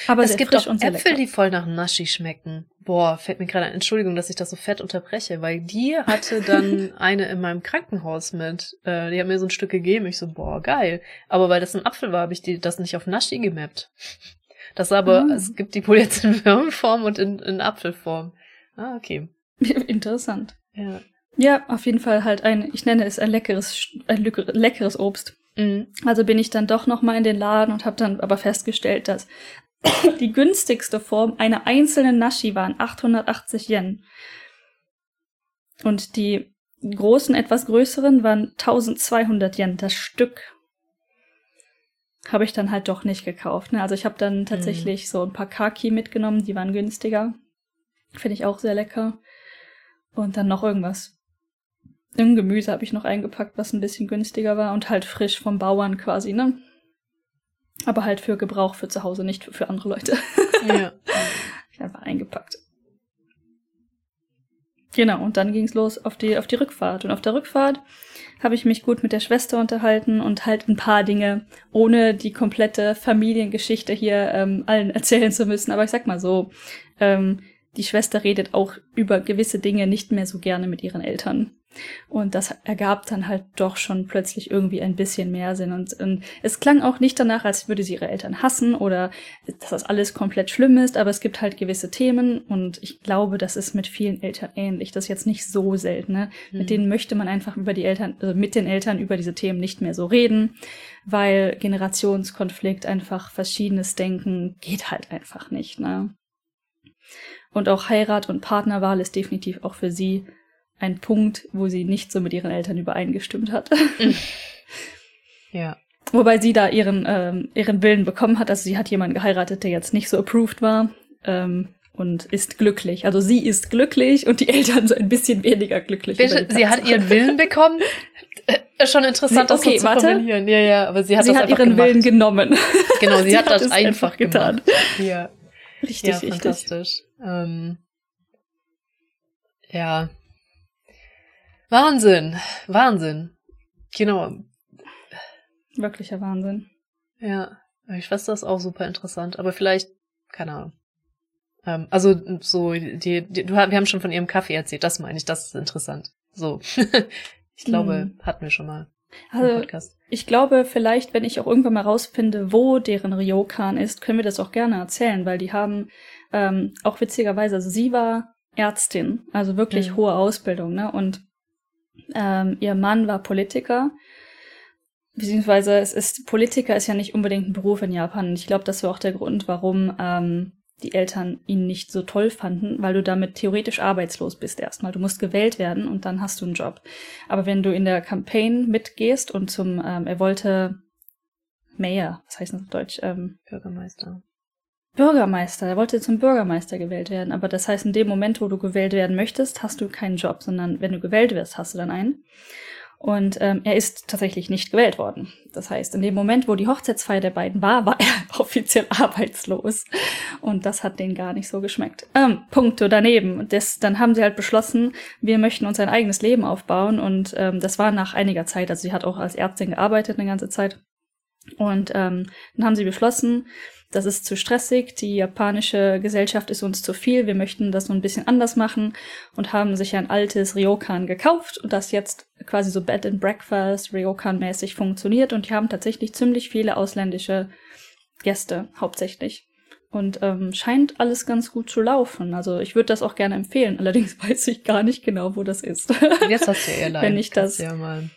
Aber es gibt auch Äpfel, lecker. die voll nach Nashi schmecken. Boah, fällt mir gerade ein. Entschuldigung, dass ich das so fett unterbreche, weil die hatte dann eine in meinem Krankenhaus mit. Äh, die hat mir so ein Stück gegeben. Ich so, boah, geil. Aber weil das ein Apfel war, habe ich die das nicht auf Nashi gemappt. Das aber, ah. es gibt die wohl jetzt in Würmform und in, in Apfelform. Ah, okay. Interessant. Ja. Ja, auf jeden Fall halt ein, ich nenne es ein leckeres, ein leckeres Obst. Mhm. Also bin ich dann doch noch mal in den Laden und habe dann aber festgestellt, dass die günstigste Form einer einzelnen Nashi waren 880 Yen. Und die großen, etwas größeren waren 1200 Yen das Stück. Habe ich dann halt doch nicht gekauft. Ne? Also ich habe dann tatsächlich mhm. so ein paar Kaki mitgenommen, die waren günstiger. Finde ich auch sehr lecker. Und dann noch irgendwas im Gemüse habe ich noch eingepackt, was ein bisschen günstiger war und halt frisch vom Bauern quasi, ne? Aber halt für Gebrauch für zu Hause, nicht für, für andere Leute. Ja. ich einfach eingepackt. Genau, und dann ging's los auf die, auf die Rückfahrt. Und auf der Rückfahrt habe ich mich gut mit der Schwester unterhalten und halt ein paar Dinge, ohne die komplette Familiengeschichte hier ähm, allen erzählen zu müssen. Aber ich sag mal so, ähm, die Schwester redet auch über gewisse Dinge nicht mehr so gerne mit ihren Eltern. Und das ergab dann halt doch schon plötzlich irgendwie ein bisschen mehr Sinn. Und, und, es klang auch nicht danach, als würde sie ihre Eltern hassen oder dass das alles komplett schlimm ist, aber es gibt halt gewisse Themen und ich glaube, das ist mit vielen Eltern ähnlich. Das ist jetzt nicht so selten. Ne? Mhm. Mit denen möchte man einfach über die Eltern, also mit den Eltern über diese Themen nicht mehr so reden, weil Generationskonflikt einfach verschiedenes Denken geht halt einfach nicht. Ne? Und auch Heirat und Partnerwahl ist definitiv auch für sie ein Punkt, wo sie nicht so mit ihren Eltern übereingestimmt hat. ja. Wobei sie da ihren, ähm, ihren Willen bekommen hat. Also sie hat jemanden geheiratet, der jetzt nicht so approved war. Ähm, und ist glücklich. Also sie ist glücklich und die Eltern so ein bisschen weniger glücklich. Bitte, sie hat ihren Willen bekommen. Äh, schon interessant, das okay, so zu warte. kombinieren. Ja, ja, aber sie hat sie das hat ihren gemacht. Willen genommen. Genau, sie, sie hat, hat das einfach, einfach getan. Ja. Richtig, ja, richtig. fantastisch. Ähm, ja, Wahnsinn, Wahnsinn. Genau. Wirklicher Wahnsinn. Ja, meine Schwester ist auch super interessant, aber vielleicht, keine Ahnung. Ähm, also so, die, die, du, wir haben schon von ihrem Kaffee erzählt, das meine ich, das ist interessant. So, ich glaube, hm. hatten wir schon mal. Also, ich glaube, vielleicht, wenn ich auch irgendwann mal rausfinde, wo deren Ryokan ist, können wir das auch gerne erzählen, weil die haben ähm, auch witzigerweise, also sie war Ärztin, also wirklich mhm. hohe Ausbildung, ne? Und ähm, ihr Mann war Politiker. beziehungsweise es ist, Politiker ist ja nicht unbedingt ein Beruf in Japan. Und ich glaube, das war auch der Grund, warum ähm, die Eltern ihn nicht so toll fanden, weil du damit theoretisch arbeitslos bist erstmal. Du musst gewählt werden und dann hast du einen Job. Aber wenn du in der Campaign mitgehst und zum, ähm, er wollte Mayor, was heißt das auf Deutsch? Ähm, Bürgermeister. Bürgermeister, er wollte zum Bürgermeister gewählt werden. Aber das heißt, in dem Moment, wo du gewählt werden möchtest, hast du keinen Job, sondern wenn du gewählt wirst, hast du dann einen. Und ähm, er ist tatsächlich nicht gewählt worden. Das heißt, in dem Moment, wo die Hochzeitsfeier der beiden war, war er offiziell arbeitslos. Und das hat denen gar nicht so geschmeckt. Ähm, Punkte daneben. Das, dann haben sie halt beschlossen, wir möchten uns ein eigenes Leben aufbauen. Und ähm, das war nach einiger Zeit. Also sie hat auch als Ärztin gearbeitet eine ganze Zeit. Und ähm, dann haben sie beschlossen, das ist zu stressig, die japanische Gesellschaft ist uns zu viel, wir möchten das so ein bisschen anders machen und haben sich ein altes Ryokan gekauft und das jetzt quasi so Bed and Breakfast Ryokan-mäßig funktioniert und die haben tatsächlich ziemlich viele ausländische Gäste, hauptsächlich. Und ähm, scheint alles ganz gut zu laufen. Also ich würde das auch gerne empfehlen. Allerdings weiß ich gar nicht genau, wo das ist. Jetzt hast du Airline. Wenn ich das ja mal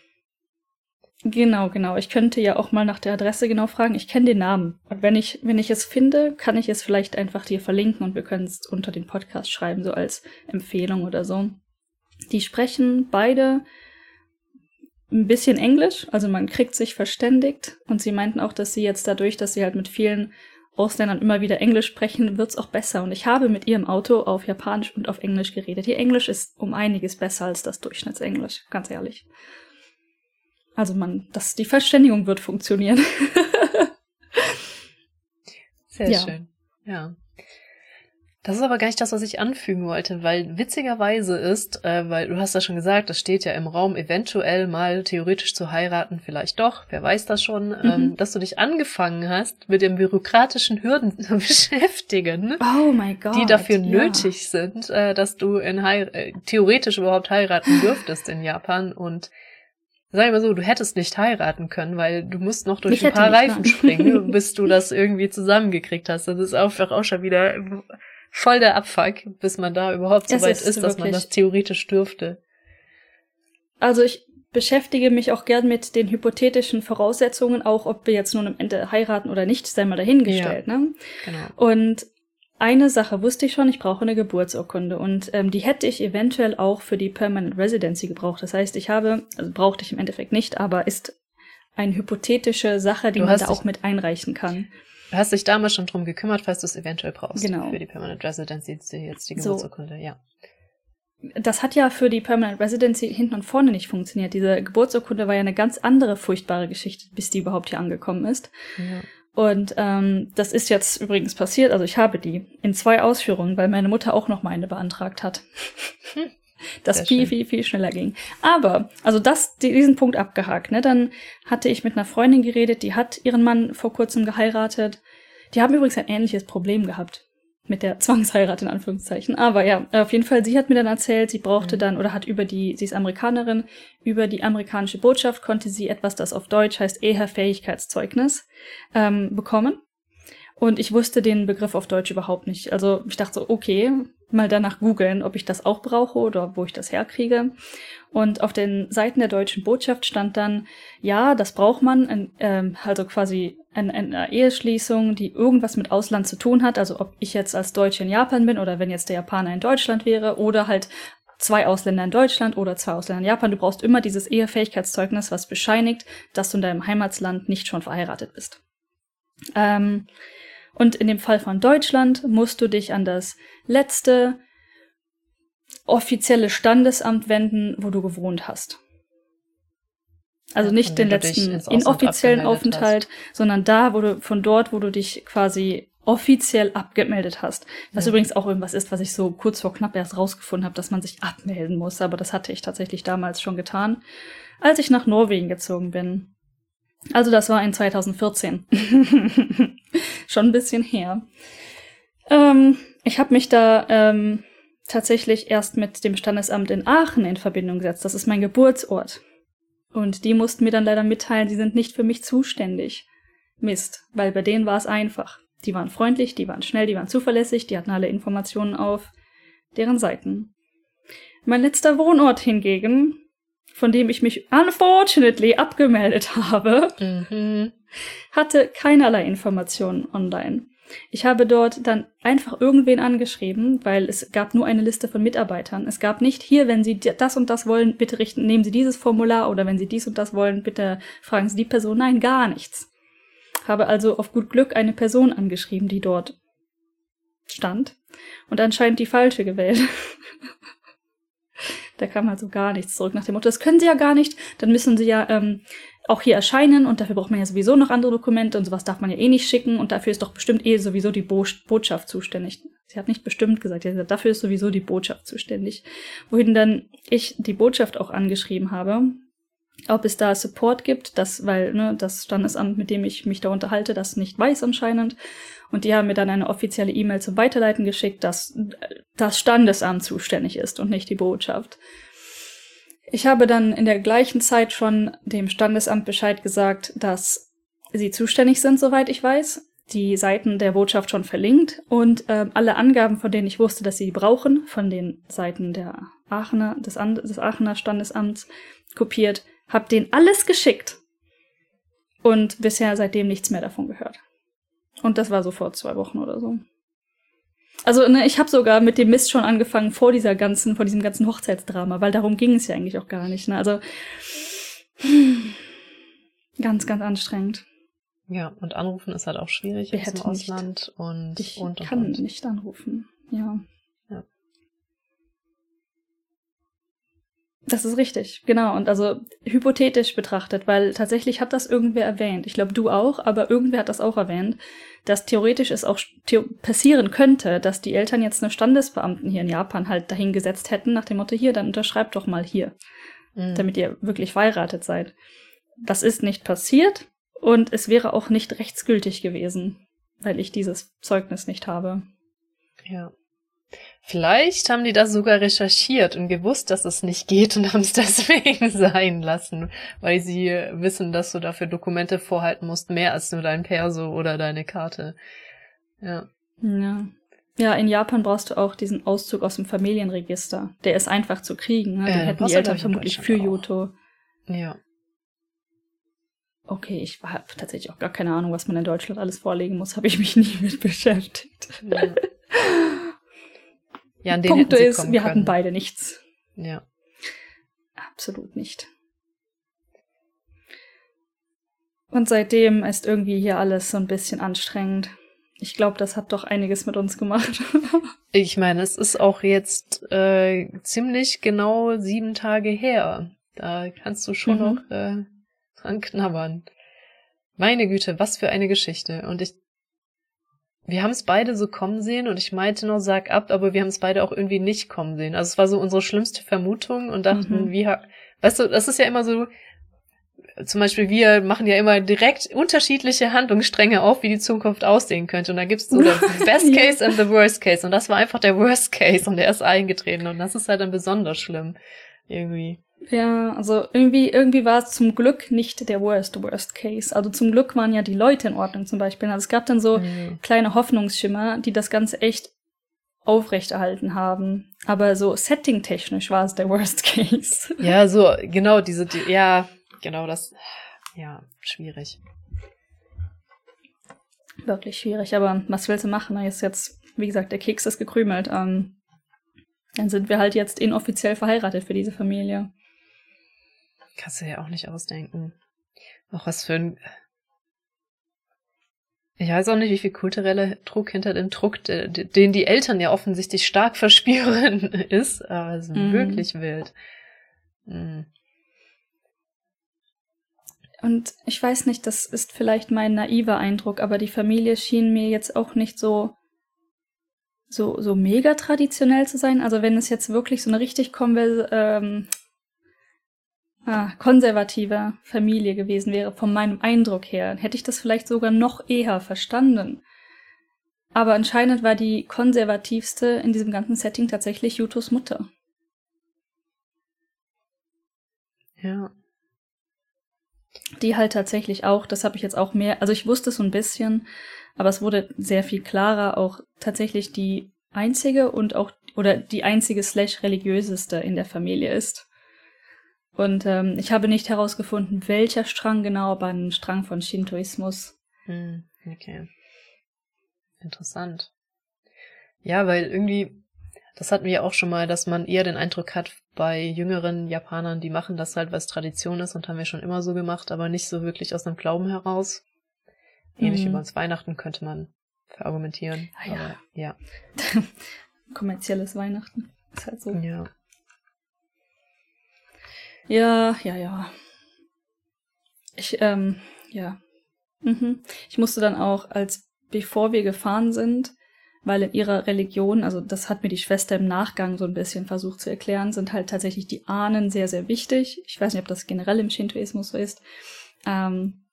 Genau, genau. Ich könnte ja auch mal nach der Adresse genau fragen. Ich kenne den Namen. Und wenn ich, wenn ich es finde, kann ich es vielleicht einfach dir verlinken und wir können es unter den Podcast schreiben, so als Empfehlung oder so. Die sprechen beide ein bisschen Englisch, also man kriegt sich verständigt und sie meinten auch, dass sie jetzt dadurch, dass sie halt mit vielen Ausländern immer wieder Englisch sprechen, wird's auch besser. Und ich habe mit ihrem Auto auf Japanisch und auf Englisch geredet. Ihr Englisch ist um einiges besser als das Durchschnittsenglisch, ganz ehrlich. Also man, das, die Verständigung wird funktionieren. Sehr ja. schön. Ja. Das ist aber gar nicht das, was ich anfügen wollte, weil witzigerweise ist, äh, weil du hast ja schon gesagt, das steht ja im Raum, eventuell mal theoretisch zu heiraten, vielleicht doch, wer weiß das schon, mhm. ähm, dass du dich angefangen hast, mit den bürokratischen Hürden zu beschäftigen, oh my God, die dafür ja. nötig sind, äh, dass du in Heir äh, theoretisch überhaupt heiraten dürftest in Japan und Sag ich mal so, du hättest nicht heiraten können, weil du musst noch durch ich ein paar Reifen springen, bis du das irgendwie zusammengekriegt hast. Das ist einfach auch schon wieder voll der Abfuck, bis man da überhaupt so es weit ist, ist dass man das theoretisch dürfte. Also ich beschäftige mich auch gern mit den hypothetischen Voraussetzungen, auch ob wir jetzt nun am Ende heiraten oder nicht, sei mal dahingestellt. Ja, ne? Genau. Und eine Sache wusste ich schon, ich brauche eine Geburtsurkunde und ähm, die hätte ich eventuell auch für die Permanent Residency gebraucht. Das heißt, ich habe, also brauchte ich im Endeffekt nicht, aber ist eine hypothetische Sache, die man da auch mit einreichen kann. Du hast dich damals schon drum gekümmert, falls du es eventuell brauchst. Genau. Für die Permanent Residency jetzt die Geburtsurkunde, so. ja. Das hat ja für die Permanent Residency hinten und vorne nicht funktioniert. Diese Geburtsurkunde war ja eine ganz andere furchtbare Geschichte, bis die überhaupt hier angekommen ist. Ja. Und ähm, das ist jetzt übrigens passiert, also ich habe die in zwei Ausführungen, weil meine Mutter auch noch meine beantragt hat. Hm. das Sehr viel, schön. viel, viel schneller ging. Aber, also das, diesen Punkt abgehakt, ne? Dann hatte ich mit einer Freundin geredet, die hat ihren Mann vor kurzem geheiratet. Die haben übrigens ein ähnliches Problem gehabt mit der Zwangsheirat in Anführungszeichen. Aber ja, auf jeden Fall, sie hat mir dann erzählt, sie brauchte mhm. dann oder hat über die, sie ist Amerikanerin, über die amerikanische Botschaft konnte sie etwas, das auf Deutsch heißt Eher-Fähigkeitszeugnis, ähm, bekommen. Und ich wusste den Begriff auf Deutsch überhaupt nicht. Also ich dachte so, okay, mal danach googeln, ob ich das auch brauche oder wo ich das herkriege. Und auf den Seiten der deutschen Botschaft stand dann, ja, das braucht man, ähm, also quasi eine, eine Eheschließung, die irgendwas mit Ausland zu tun hat. Also ob ich jetzt als Deutsche in Japan bin oder wenn jetzt der Japaner in Deutschland wäre oder halt zwei Ausländer in Deutschland oder zwei Ausländer in Japan. Du brauchst immer dieses Ehefähigkeitszeugnis, was bescheinigt, dass du in deinem Heimatsland nicht schon verheiratet bist. Ähm, und in dem Fall von Deutschland musst du dich an das letzte offizielle Standesamt wenden, wo du gewohnt hast. Also nicht den letzten inoffiziellen Aufenthalt, hast. sondern da, wo du, von dort, wo du dich quasi offiziell abgemeldet hast. Was ja. übrigens auch irgendwas ist, was ich so kurz vor knapp erst rausgefunden habe, dass man sich abmelden muss. Aber das hatte ich tatsächlich damals schon getan, als ich nach Norwegen gezogen bin. Also das war in 2014. schon ein bisschen her. Ähm, ich habe mich da ähm, tatsächlich erst mit dem Standesamt in Aachen in Verbindung gesetzt. Das ist mein Geburtsort. Und die mussten mir dann leider mitteilen, sie sind nicht für mich zuständig. Mist, weil bei denen war es einfach. Die waren freundlich, die waren schnell, die waren zuverlässig, die hatten alle Informationen auf deren Seiten. Mein letzter Wohnort hingegen, von dem ich mich unfortunately abgemeldet habe, mhm. hatte keinerlei Informationen online. Ich habe dort dann einfach irgendwen angeschrieben, weil es gab nur eine Liste von Mitarbeitern. Es gab nicht hier, wenn Sie das und das wollen, bitte richten, nehmen Sie dieses Formular oder wenn Sie dies und das wollen, bitte fragen Sie die Person. Nein, gar nichts. Habe also auf gut Glück eine Person angeschrieben, die dort stand und anscheinend die falsche gewählt. da kam also gar nichts zurück nach dem Motto, das können sie ja gar nicht, dann müssen sie ja ähm, auch hier erscheinen und dafür braucht man ja sowieso noch andere Dokumente und sowas darf man ja eh nicht schicken und dafür ist doch bestimmt eh sowieso die Bo Botschaft zuständig. Sie hat nicht bestimmt gesagt, gesagt, dafür ist sowieso die Botschaft zuständig. Wohin dann ich die Botschaft auch angeschrieben habe, ob es da Support gibt, das, weil ne, das Standesamt, mit dem ich mich da unterhalte, das nicht weiß anscheinend. Und die haben mir dann eine offizielle E-Mail zum Weiterleiten geschickt, dass das Standesamt zuständig ist und nicht die Botschaft. Ich habe dann in der gleichen Zeit schon dem Standesamt Bescheid gesagt, dass sie zuständig sind, soweit ich weiß. Die Seiten der Botschaft schon verlinkt und äh, alle Angaben, von denen ich wusste, dass sie brauchen, von den Seiten der Aachener, des, des Aachener Standesamts kopiert, hab denen alles geschickt und bisher seitdem nichts mehr davon gehört. Und das war so vor zwei Wochen oder so. Also, ne, ich habe sogar mit dem Mist schon angefangen vor dieser ganzen, vor diesem ganzen Hochzeitsdrama, weil darum ging es ja eigentlich auch gar nicht. Ne? Also ganz, ganz anstrengend. Ja, und anrufen ist halt auch schwierig dem Ausland nicht. und ich und, und, kann und. nicht anrufen. Ja. Das ist richtig, genau. Und also hypothetisch betrachtet, weil tatsächlich hat das irgendwer erwähnt. Ich glaube, du auch, aber irgendwer hat das auch erwähnt, dass theoretisch es auch passieren könnte, dass die Eltern jetzt eine Standesbeamten hier in Japan halt dahingesetzt hätten, nach dem Motto, hier, dann unterschreibt doch mal hier, mhm. damit ihr wirklich verheiratet seid. Das ist nicht passiert und es wäre auch nicht rechtsgültig gewesen, weil ich dieses Zeugnis nicht habe. Ja. Vielleicht haben die das sogar recherchiert und gewusst, dass es nicht geht und haben es deswegen sein lassen, weil sie wissen, dass du dafür Dokumente vorhalten musst, mehr als nur dein Perso oder deine Karte. Ja. Ja. Ja, in Japan brauchst du auch diesen Auszug aus dem Familienregister. Der ist einfach zu kriegen. Ne? Den äh, hätten die Eltern vermutlich für Joto. Ja. Okay, ich habe tatsächlich auch gar keine Ahnung, was man in Deutschland alles vorlegen muss. Habe ich mich nie mit beschäftigt. Ja. Ja, Punkt ist, wir können. hatten beide nichts. Ja. Absolut nicht. Und seitdem ist irgendwie hier alles so ein bisschen anstrengend. Ich glaube, das hat doch einiges mit uns gemacht. ich meine, es ist auch jetzt äh, ziemlich genau sieben Tage her. Da kannst du schon mhm. noch äh, dran knabbern. Meine Güte, was für eine Geschichte. Und ich wir haben es beide so kommen sehen und ich meinte noch, sag ab, aber wir haben es beide auch irgendwie nicht kommen sehen. Also es war so unsere schlimmste Vermutung und dachten, mhm. wie, weißt du, das ist ja immer so, zum Beispiel wir machen ja immer direkt unterschiedliche Handlungsstränge auf, wie die Zukunft aussehen könnte. Und da gibt's so das Best Case and the Worst Case. Und das war einfach der Worst Case und der ist eingetreten. Und das ist halt dann besonders schlimm. Irgendwie. Ja, also irgendwie, irgendwie war es zum Glück nicht der worst, worst case. Also zum Glück waren ja die Leute in Ordnung zum Beispiel. Also es gab dann so mhm. kleine Hoffnungsschimmer, die das Ganze echt aufrechterhalten haben. Aber so setting-technisch war es der worst case. Ja, so, genau, diese, die, ja, genau das, ja, schwierig. Wirklich schwierig, aber was willst du machen? Ist jetzt, wie gesagt, der Keks ist gekrümelt. Ähm, dann sind wir halt jetzt inoffiziell verheiratet für diese Familie. Kannst du ja auch nicht ausdenken. Auch was für ein. Ich weiß auch nicht, wie viel kultureller Druck hinter dem Druck, den die Eltern ja offensichtlich stark verspüren, ist. Aber es ist mm. wirklich wild. Mm. Und ich weiß nicht, das ist vielleicht mein naiver Eindruck, aber die Familie schien mir jetzt auch nicht so so so mega traditionell zu sein. Also wenn es jetzt wirklich so eine richtig konvers ähm, ah, konservative Familie gewesen wäre, von meinem Eindruck her, hätte ich das vielleicht sogar noch eher verstanden. Aber anscheinend war die konservativste in diesem ganzen Setting tatsächlich Jutos Mutter. Ja. Die halt tatsächlich auch, das habe ich jetzt auch mehr, also ich wusste so ein bisschen, aber es wurde sehr viel klarer, auch tatsächlich die einzige und auch, oder die einzige slash religiöseste in der Familie ist. Und ähm, ich habe nicht herausgefunden, welcher Strang genau, aber ein Strang von Shintoismus. Hm, okay. Interessant. Ja, weil irgendwie, das hatten wir ja auch schon mal, dass man eher den Eindruck hat, bei jüngeren Japanern, die machen das halt, was Tradition ist und haben wir schon immer so gemacht, aber nicht so wirklich aus einem Glauben heraus. Ähnlich mhm. wie bei Weihnachten könnte man verargumentieren. Ah, ja. Aber, ja. Kommerzielles Weihnachten. Ist halt so. Ja. Ja, ja, ja. Ich, ähm, ja. Mhm. Ich musste dann auch, als bevor wir gefahren sind, weil in ihrer Religion, also das hat mir die Schwester im Nachgang so ein bisschen versucht zu erklären, sind halt tatsächlich die Ahnen sehr, sehr wichtig. Ich weiß nicht, ob das generell im Shintoismus so ist. Ähm,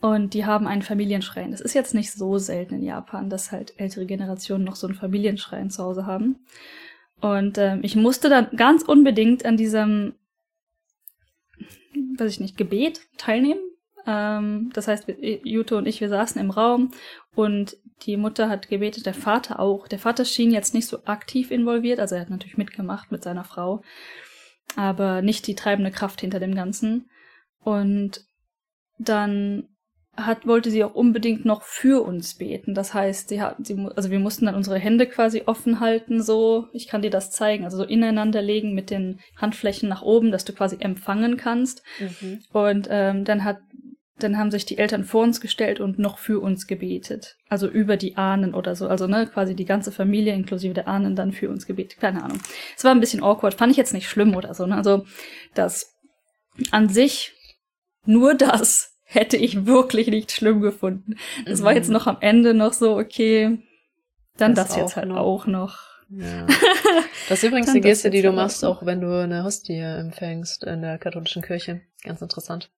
und die haben einen Familienschrein. Das ist jetzt nicht so selten in Japan, dass halt ältere Generationen noch so einen Familienschrein zu Hause haben. Und ähm, ich musste dann ganz unbedingt an diesem, weiß ich nicht, Gebet teilnehmen. Ähm, das heißt, Jute und ich, wir saßen im Raum und die Mutter hat gebetet, der Vater auch. Der Vater schien jetzt nicht so aktiv involviert, also er hat natürlich mitgemacht mit seiner Frau, aber nicht die treibende Kraft hinter dem Ganzen. Und dann hat, wollte sie auch unbedingt noch für uns beten. Das heißt, sie hat, sie, also wir mussten dann unsere Hände quasi offen halten, so, ich kann dir das zeigen, also so ineinander legen mit den Handflächen nach oben, dass du quasi empfangen kannst. Mhm. Und ähm, dann hat dann haben sich die Eltern vor uns gestellt und noch für uns gebetet. Also über die Ahnen oder so. Also, ne, quasi die ganze Familie inklusive der Ahnen dann für uns gebetet. Keine Ahnung. Es war ein bisschen awkward. Fand ich jetzt nicht schlimm oder so. Ne? Also, das an sich, nur das hätte ich wirklich nicht schlimm gefunden. Das mhm. war jetzt mhm. noch am Ende noch so, okay, dann das, das jetzt halt noch. auch noch. Ja. Das ist übrigens die Geste, die du machst, auch wenn du eine Hostie empfängst in der katholischen Kirche. Ganz interessant.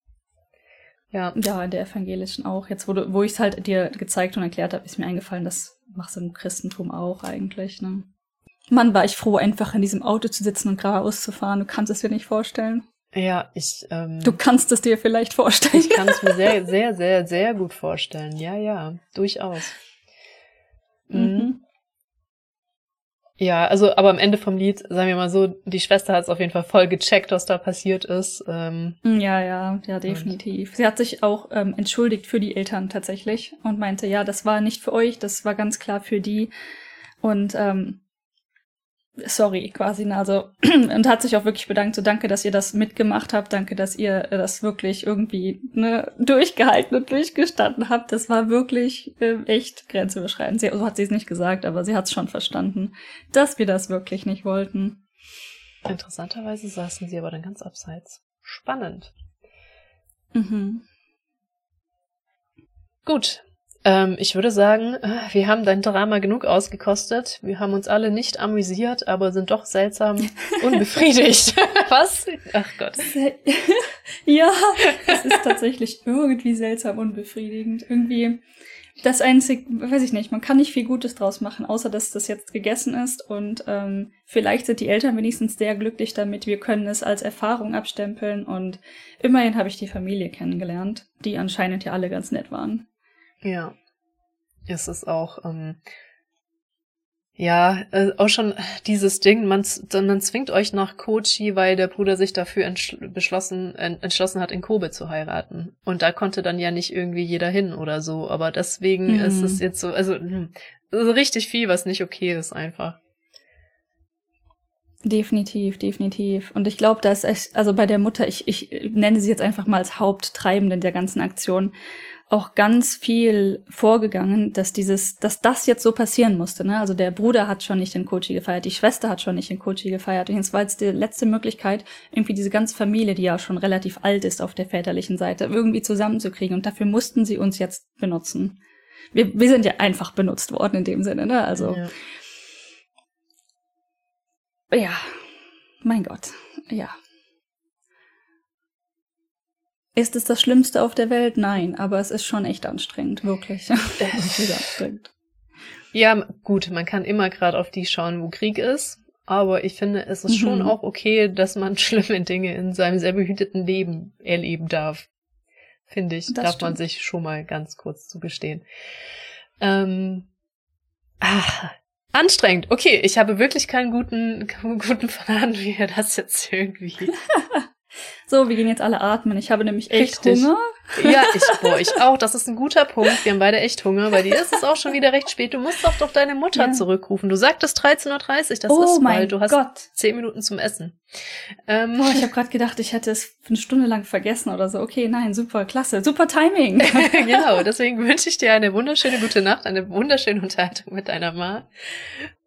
Ja. Ja, in der evangelischen auch. Jetzt, wo, du, wo ich es halt dir gezeigt und erklärt habe, ist mir eingefallen, das machst du im Christentum auch eigentlich, ne? Mann, war ich froh, einfach in diesem Auto zu sitzen und geradeaus zu fahren. Du kannst es dir nicht vorstellen. Ja, ich. Ähm, du kannst es dir vielleicht vorstellen. Ich kann es mir sehr, sehr, sehr, sehr gut vorstellen. Ja, ja, durchaus. Mhm. mhm. Ja, also, aber am Ende vom Lied, sagen wir mal so, die Schwester hat es auf jeden Fall voll gecheckt, was da passiert ist. Ähm, ja, ja, ja, definitiv. Sie hat sich auch ähm, entschuldigt für die Eltern tatsächlich und meinte, ja, das war nicht für euch, das war ganz klar für die. Und ähm, sorry, quasi, ne, also, und hat sich auch wirklich bedankt, so danke, dass ihr das mitgemacht habt, danke, dass ihr das wirklich irgendwie, ne, durchgehalten und durchgestanden habt. Das war wirklich äh, echt grenzüberschreitend. Sie, so hat sie es nicht gesagt, aber sie hat es schon verstanden, dass wir das wirklich nicht wollten. Interessanterweise saßen sie aber dann ganz abseits. Spannend. Mhm. Gut, ähm, ich würde sagen, äh, wir haben dein Drama genug ausgekostet. Wir haben uns alle nicht amüsiert, aber sind doch seltsam unbefriedigt. Was? Ach Gott. ja, es ist tatsächlich irgendwie seltsam unbefriedigend. Irgendwie das einzige, weiß ich nicht, man kann nicht viel Gutes draus machen, außer dass das jetzt gegessen ist und ähm, vielleicht sind die Eltern wenigstens sehr glücklich damit. Wir können es als Erfahrung abstempeln und immerhin habe ich die Familie kennengelernt, die anscheinend ja alle ganz nett waren. Ja. Es ist auch, ähm, ja, äh, auch schon dieses Ding, man, man zwingt euch nach Kochi, weil der Bruder sich dafür beschlossen, entschlossen hat, in Kobe zu heiraten. Und da konnte dann ja nicht irgendwie jeder hin oder so. Aber deswegen mhm. ist es jetzt so, also, hm, so richtig viel, was nicht okay ist einfach. Definitiv, definitiv. Und ich glaube, dass also bei der Mutter, ich, ich nenne sie jetzt einfach mal als Haupttreibende der ganzen Aktion, auch ganz viel vorgegangen, dass dieses, dass das jetzt so passieren musste. Ne? Also der Bruder hat schon nicht in Kochi gefeiert, die Schwester hat schon nicht in Kochi gefeiert. Und jetzt war jetzt die letzte Möglichkeit, irgendwie diese ganze Familie, die ja schon relativ alt ist auf der väterlichen Seite, irgendwie zusammenzukriegen. Und dafür mussten sie uns jetzt benutzen. Wir, wir sind ja einfach benutzt worden in dem Sinne, ne? Also. Ja. ja. Mein Gott. Ja. Ist es das Schlimmste auf der Welt? Nein, aber es ist schon echt anstrengend, wirklich. anstrengend. Ja, gut, man kann immer gerade auf die schauen, wo Krieg ist. Aber ich finde, es ist mhm. schon auch okay, dass man schlimme Dinge in seinem sehr behüteten Leben erleben darf. Finde ich, das darf stimmt. man sich schon mal ganz kurz zugestehen. Ähm, ach, anstrengend. Okay, ich habe wirklich keinen guten, guten Plan, wie er das jetzt irgendwie So, wir gehen jetzt alle atmen. Ich habe nämlich echt Richtig. Hunger. Ja, ich, boah, ich auch. Das ist ein guter Punkt. Wir haben beide echt Hunger. Bei dir ist es auch schon wieder recht spät. Du musst doch doch deine Mutter ja. zurückrufen. Du sagtest 13.30 Uhr. Das oh ist bald. Du hast Gott. zehn Minuten zum Essen. Ähm, boah, ich habe gerade gedacht, ich hätte es eine Stunde lang vergessen oder so. Okay, nein, super, klasse. Super Timing. genau, deswegen wünsche ich dir eine wunderschöne gute Nacht, eine wunderschöne Unterhaltung mit deiner Ma.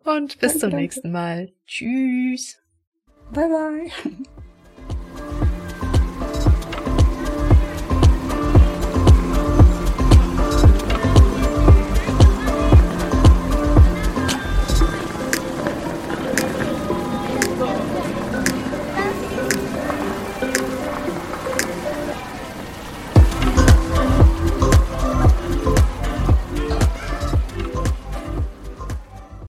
Und bis danke, zum nächsten Mal. Tschüss. Bye, bye.